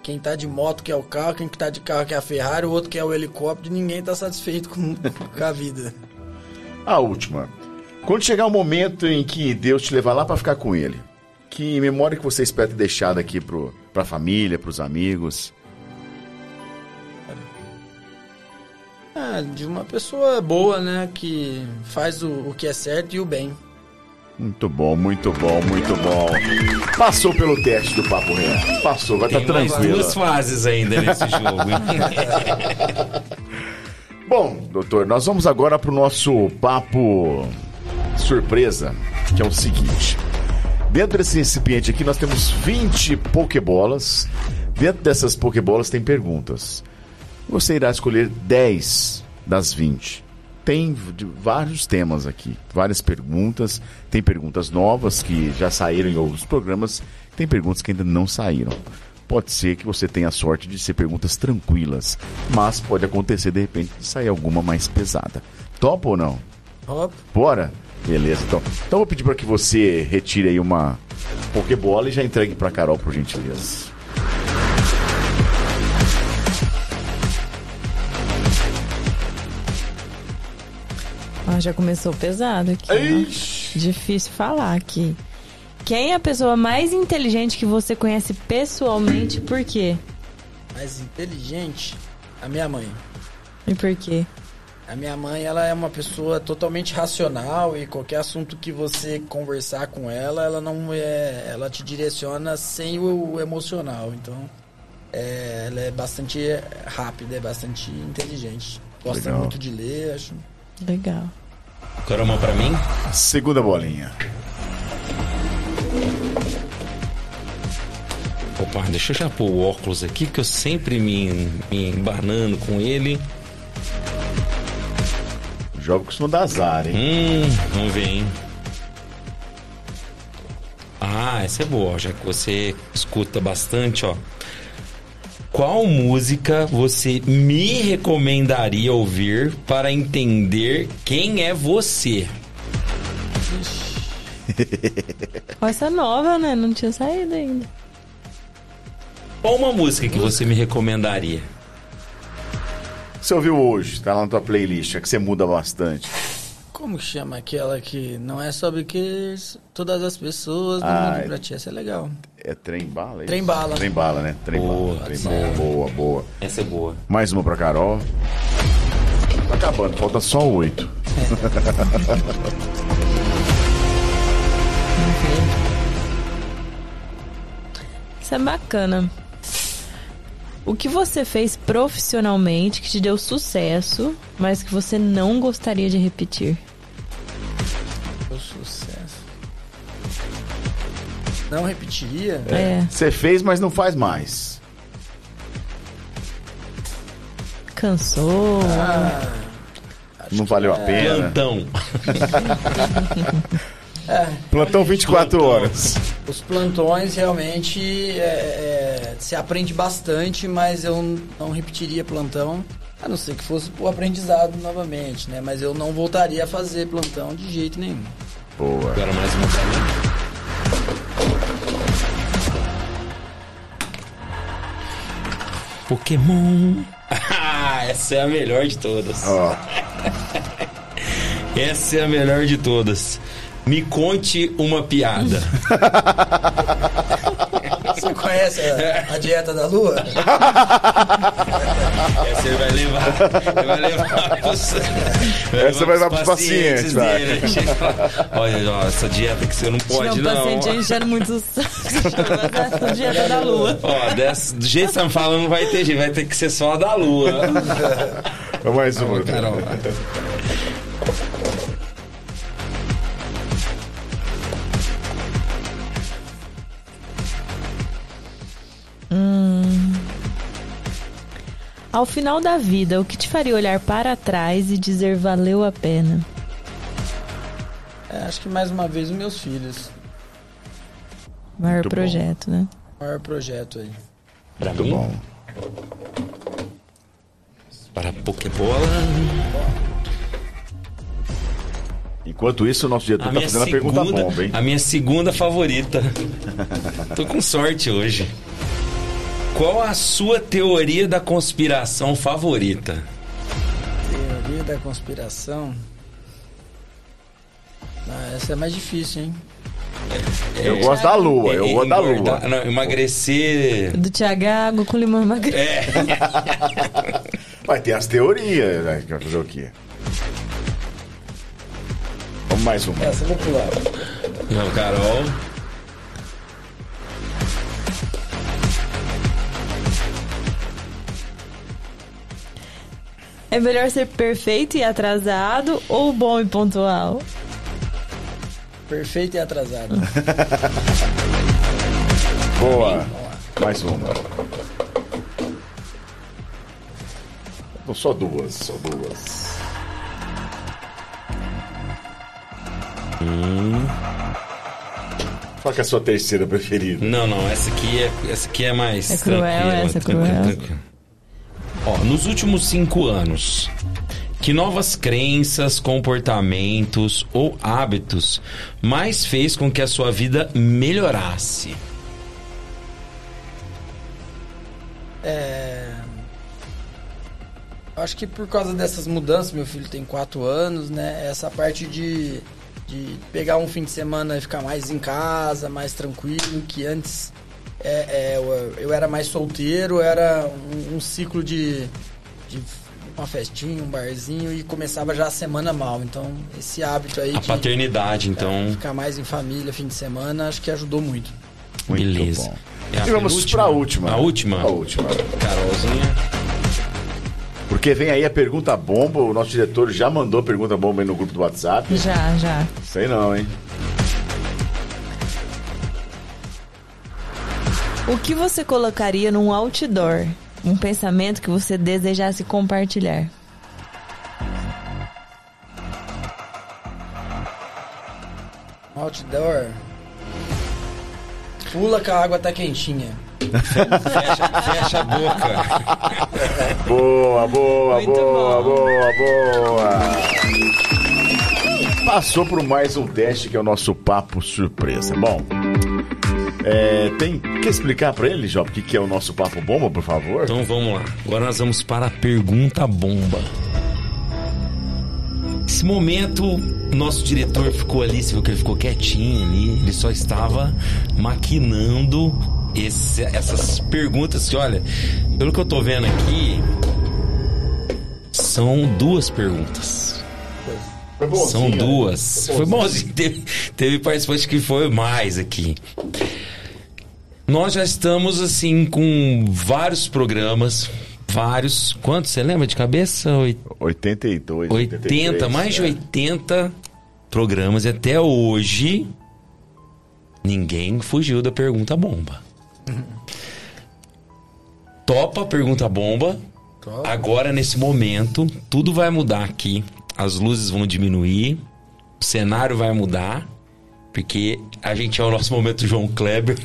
quem tá de moto quer o carro, quem tá de carro quer a Ferrari, o outro quer o helicóptero, ninguém tá satisfeito com, com a vida. A última. Quando chegar o momento em que Deus te levar lá pra ficar com ele, que memória que você espera ter deixado aqui pro, pra família, pros amigos? Ah, de uma pessoa boa, né? Que faz o, o que é certo e o bem. Muito bom, muito bom, muito bom. Passou pelo teste do Papo Real. Passou, vai estar Tem mais tranquilo. duas fases ainda nesse jogo. Bom, doutor, nós vamos agora pro nosso papo surpresa, que é o seguinte. Dentro desse recipiente aqui nós temos 20 pokebolas. Dentro dessas pokebolas tem perguntas. Você irá escolher 10 das 20. Tem vários temas aqui, várias perguntas. Tem perguntas novas que já saíram em outros programas. Tem perguntas que ainda não saíram. Pode ser que você tenha a sorte de ser perguntas tranquilas, mas pode acontecer de repente de sair alguma mais pesada. Topa ou não? Ó, Bora? Beleza, então. Então eu vou pedir para que você retire aí uma Pokébola e já entregue para Carol, por gentileza. Ah, já começou pesado aqui. ó. Difícil falar aqui. Quem é a pessoa mais inteligente que você conhece pessoalmente e por quê? Mais inteligente, a minha mãe. E por quê? A minha mãe, ela é uma pessoa totalmente racional e qualquer assunto que você conversar com ela, ela não é, ela te direciona sem o, o emocional. Então, é, ela é bastante rápida, é bastante inteligente. Gosta Legal. muito de ler, acho. Legal. Uma pra mim. Segunda bolinha. Opa, deixa eu já pôr o óculos aqui, que eu sempre me, me embanando com ele. O jogo costuma dar azar, hein? Hum, vamos ver, hein? Ah, essa é boa, já que você escuta bastante, ó. Qual música você me recomendaria ouvir para entender quem é você? Essa nova, né? Não tinha saído ainda. Qual uma música que você me recomendaria? Você ouviu hoje, tá lá na tua playlist, é que você muda bastante. Como que chama aquela que não é sobre que todas as pessoas do Ah, mundo é- pra ti? Essa é legal. É trem bala? é Trem bala. Trem bala, né? Trem Boa, bala. Trem bala. Boa, boa. Essa é boa. Mais uma pra Carol. Tá acabando, falta só oito. Isso é bacana. O que você fez profissionalmente que te deu sucesso, mas que você não gostaria de repetir? Não repetiria? É. Você fez, mas não faz mais. Cansou? Ah, Não valeu a pena. Plantão. Plantão 24 horas. Os plantões realmente é, é, se aprende bastante, mas eu não repetiria plantão, a não ser que fosse o aprendizado novamente, né? Mas eu não voltaria a fazer plantão de jeito nenhum. Boa. Agora mais uma pra mim. Pokémon. Ah, essa é a melhor de todas. Ó, Essa é a melhor de todas. Me conte uma piada. Você conhece a, a dieta da lua? Essa ele vai levar. Ele vai levar pros, Essa vai levar pros pacientes, vai. dele. Olha, ó, essa dieta que você não pode, um não. paciente enchendo muito saco. Dieta da lua. Ó, dessa- do jeito que você tá falando, não vai ter jeito, vai ter que ser só a da lua. mais uma. Carol. Ao final da vida, o que te faria olhar para trás e dizer valeu a pena? É, acho que mais uma vez os meus filhos. Maior Muito bom. projeto, né? Maior projeto aí. Pra Muito mim, bom. para a Pokébola. Enquanto isso, o nosso diretor A tá minha, fazendo a pergunta segunda, bomba, hein? a minha segunda favorita. Tô com sorte hoje. Qual a sua teoria da conspiração favorita? Teoria da conspiração. Ah, essa é mais difícil, hein? Eu gosto da lua, eu É, gosto da lua. não, emagrecer. Do Tiago com limão magro. É, Vai ter as teorias, né? Que vai fazer o quê? Vamos mais uma. Essa eu vou pular. não, Carol. É melhor ser perfeito e atrasado ou bom e pontual? Perfeito e atrasado. Boa. Mais uma. Não, só duas, só duas. Qual que é a sua terceira preferida? Não, não, essa aqui é, essa aqui é mais. É cruel, tranquila, essa é cruel. tranquila. Ó, nos últimos cinco anos, que novas crenças, comportamentos ou hábitos mais fez com que a sua vida melhorasse? É... Acho que por causa dessas mudanças, meu filho tem quatro anos, né? Essa parte de, de pegar um fim de semana e ficar mais em casa, mais tranquilo, que antes é, é, eu, eu era mais solteiro, era um, um ciclo de, de uma festinha, um barzinho e começava já a semana mal. Então, esse hábito aí A de paternidade, então. ficar mais em família, fim de semana, acho que ajudou muito. Muito Beleza. bom. É a e vamos penúltima? pra última. A última? A última. Carolzinha. Porque vem aí a pergunta bomba, o nosso diretor já mandou a pergunta bomba aí no grupo do WhatsApp. Já, já. Sei não, hein? O que você colocaria num outdoor? Um pensamento que você desejasse compartilhar. Outdoor. Pula que a água tá quentinha. Fecha, fecha a boca. Boa, boa, Muito boa, bom. boa, boa. Passou por mais um teste que é o nosso papo surpresa. Bom, é, tem quer explicar pra ele, Job, o que, que é o nosso papo bomba, por favor? Então vamos lá. Agora nós vamos para a pergunta bomba. Nesse momento, nosso diretor ficou ali, você viu que ele ficou quietinho ali, ele só estava maquinando esse- essas perguntas que, olha, pelo que eu tô vendo aqui, são duas perguntas. Foi bonzinho, São né? duas. Foi bonzinho. Teve, teve participante que foi mais aqui. Nós já estamos, assim, com vários programas. Vários. Quantos? Você lembra de cabeça? Oit- 82, 80, 83, mais de é. 80 programas. E até hoje, ninguém fugiu da pergunta bomba. Topa a pergunta bomba. Agora, nesse momento, tudo vai mudar aqui. As luzes vão diminuir. O cenário vai mudar. Porque a gente é o nosso momento João Kleber.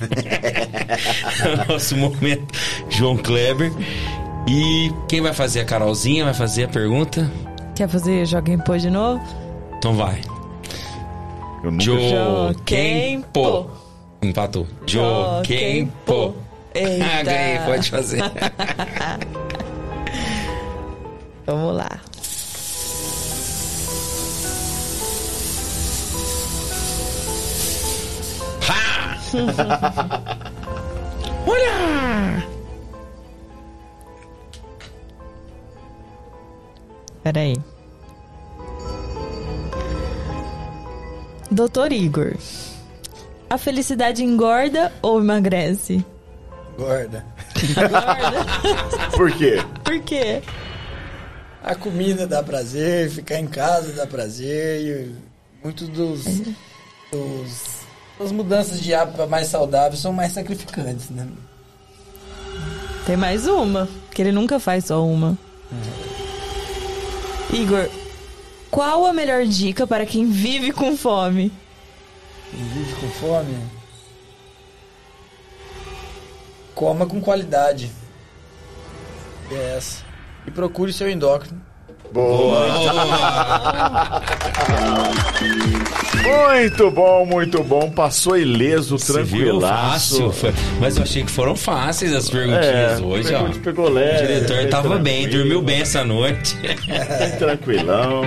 é o nosso momento João Kleber. E quem vai fazer? A Carolzinha vai fazer a pergunta? Quer fazer Joga em Pô de novo? Então vai. Eu nunca... Pô. Empatou. Joaquim Pô. Ah, ganhei, pode fazer. Vamos lá. Olha! Peraí. Doutor Igor. A felicidade engorda ou emagrece? Gorda. Engorda. Por quê? Por quê? A comida dá prazer, ficar em casa dá prazer e muitos dos, dos as mudanças de hábito mais saudáveis são mais sacrificantes, né? Tem mais uma, que ele nunca faz só uma. Igor, qual a melhor dica para quem vive com fome? Quem vive com fome, coma com qualidade. É essa. E procure seu endócrino. Boa. Muito bom, muito bom. Passou ileso, tranquilaço. Fácil. Mas eu achei que foram fáceis as perguntinhas hoje, ó. leve, O diretor tava bem, dormiu bem essa noite. tranquilão.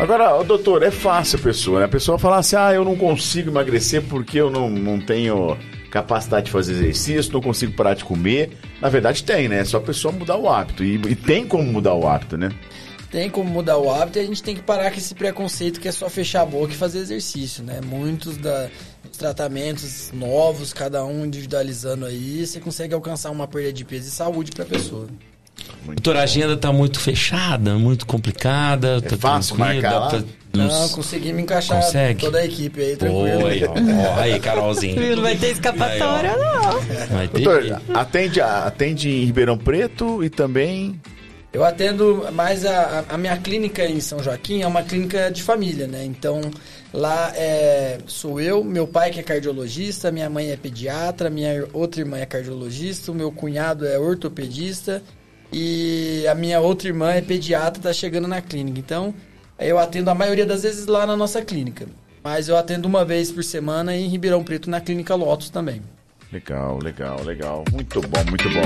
Agora, doutor, é fácil a pessoa, né? A pessoa fala assim, ah, eu não consigo emagrecer porque eu não, não tenho capacidade de fazer exercício, não consigo parar de comer. Na verdade tem, né? É só a pessoa mudar o hábito. E, e tem como mudar o hábito, né? Tem como mudar o hábito e a gente tem que parar com esse preconceito que é só fechar a boca e fazer exercício, né? Muitos da, dos tratamentos novos, cada um individualizando aí, você consegue alcançar uma perda de peso e saúde pra pessoa. Doutor, a agenda tá muito fechada, muito complicada. tá É fácil tranquilo, marcar dá lá? Pra- Não, consegui me encaixar Consegue? toda a equipe aí, tranquilo. Oi, ó, ó, aí, Carolzinha. Não vai ter escapatória, não. Vai ter Doutor, atende, atende em Ribeirão Preto e também... Eu atendo mais a, a minha clínica em São Joaquim, é uma clínica de família, né? Então lá é, sou eu, meu pai que é cardiologista, minha mãe é pediatra, minha outra irmã é cardiologista, o meu cunhado é ortopedista e a minha outra irmã é pediatra, tá chegando na clínica. Então eu atendo a maioria das vezes lá na nossa clínica. Mas eu atendo uma vez por semana em Ribeirão Preto na clínica Lotus também. Legal, legal, legal. Muito bom, muito bom.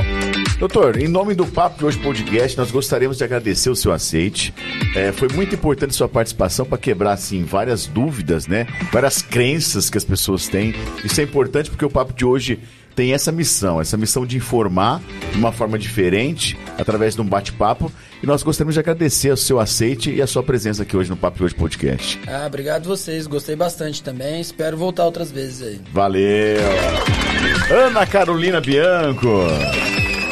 Doutor, em nome do Papo de Hoje Podcast, nós gostaríamos de agradecer o seu aceite. É, foi muito importante sua participação para quebrar, assim, várias dúvidas, né? Várias crenças que as pessoas têm. Isso é importante porque o Papo de Hoje tem essa missão, essa missão de informar de uma forma diferente, através de um bate-papo. E nós gostaríamos de agradecer o seu aceite e a sua presença aqui hoje no Papo de Hoje Podcast. Ah, obrigado vocês, gostei bastante também. Espero voltar outras vezes aí. Valeu! Ana Carolina Bianco.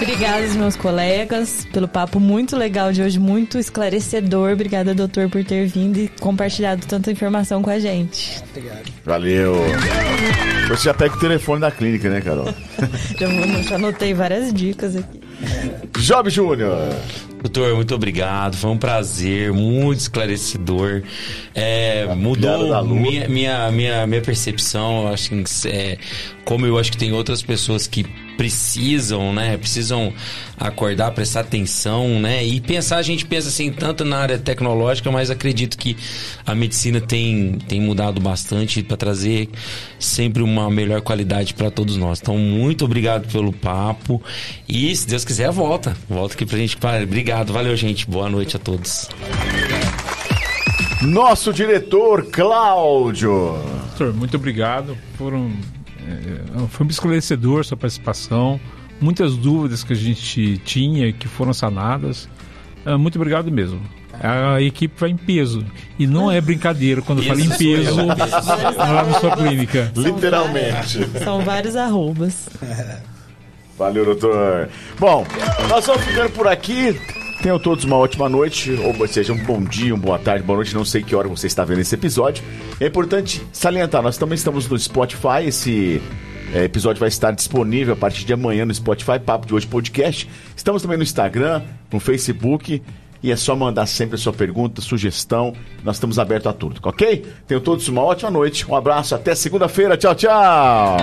Obrigada aos meus colegas pelo papo muito legal de hoje, muito esclarecedor. Obrigada, doutor, por ter vindo e compartilhado tanta informação com a gente. Obrigado. Valeu! Você já pega o telefone da clínica, né, Carol? já, já anotei várias dicas aqui. Job Júnior. Doutor, muito obrigado. Foi um prazer, muito esclarecedor. É, mudou minha, minha, minha, minha percepção. Acho que, é, como eu acho que tem outras pessoas que precisam, né? Precisam acordar, prestar atenção, né? E pensar, a gente pensa assim, tanto na área tecnológica, mas acredito que a medicina tem, tem mudado bastante para trazer sempre uma melhor qualidade para todos nós. Então, muito obrigado pelo papo. E, se Deus quiser, volta. Volta aqui pra gente. Obrigado, valeu, gente. Boa noite a todos. Nosso diretor, Cláudio. Doutor, muito obrigado. Foram foi um esclarecedor sua participação, muitas dúvidas que a gente tinha que foram sanadas. É, muito obrigado mesmo. A equipe vai em peso. E não é brincadeira quando fala em peso lá na sua clínica. Literalmente. São vários arrobas. Valeu, doutor. Bom, nós vamos ficando por aqui. Tenham todos uma ótima noite, ou seja, um bom dia, uma boa tarde, boa noite, não sei que hora você está vendo esse episódio. É importante salientar, nós também estamos no Spotify, esse é, episódio vai estar disponível a partir de amanhã no Spotify, Papo de Hoje Podcast. Estamos também no Instagram, no Facebook, e é só mandar sempre a sua pergunta, sugestão, nós estamos abertos a tudo, ok? Tenham todos uma ótima noite, um abraço, até segunda-feira, tchau, tchau!